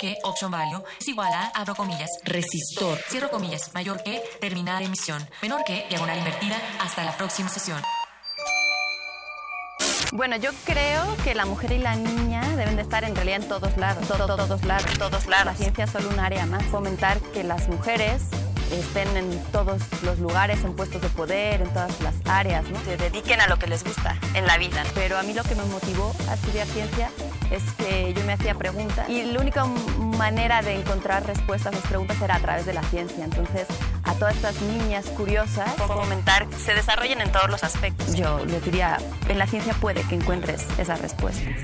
que option value es igual a, abro comillas, resistor, cierro comillas, mayor que, terminar emisión, menor que, diagonal invertida, hasta la próxima sesión. Bueno, yo creo que la mujer y la niña deben de estar en realidad en todos lados, todo- todo- todos lados, todos lados. La ciencia es solo un área más. Fomentar que las mujeres estén en todos los lugares, en puestos de poder, en todas las áreas, ¿no? Se dediquen a lo que les gusta en la vida. Pero a mí lo que me motivó a estudiar ciencia es que yo me hacía preguntas y la única manera de encontrar respuestas a esas preguntas era a través de la ciencia. Entonces, a todas estas niñas curiosas, fomentar que se desarrollen en todos los aspectos. Yo les diría, en la ciencia puede que encuentres esas respuestas.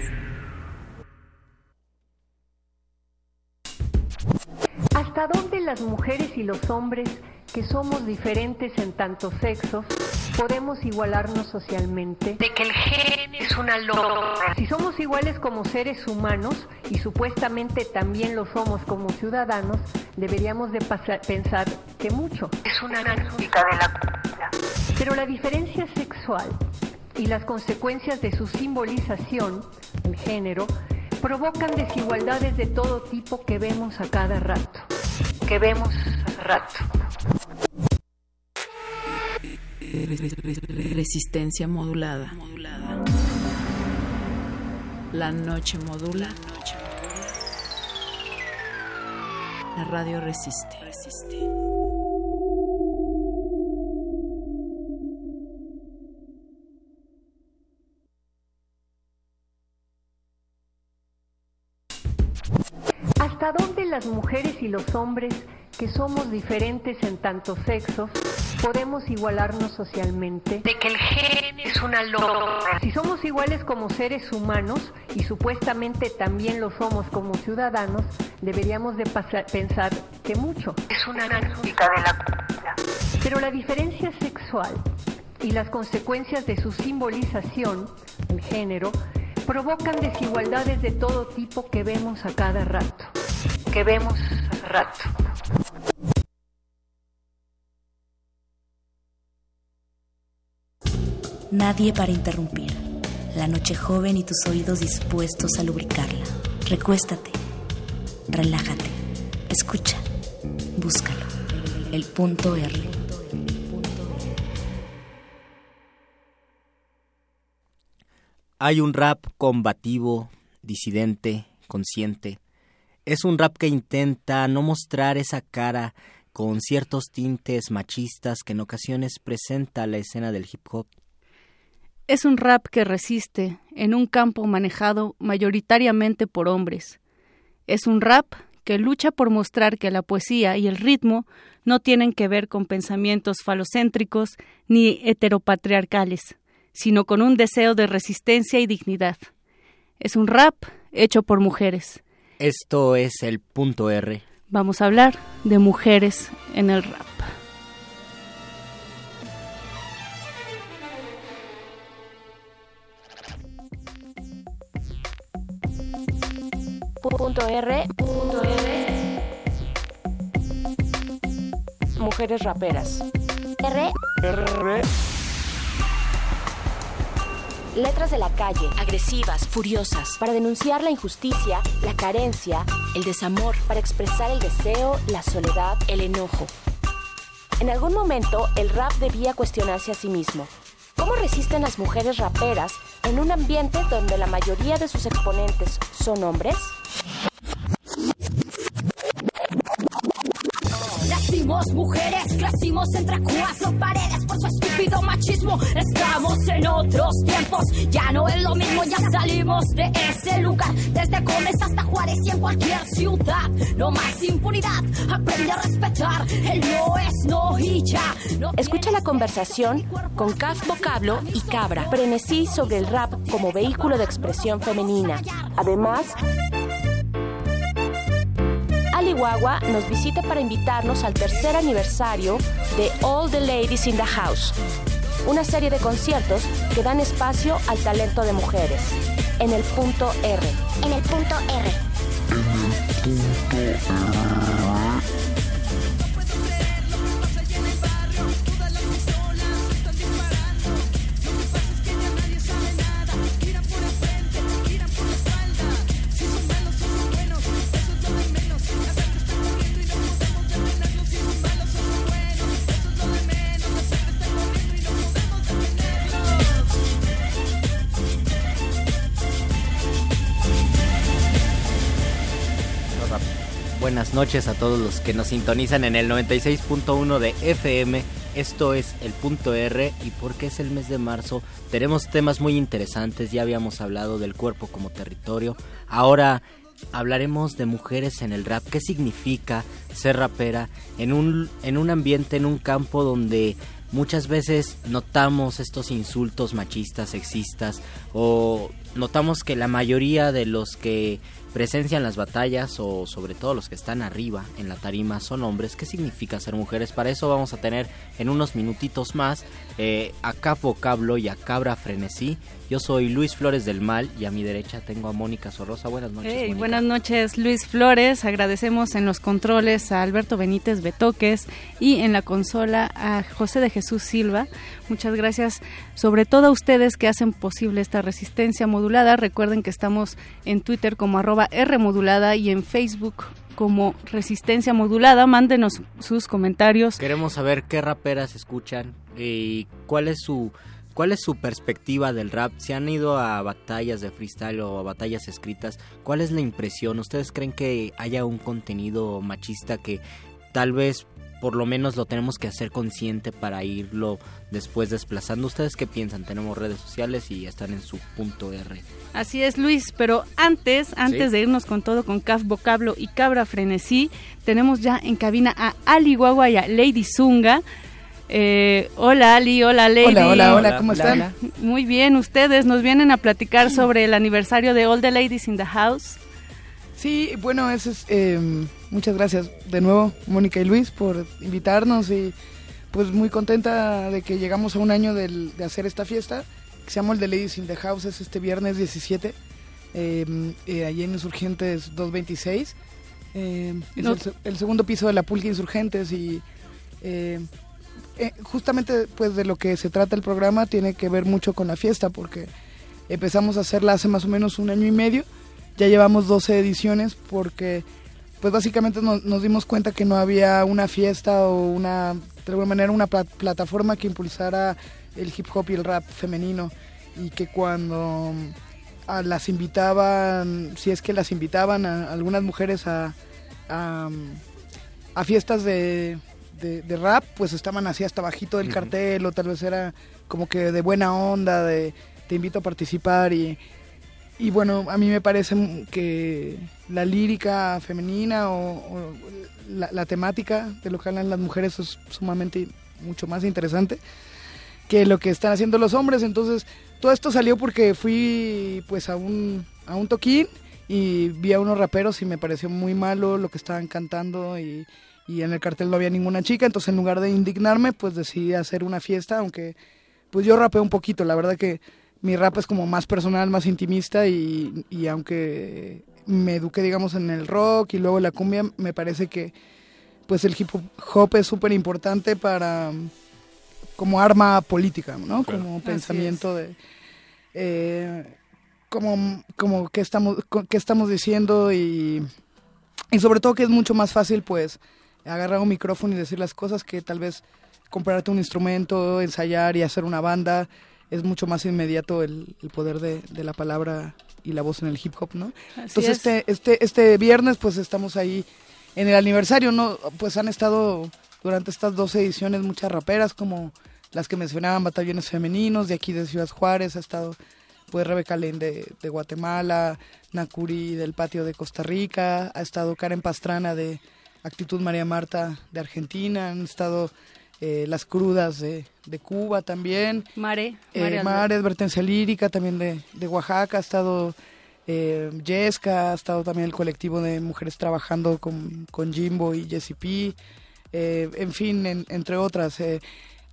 ¿Hasta dónde las mujeres y los hombres, que somos diferentes en tantos sexos, podemos igualarnos socialmente, de que el gen es una loca. Si somos iguales como seres humanos y supuestamente también lo somos como ciudadanos, deberíamos de pensar que mucho. Es una música de la Pero la diferencia sexual y las consecuencias de su simbolización, el género, provocan desigualdades de todo tipo que vemos a cada rato. que vemos hace rato. Resistencia modulada. La noche modula. La radio resiste. ¿Hasta dónde las mujeres y los hombres, que somos diferentes en tantos sexos, podemos igualarnos socialmente? De que el gen es una loca. Si somos iguales como seres humanos y supuestamente también lo somos como ciudadanos, deberíamos de pensar que mucho. Es una música de la Pero la diferencia sexual y las consecuencias de su simbolización, el género, provocan desigualdades de todo tipo que vemos a cada rato. Que vemos hace rato. Nadie para interrumpir. La noche joven y tus oídos dispuestos a lubricarla. Recuéstate. Relájate. Escucha. Búscalo. El punto R. Hay un rap combativo, disidente, consciente. Es un rap que intenta no mostrar esa cara con ciertos tintes machistas que en ocasiones presenta la escena del hip hop. Es un rap que resiste en un campo manejado mayoritariamente por hombres. Es un rap que lucha por mostrar que la poesía y el ritmo no tienen que ver con pensamientos falocéntricos ni heteropatriarcales, sino con un deseo de resistencia y dignidad. Es un rap hecho por mujeres. Esto es el punto R. Vamos a hablar de mujeres en el rap. Punto R. Punto R. Mujeres raperas. R. Letras de la calle, agresivas, furiosas, para denunciar la injusticia, la carencia, el desamor, para expresar el deseo, la soledad, el enojo. En algún momento, el rap debía cuestionarse a sí mismo. ¿Cómo resisten las mujeres raperas en un ambiente donde la mayoría de sus exponentes son hombres? Nacimos mujeres, crecimos entre cuatro paredes por su estúpido machismo. Estamos en otros tiempos, ya no es lo mismo, ya salimos de ese lugar. Desde Gómez hasta Juárez y en cualquier ciudad. No más impunidad, aprende a respetar. El no es no y ya. No Escucha la conversación con Caf Vocablo y Cabra, frenesí sobre el rap como vehículo de expresión femenina. Además, Ali Guagua nos visita para invitarnos al tercer aniversario de All the Ladies in the House, una serie de conciertos que dan espacio al talento de mujeres. En el punto R. En el punto R. Buenas noches a todos los que nos sintonizan en el 96.1 de FM. Esto es el punto R y porque es el mes de marzo tenemos temas muy interesantes. Ya habíamos hablado del cuerpo como territorio. Ahora hablaremos de mujeres en el rap. ¿Qué significa ser rapera en un, en un ambiente, en un campo donde muchas veces notamos estos insultos machistas, sexistas o notamos que la mayoría de los que presencian las batallas o sobre todo los que están arriba en la tarima son hombres. ¿Qué significa ser mujeres? Para eso vamos a tener en unos minutitos más eh, a Capo Cablo y a Cabra Frenesí. Yo soy Luis Flores del Mal y a mi derecha tengo a Mónica Sorrosa. Buenas noches. Hey, buenas noches, Luis Flores. Agradecemos en los controles a Alberto Benítez Betoques y en la consola a José de Jesús Silva. Muchas gracias, sobre todo a ustedes que hacen posible esta resistencia modulada. Recuerden que estamos en Twitter como arroba R modulada y en Facebook como Resistencia Modulada. Mándenos sus comentarios. Queremos saber qué raperas escuchan y cuál es su cuál es su perspectiva del rap. Si han ido a batallas de freestyle o a batallas escritas, ¿cuál es la impresión? ¿Ustedes creen que haya un contenido machista que tal vez por lo menos lo tenemos que hacer consciente para irlo después desplazando? ¿Ustedes qué piensan? Tenemos redes sociales y están en su punto R. Así es, Luis, pero antes, antes Sí. de irnos con todo con Caf Vocablo y Cabra Frenesí, tenemos ya en cabina a Ali Guagua y a Lady Zunga. Eh, hola Ali, hola Lady. Hola, hola, hola, ¿cómo están? Muy bien, ustedes nos vienen a platicar sobre el aniversario de All the Ladies in the House. Sí, bueno, eso es, eh, muchas gracias de nuevo, Mónica y Luis, por invitarnos y pues muy contenta de que llegamos a un año del- de hacer esta fiesta, que se llama el The Ladies in the House, es este viernes 17, eh, eh, allí en Insurgentes 226. Eh, es No- el, se- el segundo piso de la Pulque Insurgentes y eh, eh, justamente pues de lo que se trata el programa tiene que ver mucho con la fiesta porque empezamos a hacerla hace más o menos un año y medio ya llevamos 12 ediciones porque pues básicamente nos, nos dimos cuenta que no había una fiesta o una de alguna manera una pla- plataforma que impulsara el hip hop y el rap femenino. Y que cuando a las invitaban si es que las invitaban a algunas mujeres a, a, a fiestas de, de- de rap, pues estaban así hasta bajito del cartel o tal vez era como que de buena onda, de te invito a participar y, y bueno, a mí me parece que la lírica femenina o, la temática de lo que hablan las mujeres es sumamente mucho más interesante que lo que están haciendo los hombres. Entonces, todo esto salió porque fui pues a un, a un toquín y vi a unos raperos y me pareció muy malo lo que estaban cantando y, y en el cartel no había ninguna chica. Entonces, en lugar de indignarme, pues decidí hacer una fiesta, aunque pues yo rapeo un poquito. La verdad que mi rap es como más personal, más intimista y, y aunque me eduqué, digamos, en el rock y luego la cumbia, me parece que pues el hip hop es súper importante para como arma política, ¿no? Claro. Como pensamiento de eh, como como qué estamos qué estamos diciendo y y sobre todo que es mucho más fácil pues agarrar un micrófono y decir las cosas que tal vez comprarte un instrumento, ensayar y hacer una banda es mucho más inmediato el, el poder de, de la palabra y la voz en el hip hop, ¿no? Así Entonces es. este este este viernes pues estamos ahí en el aniversario, ¿no? Pues han estado durante estas dos ediciones muchas raperas como las que mencionaban batallones femeninos de aquí de Ciudad Juárez, ha estado pues Rebeca Lane de, de Guatemala, Nakuri del patio de Costa Rica, ha estado Karen Pastrana de Actitud María Marta de Argentina, han estado eh, Las Crudas de, de Cuba también. Mare, Eh, Mare. Advertencia Lírica también de, de Oaxaca, ha estado eh, Yesca, ha estado también el colectivo de mujeres trabajando con, con Jimbo y Jessie P, eh, en fin, en- entre otras. eh,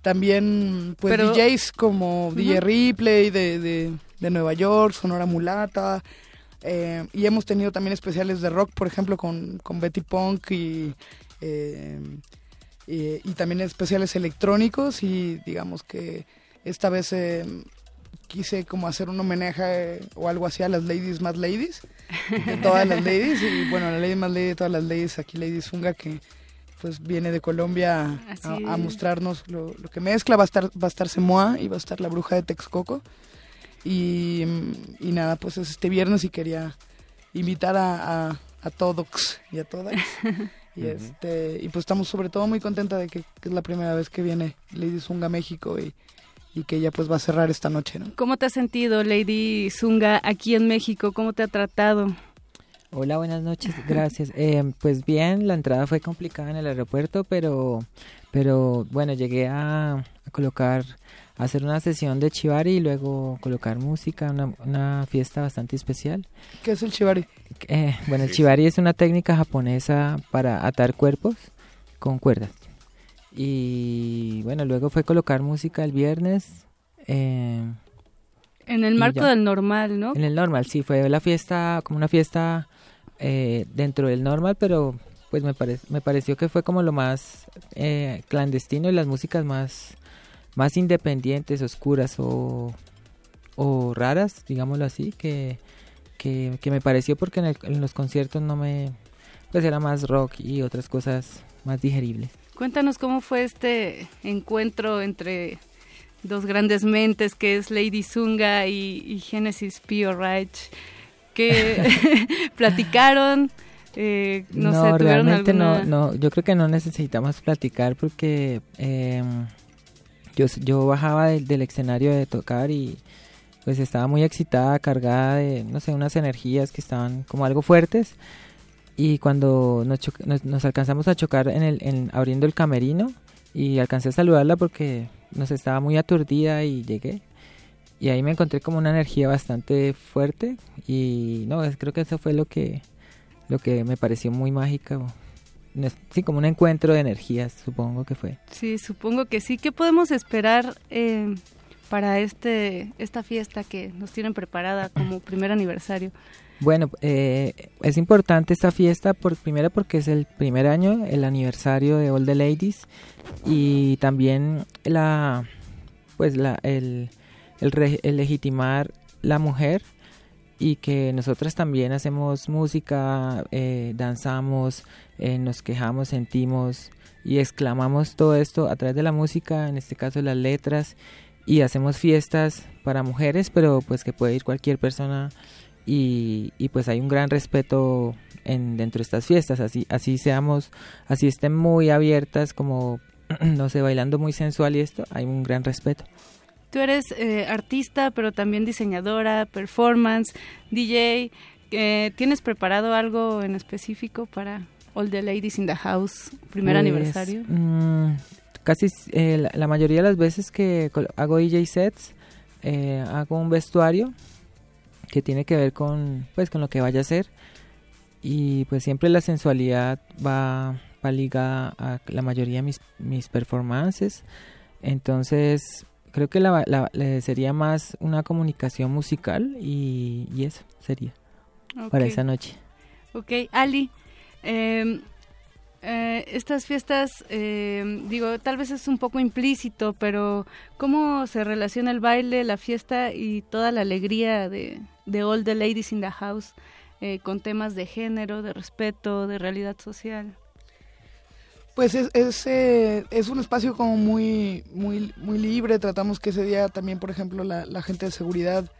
también pues Pero- DJs como. DJ Ripley de, de, de Nueva York, Sonora Mulata, y hemos tenido también especiales de rock, por ejemplo, con, con Betty Punk y, eh, y, también especiales electrónicos y digamos que esta vez eh, quise como hacer un homenaje eh, o algo así a las ladies más ladies, de todas las ladies y bueno, la lady más lady de todas las ladies, aquí Lady Zunga que pues viene de Colombia a, mostrarnos lo, lo que mezcla, va a estar va a estar Semoa y va a estar la bruja de Texcoco. Y, y nada, pues es este viernes y quería invitar a, a, a todos y a todas. Y, Ujú. este, y pues estamos sobre todo muy contenta de que, que es la primera vez que viene Lady Zunga a México y, y que ella pues va a cerrar esta noche, ¿no? ¿Cómo te has sentido, Lady Zunga, aquí en México? ¿Cómo te ha tratado? Hola, buenas noches, gracias. Eh, pues bien, la entrada fue complicada en el aeropuerto, pero, pero bueno, llegué a, a colocar hacer una sesión de chivari y luego colocar música, una, una fiesta bastante especial. ¿Qué es el chivari? Eh, bueno, el chivari es una técnica japonesa para atar cuerpos con cuerdas. Y bueno, luego fue colocar música el viernes. Eh, en el marco del normal, ¿no? En el normal, sí, fue la fiesta, como una fiesta eh, dentro del normal, pero pues me, pare- me pareció que fue como lo más eh, clandestino y las músicas más, más independientes, oscuras o, o raras, digámoslo así, que, que, que me pareció porque en, el- en los conciertos no me... pues era más rock y otras cosas más digeribles. Cuéntanos cómo fue este encuentro entre dos grandes mentes que es Lady Zunga y, y Genesis P. Reich que platicaron eh, no, sé tuvieron realmente alguna... no, no, yo creo que no necesitamos platicar porque eh, yo, yo bajaba del, del escenario de tocar y pues estaba muy excitada, cargada de, no sé, unas energías que estaban como algo fuertes y cuando nos, nos, nos alcanzamos a chocar en el, en, abriendo el camerino y alcancé a saludarla porque nos estaba muy aturdida y llegué y ahí me encontré como una energía bastante fuerte y no, creo que eso fue lo que lo que me pareció muy mágica. Sí, como un encuentro de energías, supongo que fue. Sí, supongo que sí. ¿Qué podemos esperar eh, para este esta fiesta que nos tienen preparada como primer aniversario? Bueno, eh, es importante esta fiesta por primero porque es el primer año, el aniversario de All the Ladies y también la pues la el, el, re- el legitimar la mujer y que nosotras también hacemos música, eh, danzamos, eh, nos quejamos, sentimos y exclamamos todo esto a través de la música, en este caso las letras, y hacemos fiestas para mujeres, pero pues que puede ir cualquier persona y, y pues hay un gran respeto en, dentro de estas fiestas, así, así seamos, así estén muy abiertas como, no sé, bailando muy sensual y esto, hay un gran respeto. Tú eres eh, artista, pero también diseñadora, performance, DJ. Eh, ¿Tienes preparado algo en específico para All the Ladies in the House, primer Pues, aniversario? mm, casi eh, la, la mayoría de las veces que hago DJ sets, eh, hago un vestuario que tiene que ver con, pues, con lo que vaya a ser. Y pues siempre la sensualidad va, va ligada a la mayoría de mis, mis performances. Entonces, creo que la, la- le sería más una comunicación musical y, y eso sería para esa noche. Ok, Ali, eh, eh, estas fiestas, eh, digo, tal vez es un poco implícito, pero ¿cómo se relaciona el baile, la fiesta y toda la alegría de, de All the Ladies in the House eh, con temas de género, de respeto, de realidad social? Pues es, es, eh, es un espacio como muy, muy, muy libre. Tratamos que ese día también, por ejemplo, la, la gente de seguridad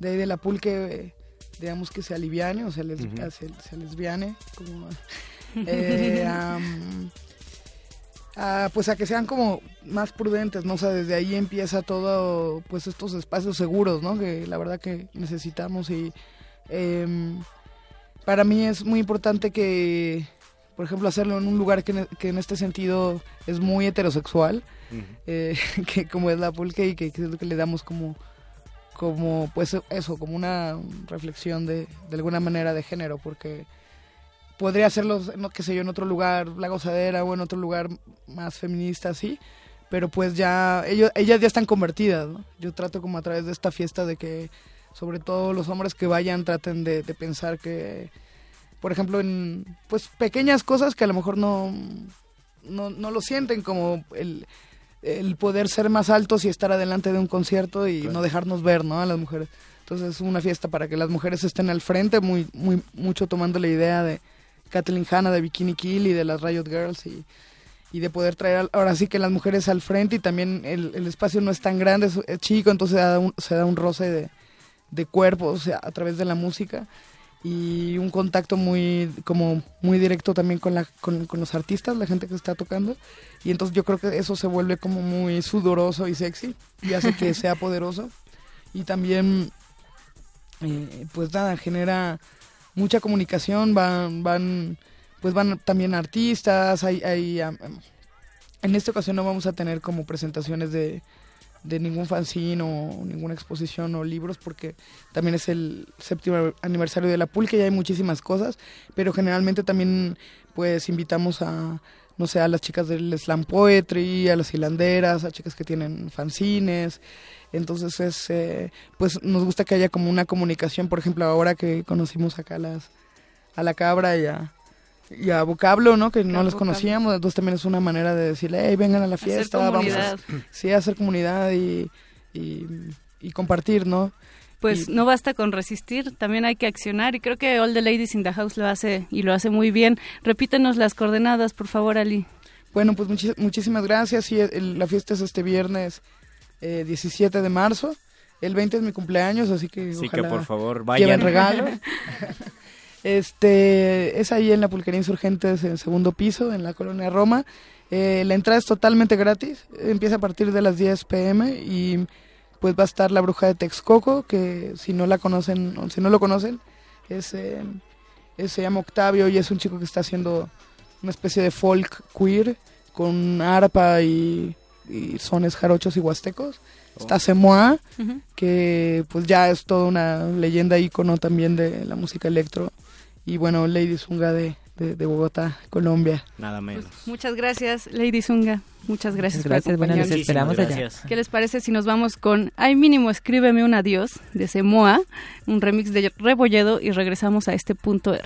de ahí de la pulque, eh, digamos que se aliviane o se, les, se, se lesbiane. Como, eh, a, pues a que sean como más prudentes, ¿no? O sea, desde ahí empieza todo, pues estos espacios seguros, ¿no? Que la verdad que necesitamos y em, para mí es muy importante que, por ejemplo, hacerlo en un lugar que, en- que en este sentido es muy heterosexual, eh, que como es la pulque y que, que es lo que le damos como, como pues eso, como una reflexión de, de alguna manera de género, porque podría hacerlo, no qué sé yo, en otro lugar, la gozadera o en otro lugar más feminista, así, pero pues ya, ellos, ellas ya están convertidas, ¿no? Yo trato como a través de esta fiesta de que, sobre todo los hombres que vayan, traten de, de pensar que, por ejemplo, en pues pequeñas cosas que a lo mejor no, no, no lo sienten como el, el poder ser más altos y estar adelante de un concierto y no dejarnos ver, ¿no? A las mujeres. Entonces es una fiesta para que las mujeres estén al frente, muy, muy, mucho tomando la idea de Kathleen Hanna, de Bikini Kill y de las Riot Girls y, y de poder traer ahora sí que las mujeres al frente y también el, el espacio no es tan grande, es, es chico, entonces se da un, se da un roce de, de cuerpos o sea, a través de la música y un contacto muy como muy directo también con la con, con los artistas la gente que está tocando. Y entonces yo creo que eso se vuelve como muy sudoroso y sexy y hace que sea poderoso. Y también eh, pues nada genera mucha comunicación van van pues van también artistas hay hay en esta ocasión no vamos a tener como presentaciones de de ningún fanzine o ninguna exposición o libros porque también es el séptimo aniversario de la Pulque y hay muchísimas cosas, pero generalmente también pues invitamos a no sé, a las chicas del slam poetry, a las hilanderas, a chicas que tienen fanzines. Entonces es eh, pues nos gusta que haya como una comunicación, por ejemplo, ahora que conocimos acá las a la cabra y a y a vocablo, ¿no? Que no los conocíamos, entonces también es una manera de decirle, hey, vengan a la fiesta, vamos a, sí, a hacer comunidad y, y, compartir, ¿no? Pues no basta con resistir, también hay que accionar y creo que All the Ladies in the House lo hace y lo hace muy bien. Repítenos las coordenadas, por favor, Ali. Bueno, pues muchísimas gracias. Sí, la fiesta es este viernes 17 eh, de marzo. El 20 es mi cumpleaños, así que sí que por favor vayan. Lleven regalos. Este, es ahí en la Pulquería Insurgentes, en segundo piso, en la colonia Roma. Eh, la entrada es totalmente gratis, empieza a partir de las 10 pm y pues va a estar la bruja de Texcoco, que si no la conocen, o si no lo conocen, es, eh, se llama Octavio y es un chico que está haciendo una especie de folk queer con arpa y, sones jarochos y huastecos. Oh. Está Semoa, que pues ya es toda una leyenda ícono también de la música electro y bueno, Lady Zunga de, de, Bogotá, Colombia. Nada menos. Pues, muchas gracias, Lady Zunga. Muchas gracias. Muchas gracias, bueno, nos esperamos allá. ¿Qué les parece si nos vamos con Ay mínimo escríbeme un adiós de Semoa, un remix de Rebolledo y regresamos a este punto R?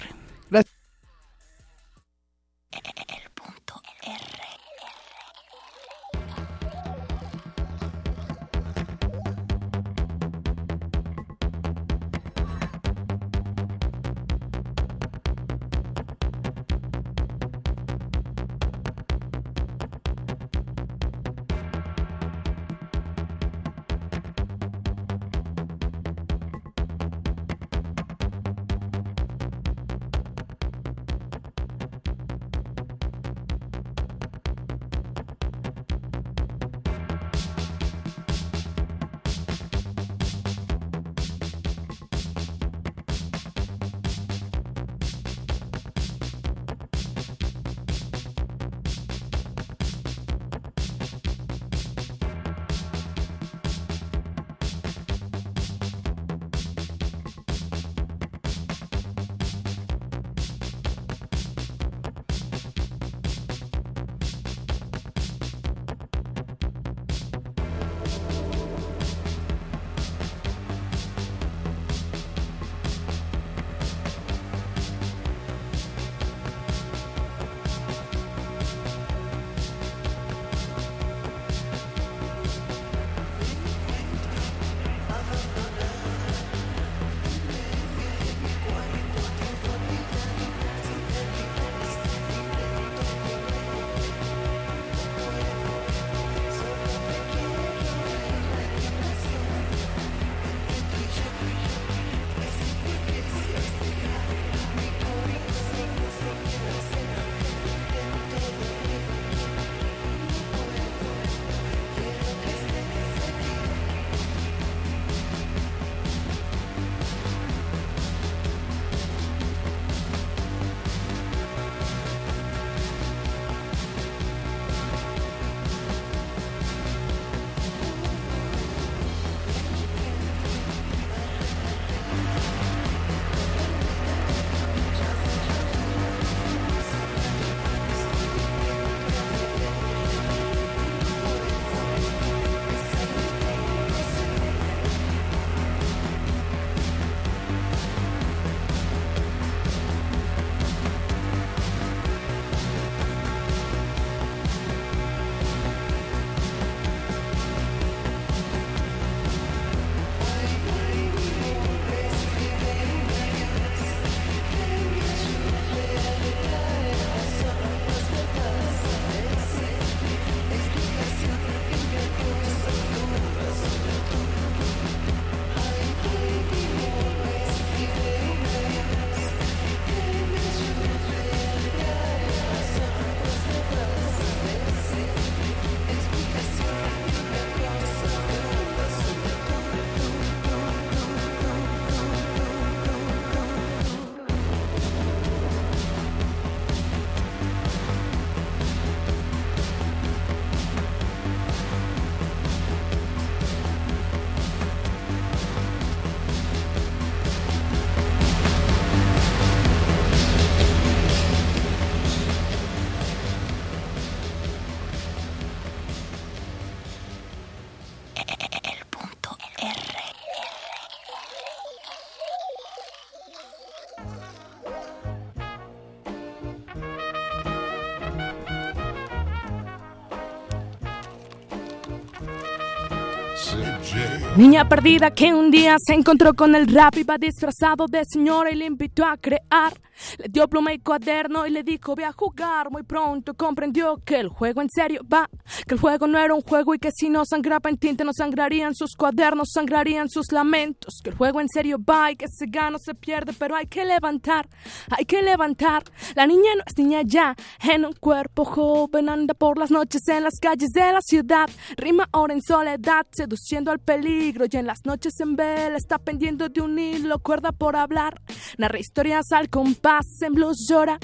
Perdida que un día se encontró con el rap, iba disfrazado de señora y le invitó a crear. Le dio pluma y cuaderno y le dijo voy a jugar. Muy pronto comprendió que el juego en serio va, que el juego no era un juego y que si no sangraba en tinta no sangrarían sus cuadernos, sangrarían sus lamentos. Que el juego en serio va y que se gana se pierde, pero hay que levantar, hay que levantar. La niña no es niña ya, en un cuerpo joven anda por las noches en las calles de la ciudad. Rima ahora en soledad, seduciendo al peligro y en las noches en vela está pendiendo de un hilo, cuerda por hablar. Narra historias al compás en blues llora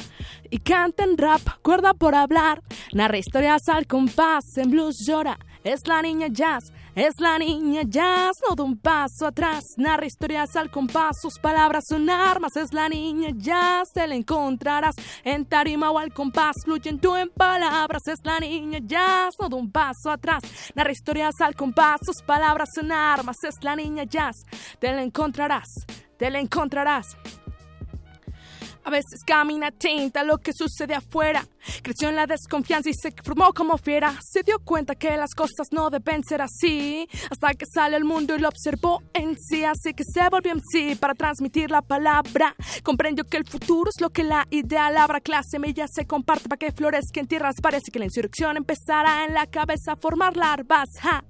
y canta en rap, cuerda por hablar. Narra historias al compás, en blues llora. Es la niña jazz, es la niña jazz, no da un paso atrás. Narra historias al compás, sus palabras son armas. Es la niña jazz, te la encontrarás en tarima o al compás, fluyen tú en palabras. Es la niña jazz, no da un paso atrás. Narra historias al compás, sus palabras son armas. Es la niña jazz, te la encontrarás, te la encontrarás. A veces camina atenta a lo que sucede afuera. Creció en la desconfianza y se formó como fiera. Se dio cuenta que las cosas no deben ser así. Hasta que sale al mundo y lo observó en sí. Así que se volvió en sí para transmitir la palabra. Comprendió que el futuro es lo que la idea labra. Clase semilla se comparte para que florezca en tierras. Parece que la insurrección empezará en la cabeza a formar larvas. ¡Ja!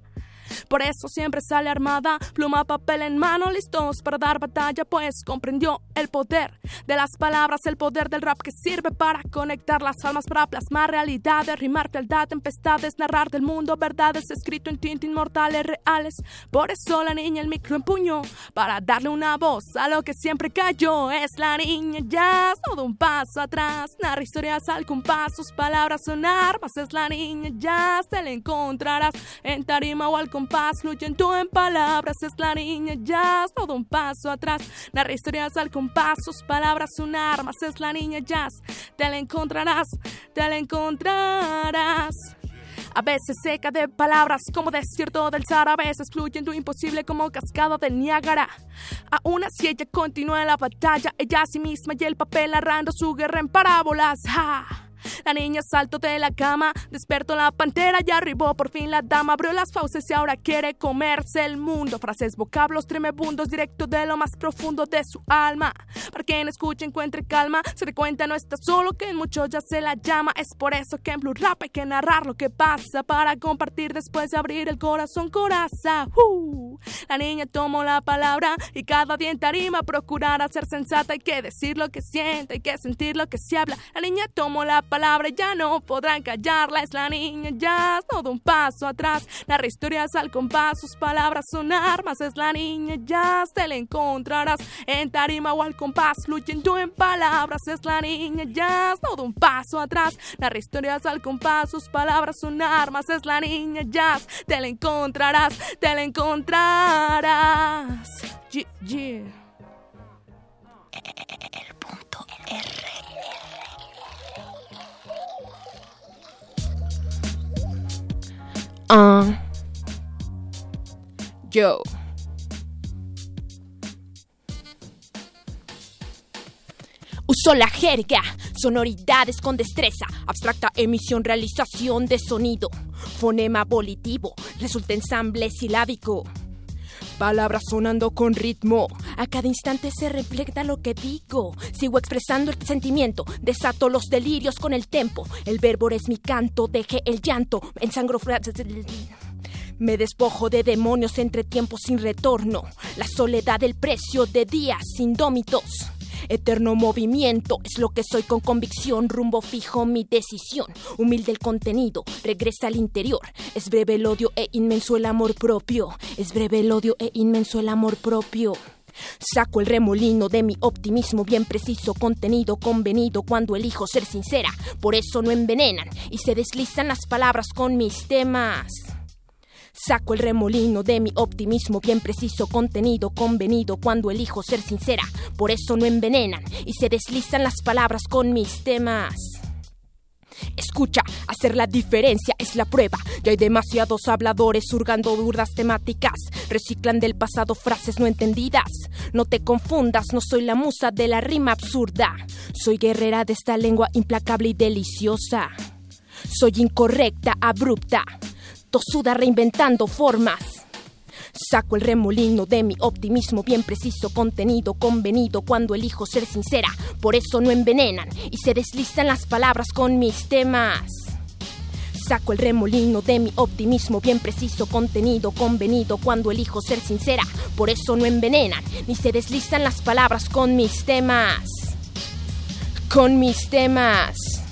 Por eso siempre sale armada, pluma, papel en mano, listos para dar batalla, pues comprendió el poder de las palabras, el poder del rap que sirve para conectar las almas, para plasmar realidades, rimar fealdad, tempestades, narrar del mundo verdades, escrito en tinta inmortales reales. Por eso la niña el micro empuñó para darle una voz a lo que siempre cayó. Es la niña jazz, no da un paso atrás, narra historias al compás, sus palabras son armas. Es la niña jazz, te la encontrarás en tarima o al compás, fluyen tú en palabras, es la niña jazz, todo un paso atrás, narra historias al compás, sus palabras son armas, es la niña jazz, te la encontrarás, te la encontrarás. A veces seca de palabras como desierto del Sahara, a veces fluyendo imposible como cascada del Niágara. Aún así ella continúa en la batalla, ella a sí misma y el papel narrando su guerra en parábolas. ¡Ja! La niña saltó de la cama, despertó la pantera y arribó por fin la dama. Abrió las fauces y ahora quiere comerse el mundo. Frases, vocablos tremebundos, directo de lo más profundo de su alma. Para quien escuche, encuentre calma, se dé cuenta no está solo, que en muchos ya se la llama. Es por eso que en Blue Rap hay que narrar lo que pasa para compartir después de abrir el corazón, coraza. Uh. La niña tomó la palabra y cada día en tarima procurará ser sensata. Hay que decir lo que siente, hay que sentir lo que se habla. La niña tomó la palabra y ya no podrán callarla. Es la niña no da un paso atrás. Narra historias al compás, sus palabras son armas. Es la niña ya te la encontrarás en tarima o al compás, fluyendo en palabras. Es la niña no da un paso atrás. Narra historias al compás, sus palabras son armas. Es la niña jazz, te la encontrarás, te la encontrarás. El punto R. Ah. Yo. Uso la jerga, sonoridades con destreza, abstracta emisión, realización de sonido, fonema volitivo, resulta ensamble silábico. Palabras sonando con ritmo. A cada instante se refleja lo que digo. Sigo expresando el sentimiento. Desato los delirios con el tempo. El verbo es mi canto. Deje el llanto. Ensangro frases. Me despojo de demonios entre tiempos sin retorno. La soledad, el precio de días indómitos. Eterno movimiento es lo que soy con convicción, rumbo fijo mi decisión. Humilde el contenido, regresa al interior. Es breve el odio e inmenso el amor propio. Es breve el odio e inmenso el amor propio. Saco el remolino de mi optimismo bien preciso, contenido, convenido cuando elijo ser sincera. Por eso no envenenan y se deslizan las palabras con mis temas. Saco el remolino de mi optimismo bien preciso, contenido, convenido cuando elijo ser sincera. Por eso no envenenan y se deslizan las palabras con mis temas. Escucha, hacer la diferencia es la prueba. Ya hay demasiados habladores hurgando duras temáticas. Reciclan del pasado frases no entendidas. No te confundas, no soy la musa de la rima absurda. Soy guerrera de esta lengua implacable y deliciosa. Soy incorrecta, abrupta, tosuda reinventando formas. Saco el remolino de mi optimismo bien preciso, contenido, convenido cuando elijo ser sincera. Por eso no envenenan y se deslizan las palabras con mis temas. Saco el remolino de mi optimismo bien preciso, contenido, convenido cuando elijo ser sincera. Por eso no envenenan ni se deslizan las palabras con mis temas. Con mis temas.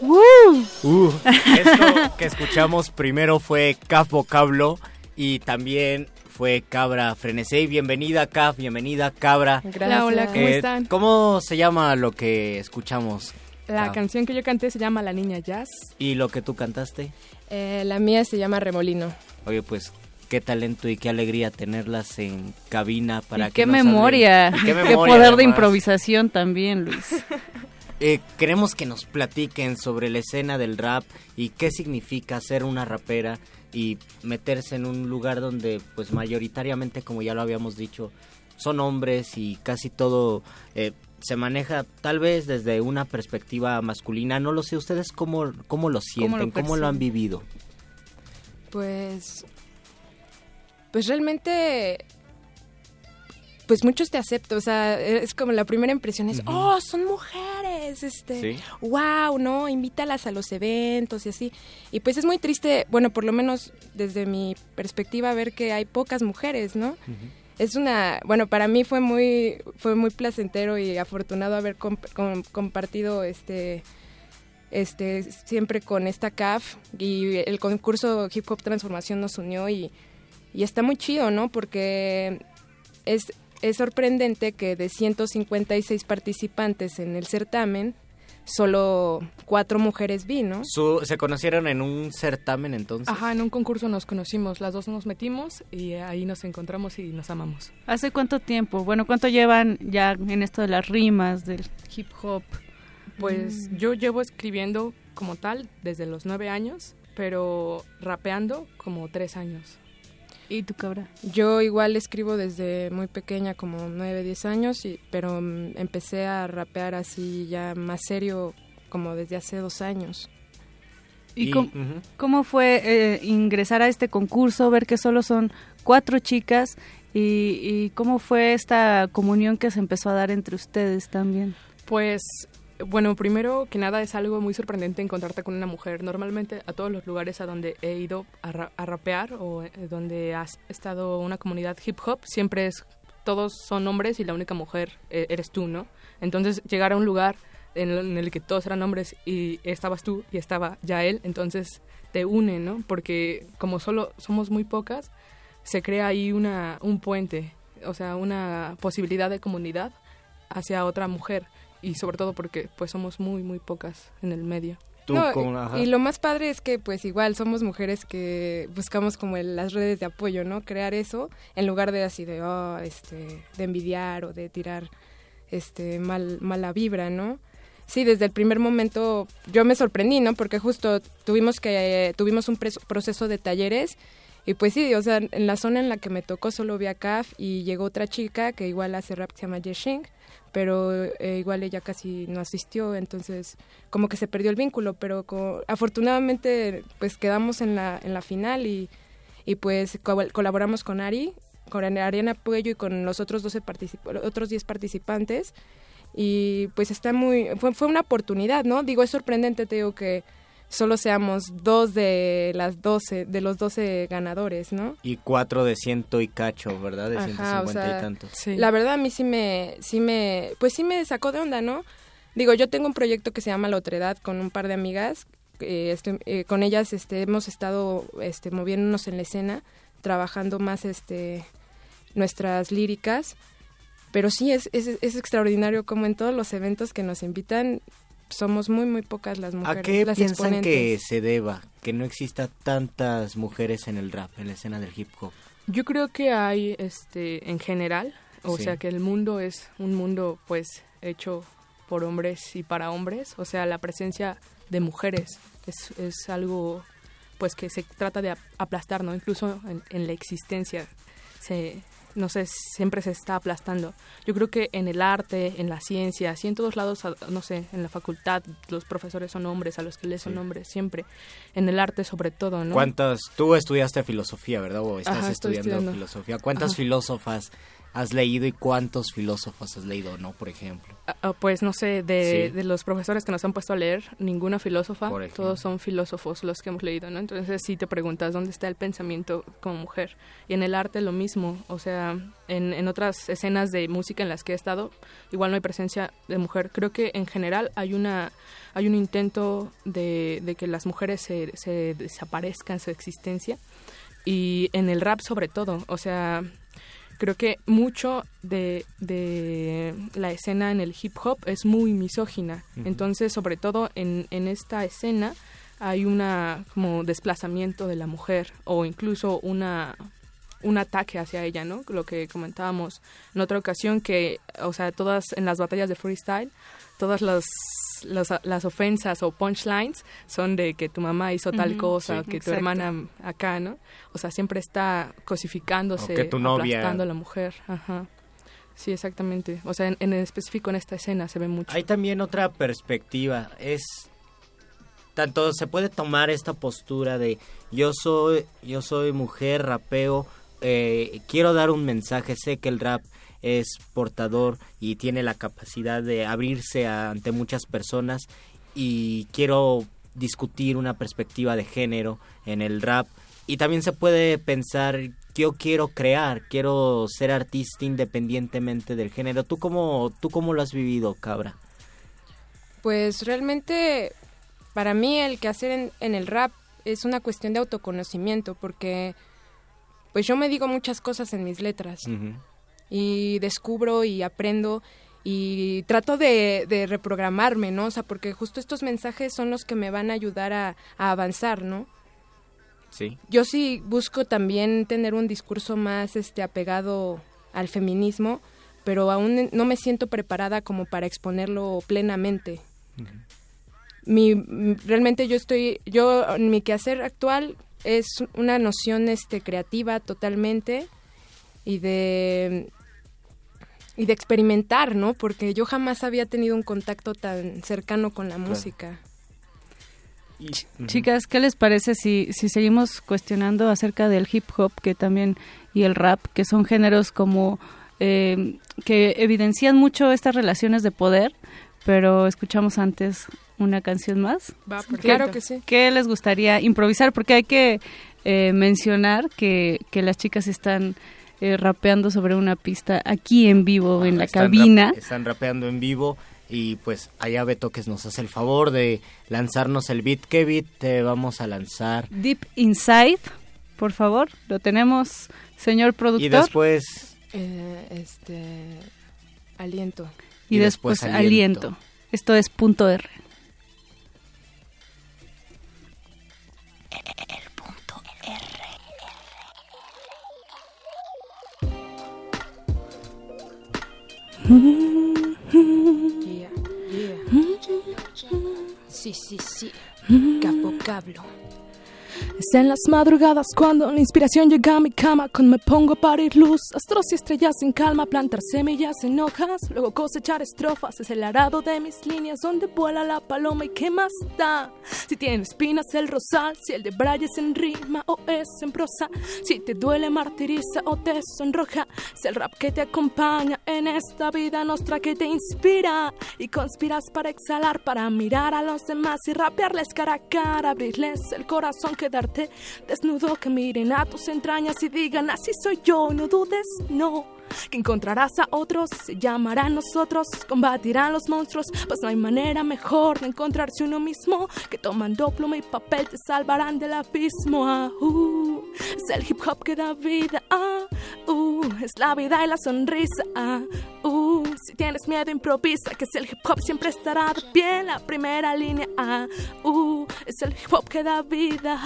Uh, esto que escuchamos primero fue Caf Vocablo y también fue Cabra Frenesey. Bienvenida, Caf, bienvenida, Cabra. Hola, hola, ¿cómo Eh, están? ¿Cómo se llama lo que escuchamos? La Caf? canción que yo canté se llama La Niña Jazz. ¿Y lo que tú cantaste? Eh, la mía se llama Remolino. Oye, pues qué talento y qué alegría tenerlas en cabina para y que qué nos memoria, qué, memoria, poder de además. improvisación también, Luis. Eh, queremos que nos platiquen sobre la escena del rap y qué significa ser una rapera y meterse en un lugar donde pues mayoritariamente como ya lo habíamos dicho son hombres y casi todo eh, se maneja tal vez desde una perspectiva masculina. No lo sé ustedes cómo cómo lo sienten cómo lo, han vivido Pues. Pues realmente. Pues muchos te acepto, o sea, es como la primera impresión es, oh, son mujeres, este, Sí. wow, ¿no? Invítalas a los eventos y así. Y pues es muy triste, bueno, por lo menos desde mi perspectiva, ver que hay pocas mujeres, ¿no? es una bueno para mí fue muy fue muy placentero y afortunado haber comp- com- compartido este este siempre con esta CAF y el concurso Hip Hop Transformación nos unió y, y está muy chido, ¿no? Porque es, es sorprendente que de 156 participantes en el certamen, solo cuatro mujeres vi, ¿no? Su- se conocieron en un certamen entonces Ajá, en un concurso nos conocimos, las dos nos metimos y ahí nos encontramos y nos amamos. ¿Hace cuánto tiempo? Bueno, ¿cuánto llevan ya en esto de las rimas, del hip hop? Pues Mm. yo llevo escribiendo como tal desde los nueve años, pero rapeando como tres años. ¿Y tu cabra? Yo igual escribo desde muy pequeña, como nueve, diez años, y, pero mm, empecé a rapear así ya más serio como desde hace dos años. ¿Y, cómo, cómo fue eh, ingresar a este concurso, ver que solo son cuatro chicas y, y cómo fue esta comunión que se empezó a dar entre ustedes también? Pues, bueno, primero que nada es algo muy sorprendente encontrarte con una mujer. Normalmente a todos los lugares a donde he ido a, ra- a rapear o eh, donde has estado una comunidad hip hop, siempre es, todos son hombres y la única mujer eh, eres tú, ¿no? Entonces llegar a un lugar en, en el que todos eran hombres y estabas tú y estaba ya él, entonces te une, ¿no? Porque como solo somos muy pocas, se crea ahí una, un puente, o sea, una posibilidad de comunidad hacia otra mujer y sobre todo porque pues somos muy muy pocas en el medio. Tú No, con- y- lo más padre es que pues igual somos mujeres que buscamos como el- las redes de apoyo, ¿no? Crear eso en lugar de así de oh, este de envidiar o de tirar este mal mala vibra, ¿no? Sí, desde el primer momento yo me sorprendí, ¿no? Porque justo tuvimos que tuvimos un proceso de talleres y pues sí, o sea, en la zona en la que me tocó solo vi a CAF y llegó otra chica que igual hace rap que se llama Yeshing, pero eh, igual ella casi no asistió, entonces como que se perdió el vínculo, pero afortunadamente pues quedamos en la, en la final y, y pues co- colaboramos con Ari, con Ariana Puello y con los otros 12 particip- otros 10 participantes y pues está muy fue, fue una oportunidad, ¿no? Digo, es sorprendente, te digo que solo seamos dos de las 12 de los 12 ganadores, ¿no? y cuatro de ciento y cacho verdad de Ajá, 150 o sea, y tantos La verdad a mí sí me, sí me, pues sí me sacó de onda, ¿no? Digo, yo tengo un proyecto que se llama La Otredad con un par de amigas, eh, eh, con ellas este, hemos estado este, moviéndonos en la escena, trabajando más este, nuestras líricas, pero sí es, es, es extraordinario como en todos los eventos que nos invitan somos muy muy pocas las mujeres, ¿A qué las piensan exponentes. que se deba que no exista tantas mujeres en el rap, en la escena del hip hop? Yo creo que hay, este, en general, o Sí. sea, que el mundo es un mundo, pues, hecho por hombres y para hombres. O sea, la presencia de mujeres es, es algo, pues, que se trata de ap- aplastar, ¿no? Incluso en, en la existencia se no sé, siempre se está aplastando. Yo creo que en el arte, en la ciencia, así en todos lados, no sé, en la facultad, los profesores son hombres, a los que lees son hombres, siempre. En el arte sobre todo, ¿no? ¿Cuántas? Tú estudiaste filosofía, ¿verdad? O estás Ajá, estudiando estudiando. filosofía. ¿Cuántas Ajá. filósofas has leído y cuántos filósofos has leído, no? Por ejemplo. Ah, ah, pues no sé, de, Sí. de los profesores que nos han puesto a leer, ninguna filósofa, todos son filósofos los que hemos leído, ¿no? Entonces sí te preguntas dónde está el pensamiento como mujer. Y en el arte lo mismo, o sea, en, en otras escenas de música en las que he estado, igual no hay presencia de mujer. Creo que en general hay una hay un intento de, de que las mujeres se, se desaparezcan su existencia y en el rap sobre todo, o sea, creo que mucho de, de la escena en el hip hop es muy misógina. Entonces, sobre todo en, en esta escena hay una como desplazamiento de la mujer o incluso una un ataque hacia ella, ¿no? Lo que comentábamos en otra ocasión que, o sea, todas en las batallas de freestyle, todas las las, las ofensas o punchlines son de que tu mamá hizo tal Ujú, cosa, sí. que tu Exacto. hermana acá, ¿no? O sea, siempre está cosificándose, O que tu novia- aplastando a la mujer. Ajá. Sí, exactamente. O sea, en, en específico en esta escena se ve mucho. Hay también otra perspectiva. Es tanto se puede tomar esta postura de yo soy yo soy mujer rapeo eh, quiero dar un mensaje sé que el rap es portador y tiene la capacidad de abrirse ante muchas personas. Y quiero discutir una perspectiva de género en el rap. Y también se puede pensar yo quiero crear quiero ser artista independientemente del género. Tú cómo tú cómo lo has vivido cabra Pues realmente para mí el quehacer en, en el rap es una cuestión de autoconocimiento porque pues yo me digo muchas cosas en mis letras y descubro y aprendo y trato de, de reprogramarme, ¿no? O sea, porque justo estos mensajes son los que me van a ayudar a, a avanzar, ¿no? sí Yo sí busco también tener un discurso más este apegado al feminismo, pero aún no me siento preparada como para exponerlo plenamente. Mi, realmente yo estoy, yo en mi quehacer actual es una noción este creativa totalmente y de y de experimentar, ¿no? Porque yo jamás había tenido un contacto tan cercano con la música. Chicas, ¿qué les parece si, si seguimos cuestionando acerca del hip hop que también y el rap, que son géneros como eh, que evidencian mucho estas relaciones de poder, pero escuchamos antes una canción más? Va, ¿Qué- claro que sí. ¿Qué les gustaría improvisar? Porque hay que eh, mencionar que, que las chicas están eh, rapeando sobre una pista aquí en vivo en la Están cabina. rap- están rapeando en vivo y pues allá Beto que nos hace el favor de lanzarnos el beat. ¿Qué beat te vamos a lanzar? Deep Inside, por favor, lo tenemos, señor productor. Y después Eh, este aliento. y después, aliento. Esto es punto R. Yeah, yeah. Sí, sí, sí. Capo cablo. Es en las madrugadas cuando la inspiración llega a mi cama, cuando me pongo a parir luz, astros y estrellas en calma, plantar semillas en hojas, luego cosechar estrofas, es el arado de mis líneas donde vuela la paloma y qué más da. Si tiene espinas el rosal, si el de Braille es en rima o es en prosa, si te duele martiriza o te sonroja, si el rap que te acompaña en esta vida nostra que te inspira y conspiras para exhalar, para mirar a los demás y rapearles cara a cara, abrirles el corazón, desnudo, que miren a tus entrañas y digan así soy yo, no dudes, no. Que encontrarás a otros, se llamarán nosotros, combatirán los monstruos, pues no hay manera mejor de encontrarse uno mismo que tomando pluma y papel te salvarán del abismo. Ah, uh, es el hip hop que da vida, ah, uh, es la vida y la sonrisa. Ah, uh, si tienes miedo improvisa, que si el hip hop siempre estará de pie en la primera línea. Ah, uh, es el hip hop que da vida.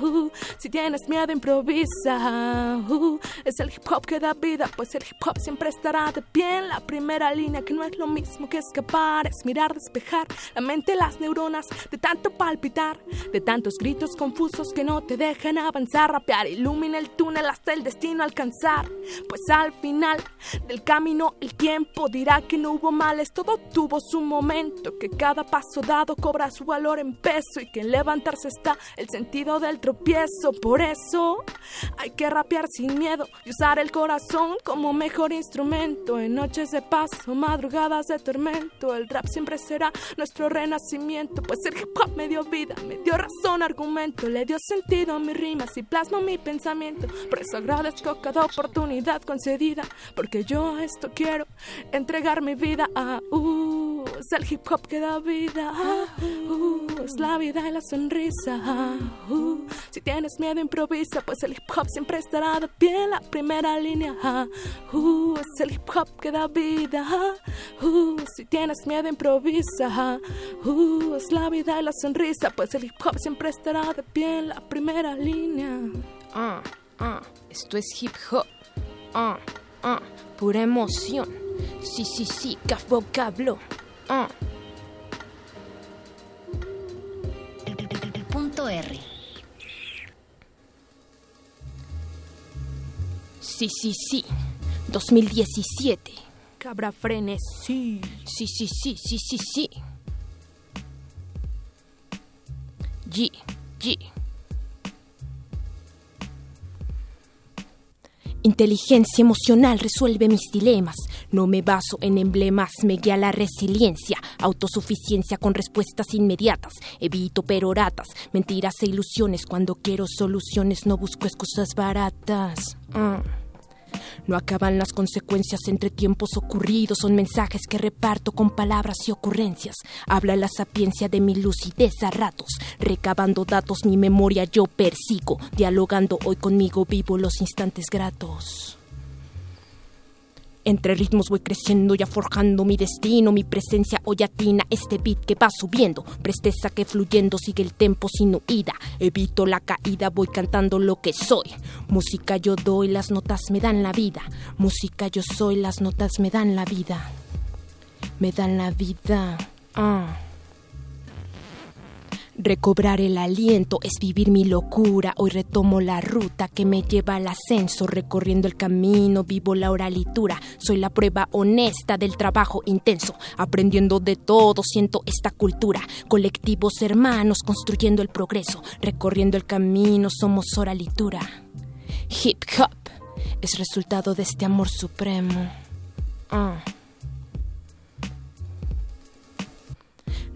Uh, si tienes miedo, improvisa. Uh, es el hip hop que da vida, pues el hip hop siempre estará de pie en la primera línea, que no es lo mismo que escapar, es mirar, despejar la mente, las neuronas de tanto palpitar, de tantos gritos confusos que no te dejan avanzar, rapear, ilumina el túnel hasta el destino alcanzar. Pues al final del camino el tiempo dirá que no hubo males, todo tuvo su momento, que cada paso dado cobra su valor en peso y que levantarse está el sentido del tropiezo. Por eso hay que rapear sin miedo y usar el corazón como mejor instrumento. En noches de paso, madrugadas de tormento, el rap siempre será nuestro renacimiento, pues el hip hop me dio vida, me dio razón, argumento, le dio sentido a mis rimas y plasmo mi pensamiento. Por eso agradezco cada oportunidad concedida, porque yo a esto quiero entregar mi vida a uh, es el hip hop que da vida, uh, es la vida y la sonrisa. uh, si tienes miedo improvisa, pues el hip hop siempre estará de pie en la primera línea. Uh, es el hip hop que da vida. uh, si tienes miedo improvisa, uh, es la vida y la sonrisa, pues el hip hop siempre estará de pie en la primera línea. Ah, ah, esto es hip hop. Ah, ah, pura emoción. Sí, sí, sí, caf vocablo. Ah. El punto R. Sí, sí, sí. 2017. Cabra frenesí. Sí, sí, sí, sí, sí, sí. G, G. Inteligencia emocional resuelve mis dilemas. No me baso en emblemas, me guía la resiliencia, autosuficiencia con respuestas inmediatas. Evito peroratas, mentiras e ilusiones. Cuando quiero soluciones, no busco excusas baratas. Ah. No acaban las consecuencias entre tiempos ocurridos, son mensajes que reparto con palabras y ocurrencias. Habla la sapiencia de mi lucidez a ratos, recabando datos, mi memoria yo persigo, dialogando hoy conmigo vivo los instantes gratos. Entre ritmos voy creciendo, ya forjando mi destino, mi presencia hoy atina este beat que va subiendo, presteza que fluyendo sigue el tempo sin huida, evito la caída, voy cantando lo que soy. Música yo doy, las notas me dan la vida, música yo soy, las notas me dan la vida, me dan la vida. Ah. Recobrar el aliento es vivir mi locura. Hoy retomo la ruta que me lleva al ascenso. Recorriendo el camino, vivo la oralitura. Soy la prueba honesta del trabajo intenso. Aprendiendo de todo, siento esta cultura. Colectivos hermanos construyendo el progreso. Recorriendo el camino, somos oralitura. Hip hop es resultado de este amor supremo. Ah.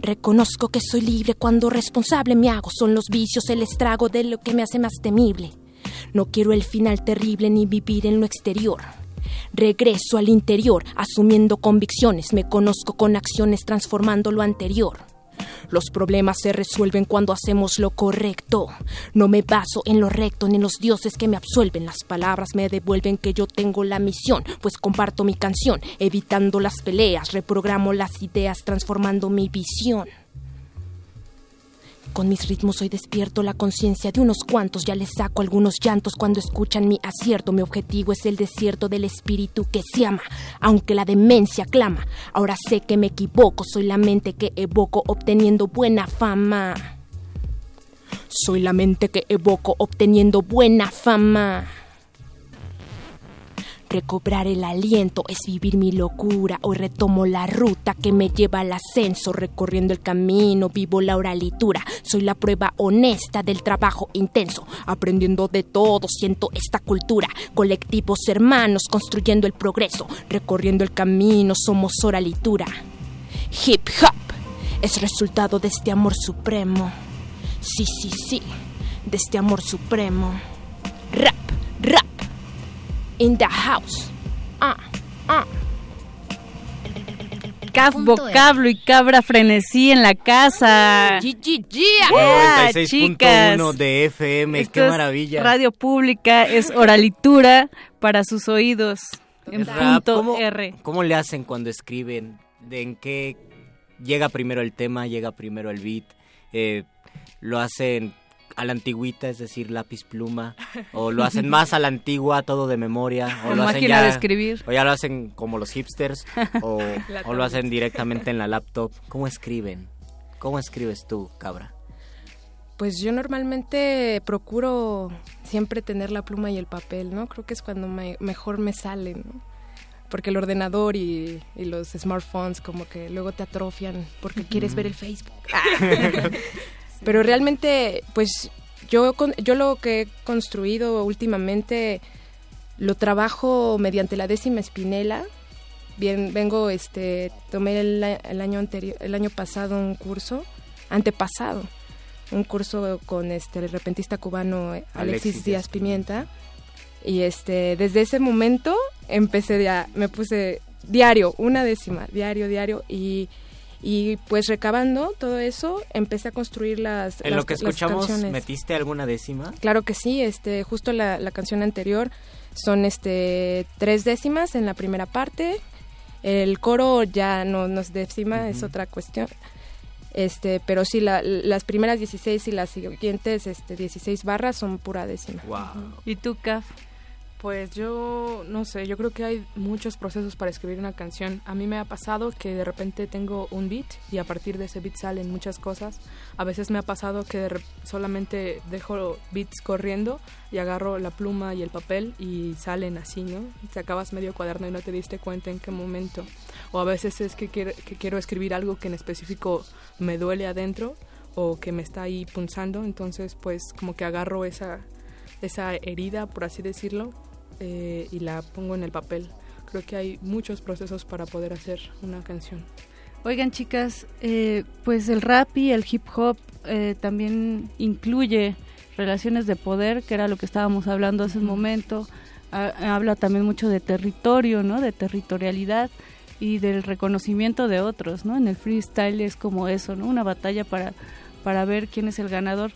Reconozco que soy libre cuando responsable me hago. Son los vicios el estrago de lo que me hace más temible. No quiero el final terrible ni vivir en lo exterior. Regreso al interior, asumiendo convicciones. Me conozco con acciones transformando lo anterior. Los problemas se resuelven cuando hacemos lo correcto. No me baso en lo recto ni en los dioses que me absuelven. Las palabras me devuelven que yo tengo la misión, pues comparto mi canción, evitando las peleas, reprogramo las ideas, transformando mi visión. Con mis ritmos hoy despierto la conciencia de unos cuantos, ya les saco algunos llantos cuando escuchan mi acierto. Mi objetivo es el desierto del espíritu que se ama, aunque la demencia clama. Ahora sé que me equivoco, soy la mente que evoco obteniendo buena fama. Soy la mente que evoco obteniendo buena fama. Recobrar el aliento es vivir mi locura. Hoy retomo la ruta que me lleva al ascenso. Recorriendo el camino, vivo la oralitura. Soy la prueba honesta del trabajo intenso. Aprendiendo de todo, siento esta cultura. Colectivos hermanos construyendo el progreso. Recorriendo el camino, somos oralitura. Hip hop es resultado de este amor supremo. Sí, sí, sí, de este amor supremo. Rap, rap in the house. Ah, ah. Caf, vocablo y cabra frenesí en la casa. Yeah, 96.1 de FM, Esto qué es maravilla. Radio pública es oralitura para sus oídos. En Rap, punto ¿cómo, R. ¿Cómo le hacen cuando escriben? ¿De en qué llega primero el tema, llega primero el beat? eh, lo hacen a la antigüita, es decir, lápiz pluma, o lo hacen más a la antigua, todo de memoria, o lo hacen máquina ya, de escribir. o ya lo hacen como los hipsters, o, o lo hacen directamente en la laptop. ¿Cómo escriben? ¿Cómo escribes tú, cabra? Pues yo normalmente procuro siempre tener la pluma y el papel, ¿no? Creo que es cuando me- mejor me sale, ¿no? Porque el ordenador y, y los smartphones como que luego te atrofian porque quieres ver el Facebook. Pero realmente, pues yo, yo lo que he construido últimamente lo trabajo mediante la décima espinela. Bien, vengo, este, tomé el, el año anterior, el año pasado un curso, antepasado, un curso con este el repentista cubano eh, Alexis, Alexis Díaz Pimienta. Y este, desde ese momento empecé ya, me puse diario, una décima, diario, diario, y, y pues recabando todo eso, empecé a construir las, En las- lo que escuchamos, canciones. ¿metiste alguna décima? Claro que sí, este, justo la, la canción anterior son este tres décimas en la primera parte. El coro ya no, no es décima, es otra cuestión. Este, pero sí, la- las primeras 16 y las siguientes este, 16 barras son pura décima. ¿Y tú, Caf? Pues yo no sé, yo creo que hay muchos procesos para escribir una canción. A mí me ha pasado que de repente tengo un beat y a partir de ese beat salen muchas cosas. A veces me ha pasado que de solamente dejo beats corriendo y agarro la pluma y el papel y salen así, ¿no? Te acabas medio cuaderno y no te diste cuenta en qué momento. O a veces es que quiero, que quiero escribir algo que en específico me duele adentro o que me está ahí punzando, entonces pues como que agarro esa, esa herida, por así decirlo, eh, y la pongo en el papel. Creo que hay muchos procesos para poder hacer una canción. Oigan, chicas, eh, pues el rap y el hip hop eh, también incluye relaciones de poder, que era lo que estábamos hablando hace un momento. Ha- habla también mucho de territorio, ¿no? De territorialidad y del reconocimiento de otros, ¿no? En el freestyle es como eso, ¿no? Una batalla para, para ver quién es el ganador.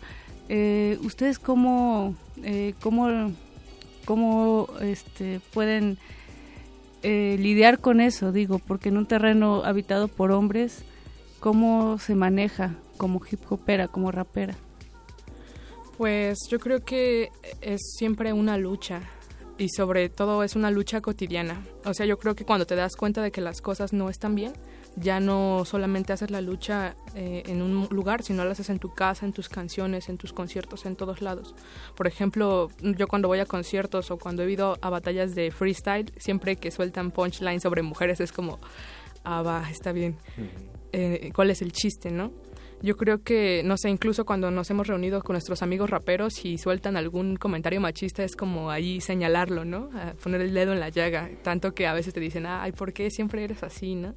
Eh, ¿Ustedes cómo, eh, cómo, cómo este, pueden eh, lidiar con eso, digo, porque en un terreno habitado por hombres, ¿cómo se maneja como hip hopera, como rapera? Pues yo creo que es siempre una lucha y sobre todo es una lucha cotidiana. O sea, yo creo que cuando te das cuenta de que las cosas no están bien, ya no solamente haces la lucha eh, en un lugar, sino la haces en tu casa, en tus canciones, en tus conciertos, en todos lados. Por ejemplo, yo cuando voy a conciertos o cuando he ido a batallas de freestyle, siempre que sueltan punchline sobre mujeres es como, ah, va, está bien. Eh, ¿Cuál es el chiste, no? Yo creo que, no sé, incluso cuando nos hemos reunido con nuestros amigos raperos y sueltan algún comentario machista, es como ahí señalarlo, ¿no? A poner el dedo en la llaga. Tanto que a veces te dicen, ay, ¿por qué siempre eres así, no?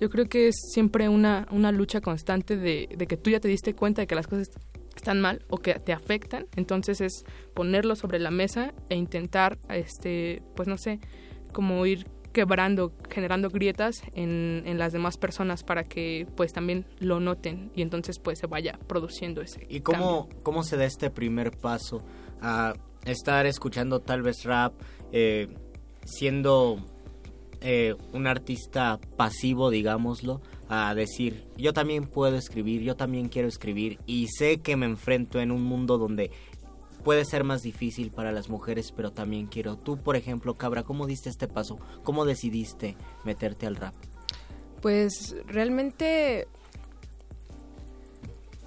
Yo creo que es siempre una, una lucha constante de, de que tú ya te diste cuenta de que las cosas están mal o que te afectan. Entonces es ponerlo sobre la mesa e intentar, este, pues no sé, como ir quebrando, generando grietas en, en las demás personas para que pues también lo noten y entonces pues se vaya produciendo ese ¿Y cómo, cambio. cómo se da este primer paso a estar escuchando tal vez rap, eh, siendo eh, un artista pasivo, digámoslo, a decir, yo también puedo escribir, yo también quiero escribir y sé que me enfrento en un mundo donde puede ser más difícil para las mujeres, pero también quiero. Tú, por ejemplo, Cabra, ¿cómo diste este paso? ¿Cómo decidiste meterte al rap? Pues realmente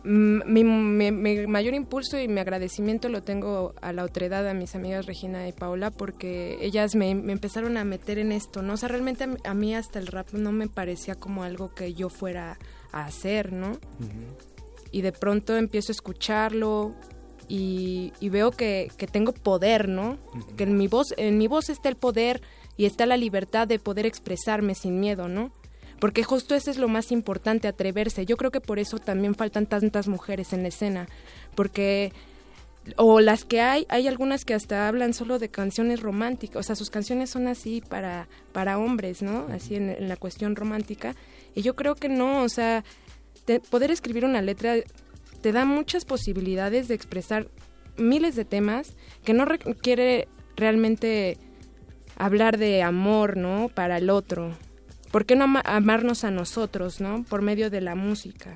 mi, mi- mi mayor impulso y mi agradecimiento lo tengo a la otredad, a mis amigas Regina y Paola, porque ellas me, me empezaron a meter en esto, ¿no? O sea, realmente a, mí- a mí hasta el rap no me parecía como algo que yo fuera a hacer, ¿no? Y de pronto empiezo a escucharlo y, y veo que, que tengo poder, ¿no? Que en mi voz, en mi voz está el poder y está la libertad de poder expresarme sin miedo, ¿no? Porque justo eso es lo más importante, atreverse. Yo creo que por eso también faltan tantas mujeres en la escena, porque o las que hay, hay algunas que hasta hablan solo de canciones románticas, o sea, sus canciones son así para para hombres, ¿no? Así en, en la cuestión romántica. Y yo creo que no, o sea, te- poder escribir una letra te da muchas posibilidades de expresar miles de temas que no requiere realmente hablar de amor, ¿no? Para el otro. ¿Por qué no ama- amarnos a nosotros, ¿no? Por medio de la música.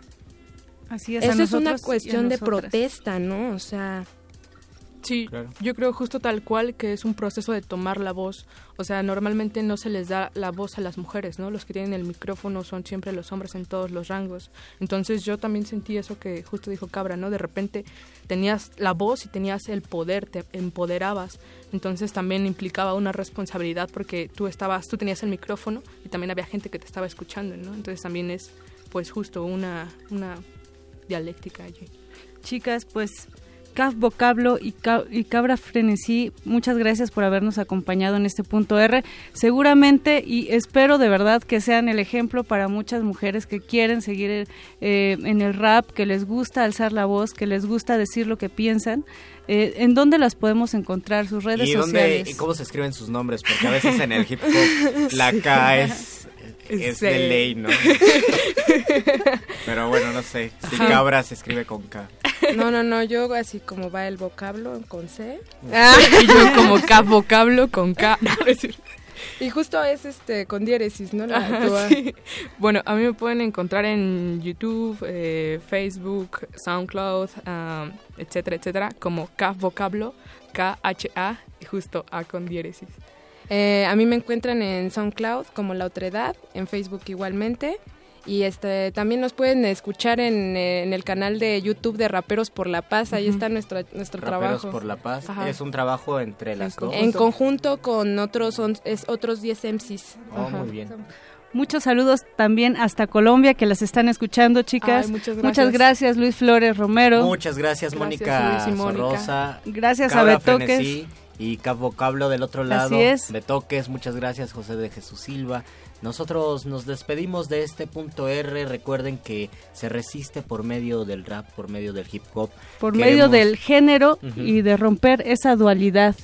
Así es, Eso es una cuestión de protesta, ¿no? O sea, Sí, yo creo justo tal cual que es un proceso de tomar la voz. O sea, normalmente no se les da la voz a las mujeres, ¿no? Los que tienen el micrófono son siempre los hombres en todos los rangos. Entonces yo también sentí eso que justo dijo Cabra, ¿no? De repente tenías la voz y tenías el poder, te empoderabas. Entonces también implicaba una responsabilidad porque tú estabas, tú tenías el micrófono y también había gente que te estaba escuchando, ¿no? Entonces también es, pues justo una, una dialéctica allí. Chicas, pues CAF Vocablo y, Ca- y Cabra Frenesí, muchas gracias por habernos acompañado en este punto R. Seguramente y espero de verdad que sean el ejemplo para muchas mujeres que quieren seguir eh, en el rap, que les gusta alzar la voz, que les gusta decir lo que piensan. Eh, ¿En dónde las podemos encontrar? Sus redes ¿Y dónde, sociales. y cómo se escriben sus nombres? Porque a veces en el hip hop la K es, es Sí. de ley, ¿no? Pero bueno, no sé. Si Ajá. cabra se escribe con K. no, no, no, yo así como va el vocablo con C. y yo como K vocablo con K. Y justo es este con diéresis, ¿no? La- Ajá, A. sí. Bueno, a mí me pueden encontrar en YouTube, eh, Facebook, SoundCloud, um, etcétera, etcétera, como K vocablo, K-H-A, y justo A con diéresis. Eh, a mí me encuentran en SoundCloud como La Otredad, en Facebook igualmente. Y este también nos pueden escuchar en, eh, en el canal de YouTube de Raperos por la Paz. Ahí está nuestro, nuestro Raperos trabajo. por la Paz. Ajá. Es un trabajo entre las dos. En conjunto con otros, on- es, otros 10 MCs. Oh, Ajá. muy bien. Muchos saludos también hasta Colombia que las están escuchando, chicas. Ay, muchas Muchas gracias. Luis Flores Romero. Muchas gracias, Mónica. Sorrosa. Gracias a Betoques. Frenesí Y Cap Vocablo del otro lado. Así es. Betoques, muchas gracias, José de Jesús Silva. Nosotros nos despedimos de este punto R. Recuerden que se resiste por medio del rap, por medio del hip hop. Por Queremos- medio del género y de romper esa dualidad.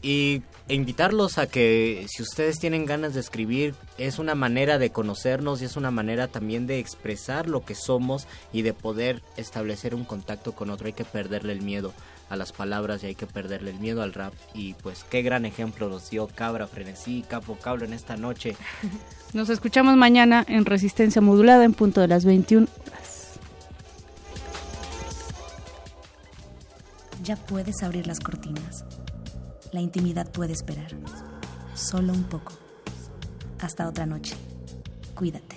Y e invitarlos a que si ustedes tienen ganas de escribir, es una manera de conocernos y es una manera también de expresar lo que somos y de poder establecer un contacto con otro. Hay que perderle el miedo a las palabras y hay que perderle el miedo al rap. Y pues qué gran ejemplo nos dio Cabra Frenesí, Capo Cablo en esta noche. Nos escuchamos mañana en Resistencia Modulada en punto de las 21 horas. Ya puedes abrir las cortinas. La intimidad puede esperar. Solo un poco. Hasta otra noche. Cuídate.